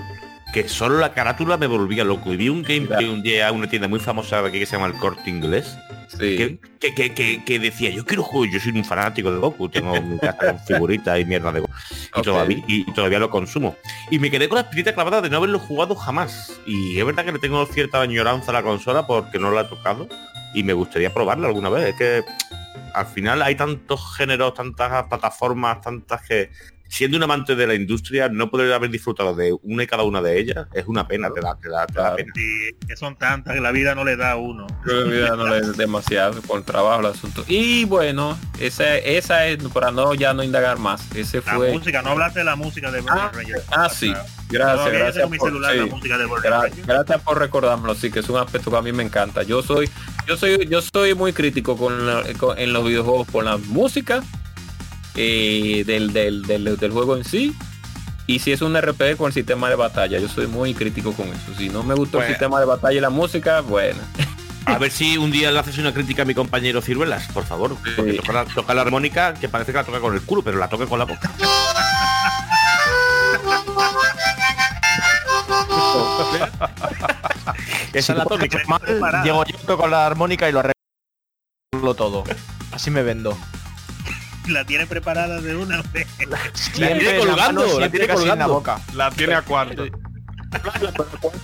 que solo la carátula me volvía loco. Y vi un gameplay un día a una tienda muy famosa de aquí que se llama el Corte Inglés. Sí. Que, que, que, que- decía, yo quiero jugar, yo soy un fanático de Goku, tengo mi casa con figuritas y mierda de Goku. Y, todavía, y todavía lo consumo. Y me quedé con la espinita clavada de no haberlo jugado jamás. Y es verdad que le tengo cierta añoranza a la consola porque no la he tocado. Y me gustaría probarla alguna vez. Es que al final hay tantos géneros, tantas plataformas, tantas que siendo un amante de la industria, no poder haber disfrutado de una y cada una de ellas es una pena, te da, te da, te da Claro. pena. Sí, que son tantas que la vida no le da a uno. Que ya no le es demasiado por el trabajo el asunto. Y bueno, esa, esa es para no ya no indagar más. Ese La fue. música, no hablaste de la música de Burning Ah, Rangers. ah, sí. Gracias, gracias. mi por- celular la sí. música de Burning Gra- Rangers. gracias por recordármelo, sí, que es un aspecto que a mí me encanta. Yo soy, yo soy, yo soy muy crítico con, la- con- en los videojuegos con la música eh, del, del, del, del juego en sí. Y si es un RPG con el sistema de batalla, yo soy muy crítico con eso. Si no me gusta el Pues- sistema de batalla y la música, bueno. A ver si un día le haces una crítica a mi compañero Ciruelas, por favor. Porque Sí. toca, la, toca la armónica que parece que la toca con el culo, pero la toca con la boca. Esa es la tónica. Mal, llego yo toco la armónica y lo arreglo todo. Así me vendo. La tiene preparada de una vez. La colgando, mano, la tiene casi en la colgando. boca. La tiene a cuarto.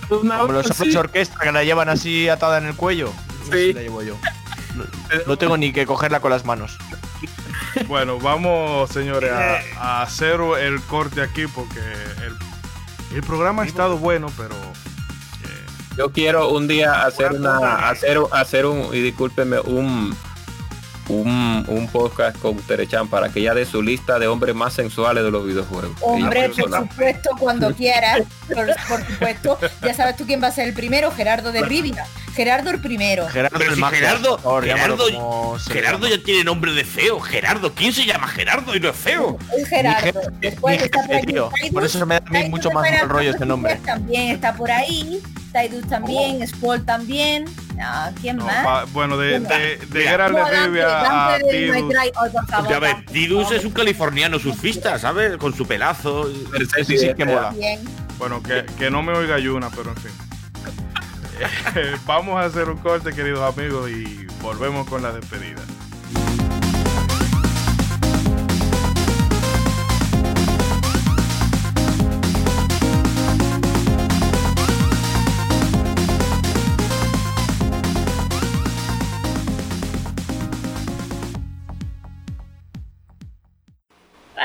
Como los sí. orquesta que la llevan así atada en el cuello. Sí. Así la llevo yo. No, no tengo ni que cogerla con las manos. Bueno, vamos, señores, a, a hacer el corte aquí porque el, el programa ha estado bueno, pero eh, Yo quiero un día hacer una, hacer, hacer un, y discúlpeme, un, un, un podcast con Terechan para que ella dé su lista de hombres más sensuales de los videojuegos. Hombre, por supuesto, cuando quieras. Por, por supuesto. Ya sabes tú quién va a ser el primero, Gerardo de Rivia. Gerardo el primero. Gerardo Pero el si Mago, Gerardo- Gerardo- ya tiene nombre de feo. Gerardo, ¿quién se llama Gerardo y no es feo? El Gerardo. jefe, Después está por. Por eso me da a mí Tidus mucho más rollo este Fantasy nombre. También está por ahí. Tidus también. Squall también. Ah, ¿Quién no, más? pa- bueno, de, de, de. Geralt de Rivia a Tidus. Oh, Dante. Tidus es un californiano surfista, ¿sabes? Con su pelazo. Sí, sí, que mola. Bien. Bueno, que, que no me oiga Yuna, pero en fin. Eh, Vamos a hacer un corte, queridos amigos, y volvemos con la despedida.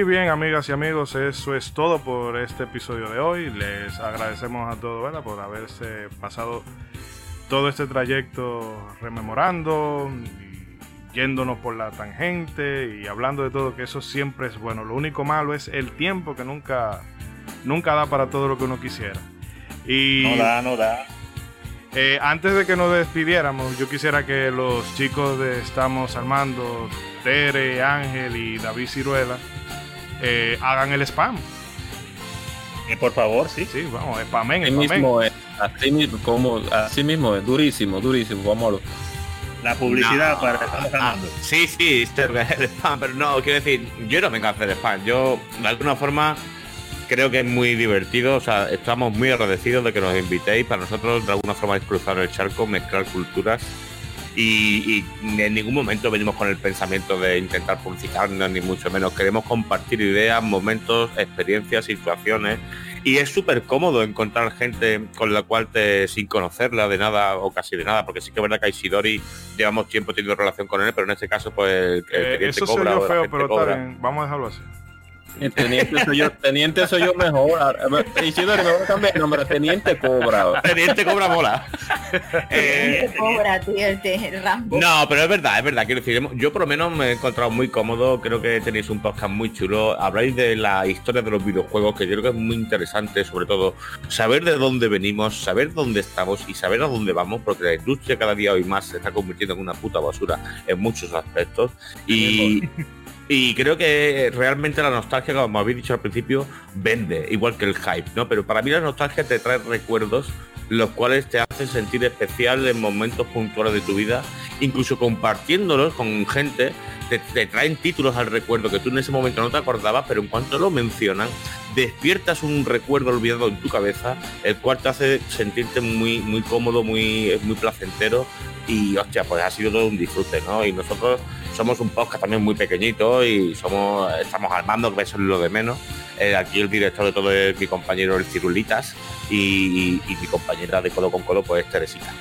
Y bien, amigas y amigos, eso es todo por este episodio de hoy. Les agradecemos a todos ¿verdad? por haberse pasado todo este trayecto rememorando, y yéndonos por la tangente y hablando de todo, que eso siempre es bueno. Lo único malo es el tiempo que nunca, nunca da para todo lo que uno quisiera. Y No da, no da. eh, antes de que nos despidiéramos, yo quisiera que los chicos de Estamos Armando, Tere, Ángel y David Ciruela, eh, hagan el spam. Eh, por favor, sí. Sí, vamos, spamen, Así spamen. mismo es, así mismo, como, así mismo es, durísimo, durísimo, vámonos. La publicidad No. para Ah, sí, sí, este es el spam, pero no, quiero decir, yo no vengo a hacer spam. Yo, de alguna forma, creo que es muy divertido. O sea, estamos muy agradecidos de que nos invitéis. Para nosotros, de alguna forma, es cruzar el charco, mezclar culturas. Y, y en ningún momento venimos con el pensamiento de intentar publicitarnos, ni mucho menos. Queremos compartir ideas, momentos, experiencias, situaciones. Y es súper cómodo encontrar gente con la cual te, sin conocerla de nada o casi de nada, porque sí que es verdad que a Isidori llevamos tiempo teniendo relación con él, pero en este caso, pues el, el Eh, eso cobra o feo, pero cobra. está bien. Vamos a dejarlo así. Teniente soy yo, teniente soy yo mejor. Isidoro, me voy a cambiar el nombre, teniente cobra. Teniente cobra mola. Eh, Qué cobra, tío, el, Rambo. No, pero es verdad, es verdad. Quiero decir, yo por lo menos me he encontrado muy cómodo. Creo que tenéis un podcast muy chulo. Habláis de la historia de los videojuegos, que yo creo que es muy interesante, sobre todo saber de dónde venimos, saber dónde estamos y saber a dónde vamos, porque la industria cada día hoy más se está convirtiendo en una puta basura en muchos aspectos. Y, y creo que realmente la nostalgia, como habéis dicho al principio, vende, igual que el hype, ¿no? Pero para mí la nostalgia te trae recuerdos los cuales te hacen sentir especial en momentos puntuales de tu vida, incluso compartiéndolos con gente, te, traen títulos al recuerdo que tú en ese momento no te acordabas, pero en cuanto lo mencionan, despiertas un recuerdo olvidado en tu cabeza, el cual te hace sentirte muy, muy cómodo, muy, muy placentero y hostia, pues ha sido todo un disfrute, ¿no? Y nosotros somos un podcast también muy pequeñito y somos, estamos armando, que eso es lo de menos. Eh, aquí el director de todo es mi compañero el Cirulitas y, y mi compañera de codo con codo pues es Teresita.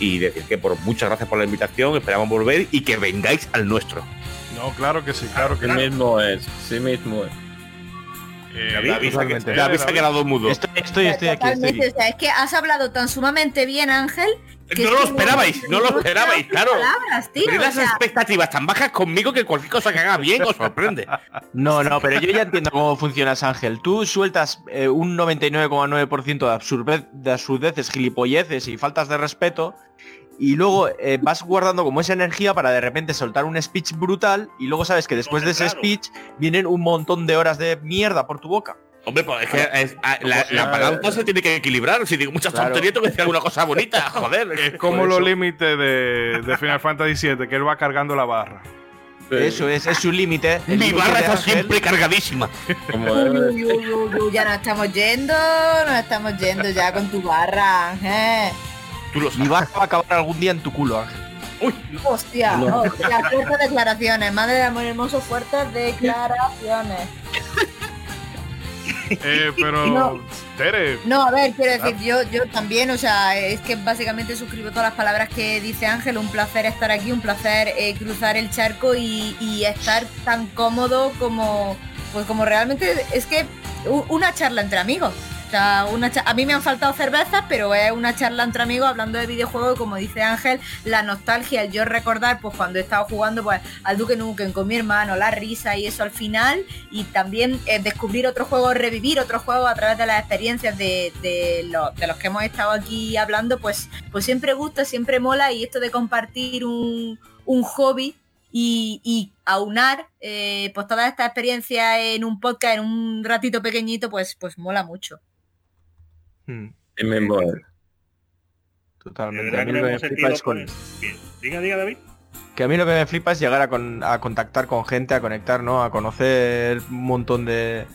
Y decir que por muchas gracias por la invitación, esperamos volver y que vengáis al nuestro. No, claro que sí, claro que Sí mismo es, sí mismo es. Eh, David, David, se ha- totalmente. David se ha David. quedado mudo. Estoy, estoy, estoy aquí. estoy Totalmente, aquí. o sea, es que has hablado tan sumamente bien, Ángel. No lo esperabais, no lo esperabais, claro. palabras, tío, Tenéis o las sea, expectativas tan bajas conmigo que cualquier cosa que haga bien os sorprende. No, no, pero yo ya entiendo cómo funcionas, Ángel. Tú sueltas eh, un 99,9% de, absurdez, de absurdeces, gilipolleces y faltas de respeto y luego eh, vas guardando como esa energía para de repente soltar un speech brutal y luego sabes que después de ese speech vienen un montón de horas de mierda por tu boca. Hombre, pues es que es- a- la, la balanza se tiene que equilibrar. Si digo muchas Claro. tonterías, tengo que decir alguna cosa bonita. Joder. Es como los límites de, de Final Fantasy VII, que él va cargando la barra. Eso es, es su límite. Mi barra está siempre cargadísima. Uy, uy, uy, uy, ya nos estamos yendo, nos estamos yendo ya con tu barra, Ángel. Tú lo Mi barra va a acabar algún día en tu culo, Ángel. Hostia, hostia, fuertes declaraciones, madre de amor hermoso, fuertes declaraciones. Eh, pero, No. Tere, No, a ver, quiero decir, yo, yo también, o sea, es que básicamente suscribo todas las palabras que dice Ángel, un placer estar aquí, un placer eh, cruzar el charco y, y estar tan cómodo como, pues como realmente, es que una charla entre amigos. Una a mí me han faltado cervezas, pero es una charla entre amigos hablando de videojuegos, como dice Ángel, la nostalgia, el yo recordar, pues cuando he estado jugando pues al Duke Nukem con mi hermano, la risa y eso al final, y también eh, descubrir otros juegos, revivir otros juegos a través de las experiencias de, de lo- de los que hemos estado aquí hablando, pues, pues siempre gusta, siempre mola y esto de compartir un, un hobby y, y aunar eh, pues todas estas experiencias en un podcast, en un ratito pequeñito, pues, pues mola mucho. Hmm, en memoria. Totalmente. A mí que lo que me flipa es con- Bien. Diga, diga, David. Que a mí lo que me flipa es llegar a, con- a contactar con gente, a conectar, ¿no? A conocer un montón de...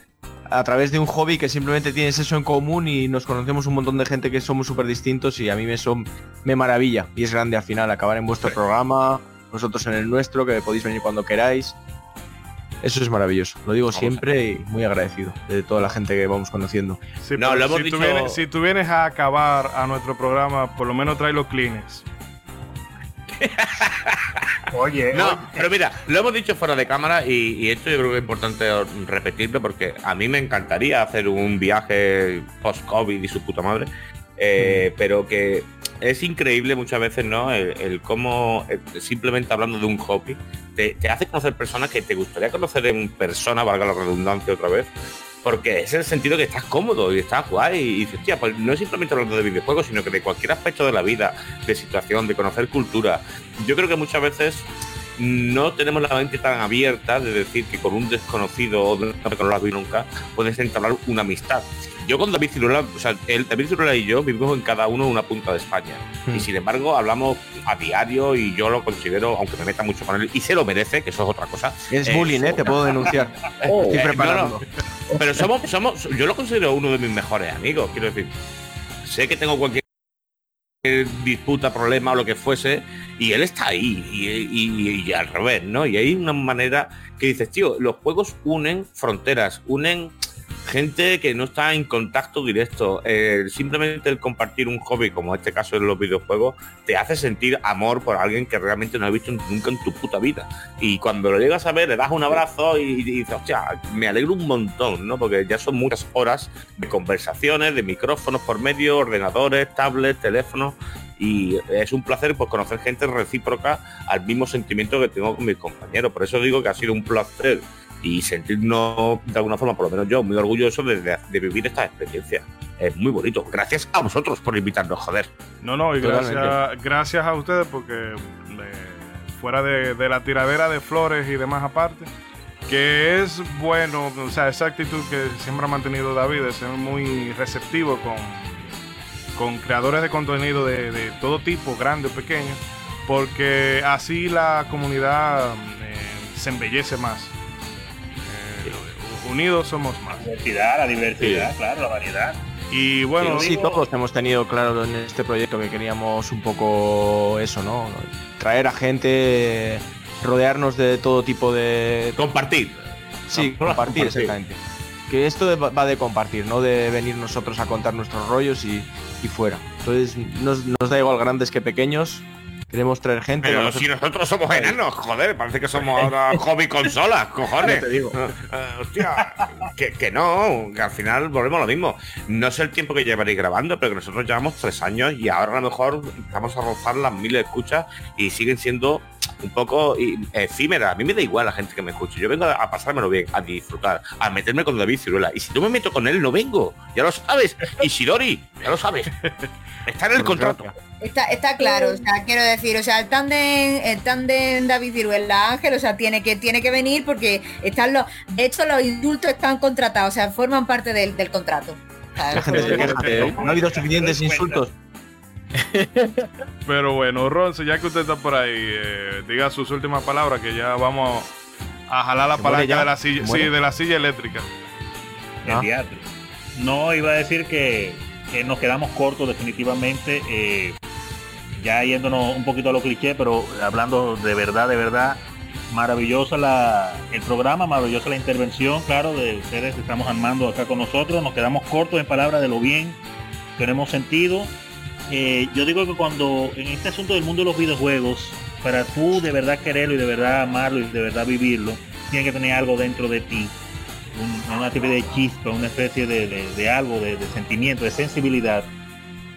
A través de un hobby que simplemente tienes eso en común y nos conocemos un montón de gente que somos súper distintos y a mí me, son, me maravilla. Y es grande al final acabar en vuestro programa, vosotros en el nuestro, que podéis venir cuando queráis. Eso es maravilloso. Lo digo siempre y muy agradecido de toda la gente que vamos conociendo. sí, No, lo hemos si, tú dicho- vienes, si tú vienes a acabar a nuestro programa, por lo menos trae los Kleenex. Oye, No, oye, pero mira, lo hemos dicho fuera de cámara y, y esto yo creo que es importante repetirlo porque a mí me encantaría hacer un viaje post-COVID y su puta madre, eh, pero que es increíble muchas veces, ¿no? El, cómo eh, simplemente hablando de un hobby te, hace conocer personas que te gustaría conocer en persona, valga la redundancia otra vez, porque es el sentido que estás cómodo y estás guay y dices, pues no es simplemente hablando de videojuegos, sino que de cualquier aspecto de la vida, de situación, de conocer cultura. Yo creo que muchas veces no tenemos la mente tan abierta de decir que con un desconocido o de que no lo has visto nunca puedes entablar una amistad. Yo con David Ciruela, o sea, él, David Ciruela y yo vivimos en cada uno una punta de España. Hmm. Y sin embargo hablamos a diario y yo lo considero, aunque me meta mucho con él, y se lo merece, que eso es otra cosa. Es Eh, bullying, ¿eh? Te puedo denunciar. Estoy Eh, preparando. no, no. Pero somos, somos, yo lo considero uno de mis mejores amigos, quiero decir. Sé que tengo cualquier disputa, problema o lo que fuese, y él está ahí, y, al revés, ¿no? Y hay una manera que dices, tío, los juegos unen fronteras, unen gente que no está en contacto directo. Simplemente el compartir un hobby, como este caso en los videojuegos, te hace sentir amor por alguien que realmente no has visto nunca en tu puta vida. Y cuando lo llegas a ver, le das un abrazo y, y dices, hostia, me alegro un montón, ¿no? Porque ya son muchas horas de conversaciones, de micrófonos por medio, ordenadores, tablets, teléfonos. Y es un placer pues, conocer gente recíproca al mismo sentimiento que tengo con mis compañeros. Por eso digo que ha sido un placer y sentirnos de alguna forma, por lo menos yo, muy orgulloso de, de- de vivir esta experiencia. Es muy bonito. Gracias a vosotros por invitarnos, joder. No, no, y gracias, gracias a ustedes porque eh, fuera de, de la tiradera de flores y demás aparte, que es bueno, o sea, esa actitud que siempre ha mantenido David, de ser muy receptivo con, con creadores de contenido de, de todo tipo, grande o pequeño, porque así la comunidad eh, se embellece más. Unidos somos más. la diversidad, la diversidad, claro, la variedad. Y bueno, sí, todos hemos tenido claro en este proyecto que queríamos un poco eso, ¿no? Traer a gente, rodearnos de todo tipo de... Compartir. Sí, compartir, compartir. exactamente. Que esto va de compartir, no de venir nosotros a contar nuestros rollos y, y fuera. Entonces, nos, nos da igual grandes que pequeños, Queremos traer gente. Pero nosotros- si nosotros somos enanos, joder, parece que somos ahora hobby consolas, cojones. te digo. Eh, hostia, que, que no, que al final volvemos a lo mismo. No sé el tiempo que llevaréis grabando, pero que nosotros llevamos tres años y ahora a lo mejor vamos a rozar las mil escuchas y siguen siendo un poco i- efímeras. A mí me da igual la gente que me escuche. Yo vengo a pasármelo bien, a disfrutar, a meterme con David Ciruela. Y si no me meto con él, no vengo. Ya lo sabes. Y Shidori, ya lo sabes. Está en el contrato. Está, está claro, o sea, quiero decir, o sea, el tándem, el tándem David Ciruela Ángel, o sea, tiene que, tiene que venir porque están los, de hecho los indultos están contratados, o sea, forman parte del, del contrato. O sea, no ha habido suficientes insultos. Pero bueno, Ronce, ya que usted está por ahí, eh, diga sus últimas palabras que ya vamos a jalar la ¿Se muere palanca de la ¿Se silla, sí, de la silla eléctrica. El Ah. No, iba a decir que, que nos quedamos cortos definitivamente, eh, ya yéndonos un poquito a lo cliché, pero hablando de verdad, de verdad, maravillosa la, el programa, maravillosa la intervención, claro, de ustedes que estamos armando acá con nosotros, nos quedamos cortos en palabras de lo bien que no hemos sentido. Eh, yo digo que cuando en este asunto del mundo de los videojuegos, para tú de verdad quererlo y de verdad amarlo y de verdad vivirlo, tiene que tener algo dentro de ti un- una especie de chispa, una especie de, de- algo, de, sentimiento, de sensibilidad.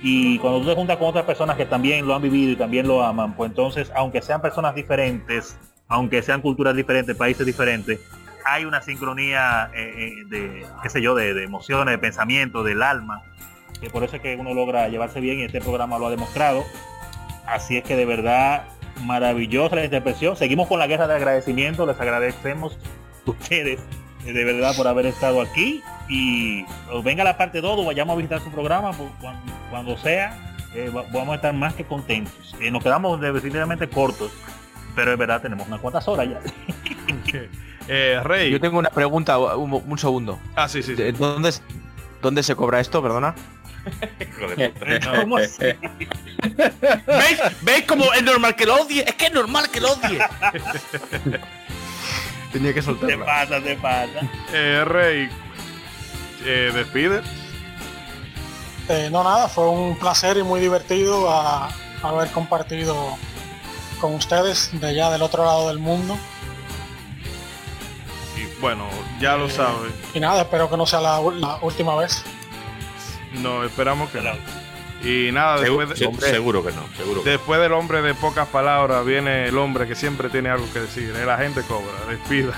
Y cuando tú te juntas con otras personas que también lo han vivido y también lo aman, pues entonces, aunque sean personas diferentes, aunque sean culturas diferentes, países diferentes, hay una sincronía eh, eh, de, qué sé yo, de, emociones, de pensamientos, del alma, que por eso es que uno logra llevarse bien y este programa lo ha demostrado. Así es que de verdad, maravillosa la interpretación. Seguimos con la guerra de agradecimiento, les agradecemos a ustedes eh, de verdad por haber estado aquí y o venga la parte 2 o vayamos a visitar su programa pues, cuando, cuando sea eh, va- vamos a estar más que contentos Eh, nos quedamos definitivamente cortos pero es verdad tenemos unas cuantas horas ya Eh, Rey. Yo tengo una pregunta, un, un segundo. Ah, sí, sí. sí. ¿De- ¿Dónde, es- ¿Dónde se cobra esto, perdona? Hijo de puta. ¿Cómo así? ¿Veis? ¿Veis cómo es normal que lo odie? Es que es normal que lo odie. Tenía que te soltarla. pasa te pasa Eh, Rey, eh, despide. Eh, no nada, fue un placer y muy divertido a- haber compartido con ustedes de allá del otro lado del mundo. Y bueno, ya lo Eh, sabe. Y nada, espero que no sea la última vez. No, esperamos que no. Y nada, Seguro, después, de- seguro que no, seguro que no. después del hombre de pocas palabras viene el hombre que siempre tiene algo que decir. La gente cobra. Despida.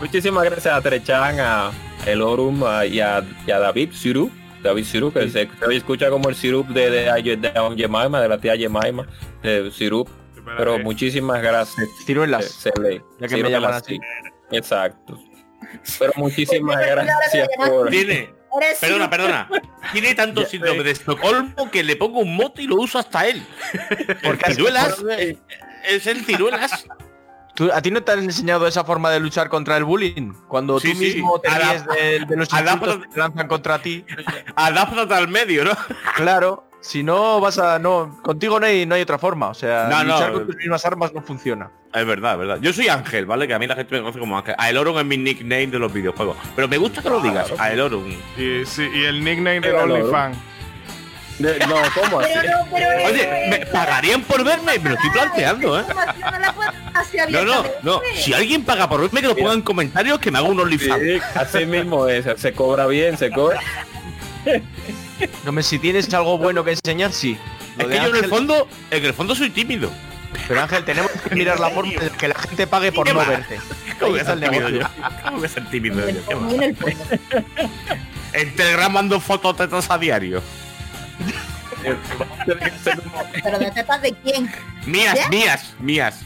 Muchísimas gracias a Trechan, a Elorum a- y, a, y a David Sirup. David Sirup, que se, se escucha como el Sirup de, de, de, de Don Jemima, de la tía Jemima, de Sirup. Pero Eh, muchísimas gracias. Se, se lee. Ya que me llaman. Exacto. Pero muchísimas gracias por... Tiene, perdona, perdona. Tiene tanto síndrome de Estocolmo que le pongo un mote y lo uso hasta él. Porque ciruelas eh, es el ciruelas. ¿Tú- ¿A ti no te han enseñado esa forma de luchar contra el bullying? Cuando Sí, tú sí. mismo te ríes de, de los adapta- insultos que te lanzan contra ti. Adáptate al medio, ¿no? Claro, si no vas a... no Contigo no hay, no hay otra forma. O sea, No, no. luchar con tus mismas armas no funciona. Es verdad, es verdad. Yo soy Ángel, ¿vale? Que a mí la gente me conoce como Ángel. Aelorum es mi nickname de los videojuegos. Pero me gusta que lo digas, Aelorum. Y, sí, y el nickname del no, OnlyFans. De- no, ¿cómo así? Pero no, pero eso Oye, ¿me pagarían por verme? Me lo estoy planteando, ¿eh? No No, no, no. Si alguien paga por verme, que lo ponga en comentarios que me haga un OnlyFans. Sí, así mismo es, se cobra bien, se cobra. No me si tienes algo bueno que enseñar, sí. Lo Es de que yo en el fondo, en el fondo soy tímido. Pero Ángel, tenemos que mirar la forma de que la gente pague por ¿Qué no va? verte. ¿Cómo voy a ser el tímido yo? ¿Cómo voy a ser tímido En Telegram mando fotos tetas a diario. Pero de tetas de quién? Mías, mías, mías.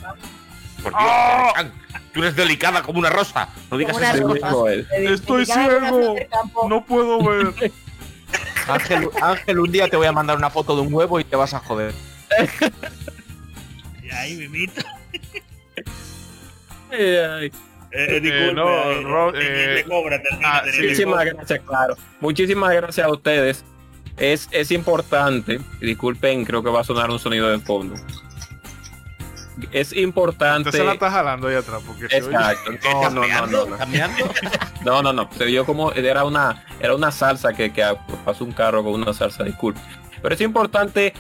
Por Dios, Chan, tú eres delicada como una rosa. No digas eso. Estoy ciego. No puedo ver. Ángel, Ángel, un día te voy a mandar una foto de un huevo y te vas a joder. Y ahí mimito Ay, ay. eh, disculpe, no, eh, Ro- eh, eh, le cobra termina, ah, sí, Muchísimas gracias, claro. Muchísimas gracias a ustedes. Es, es importante, disculpen, creo que va a sonar un sonido de fondo. Es importante. Usted se la está jalando ahí atrás porque se oye. Exacto. No, no, no, no, no. ¿Cambiando? No, no, no. Se vio como era una, era una salsa que, que pasó un carro con una salsa, disculpe. Pero es importante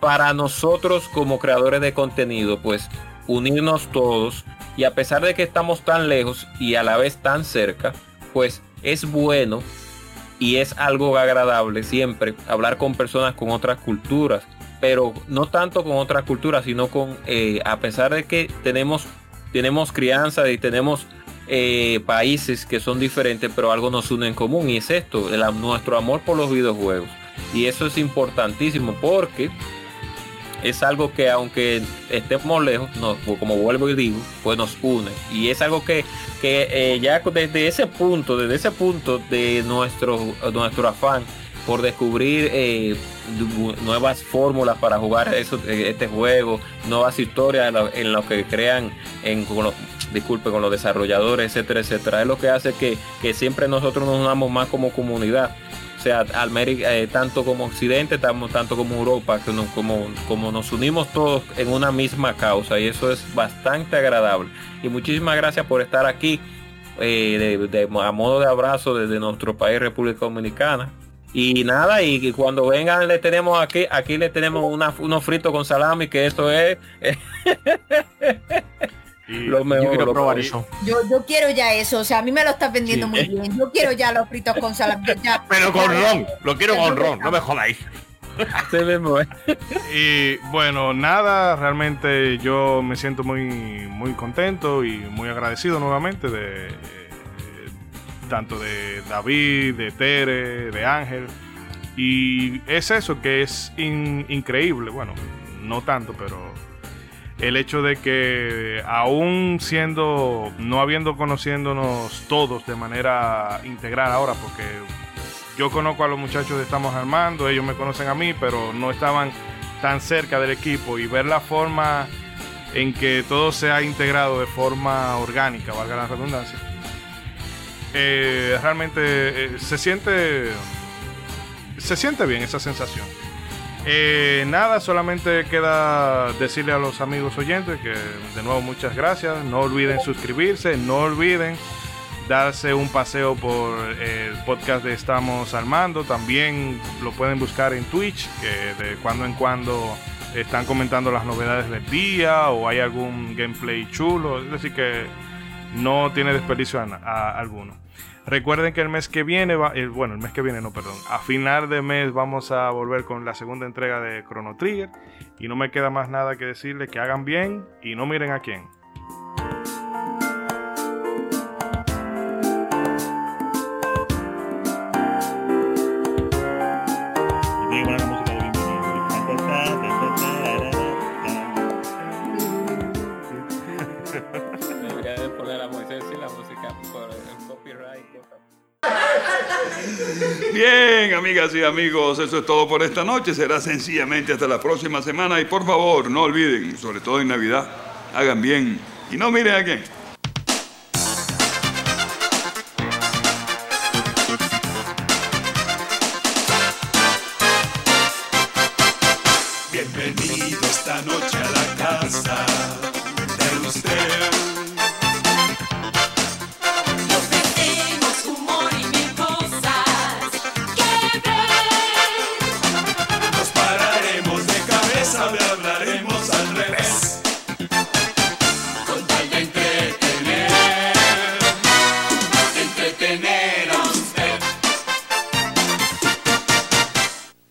para nosotros como creadores de contenido, pues unirnos todos y a pesar de que estamos tan lejos y a la vez tan cerca, pues es bueno y es algo agradable siempre hablar con personas con otras culturas, pero no tanto con otras culturas, sino con, eh, a pesar de que tenemos, tenemos crianza y tenemos eh, países que son diferentes, pero algo nos une en común y es esto, nuestro amor por los videojuegos. Y eso es importantísimo porque es algo que aunque estemos lejos, como vuelvo y digo, pues nos une. Y es algo que, que eh, ya desde ese punto, desde ese punto de nuestro, nuestro afán por descubrir eh, nuevas fórmulas para jugar eso, eh, este juego, nuevas historias en lo, que crean en con los, disculpe, con los desarrolladores, etcétera, etcétera. Es lo que hace que, que siempre nosotros nos unamos más como comunidad sea, América, eh, tanto como Occidente, tanto, tanto como Europa, que como, como nos unimos todos en una misma causa y eso es bastante agradable. Y muchísimas gracias por estar aquí de, a modo de abrazo desde nuestro país, República Dominicana. Y nada, y, cuando vengan le tenemos aquí, aquí le tenemos una, unos fritos con salami, que esto es... lo mejor, yo quiero probar eso. Yo, yo, quiero ya eso, o sea, a mí me lo estás vendiendo muy bien. Yo quiero ya los fritos con salami. Pero con ron, lo quiero con ron, no me jodáis. y bueno, nada, realmente yo me siento muy, muy contento y muy agradecido nuevamente de eh, tanto de David, de Tere, de Ángel. Y es eso que es increíble, bueno, no tanto, pero el hecho de que aún siendo, no habiendo conociéndonos todos de manera integral ahora, porque yo conozco a los muchachos de Estamos Armando, ellos me conocen a mí, pero no estaban tan cerca del equipo y ver la forma en que todo se ha integrado de forma orgánica, valga la redundancia, eh, realmente eh, se siente se siente bien esa sensación. Eh, nada, solamente queda decirle a los amigos oyentes que de nuevo muchas gracias. No olviden suscribirse, no olviden darse un paseo por el podcast de Estamos Armando. También lo pueden buscar en Twitch, que de cuando en cuando están comentando las novedades del día o hay algún gameplay chulo. Es decir, que no tiene desperdicio alguno. Recuerden que el mes que viene, va, bueno, el mes que viene no, perdón, a final de mes vamos a volver con la segunda entrega de Chrono Trigger y no me queda más nada que decirles que hagan bien y no miren a quién. Bien, amigas y amigos, eso es todo por esta noche. Será sencillamente hasta la próxima semana. Y por favor, no olviden, sobre todo en Navidad, hagan bien y no miren a quién.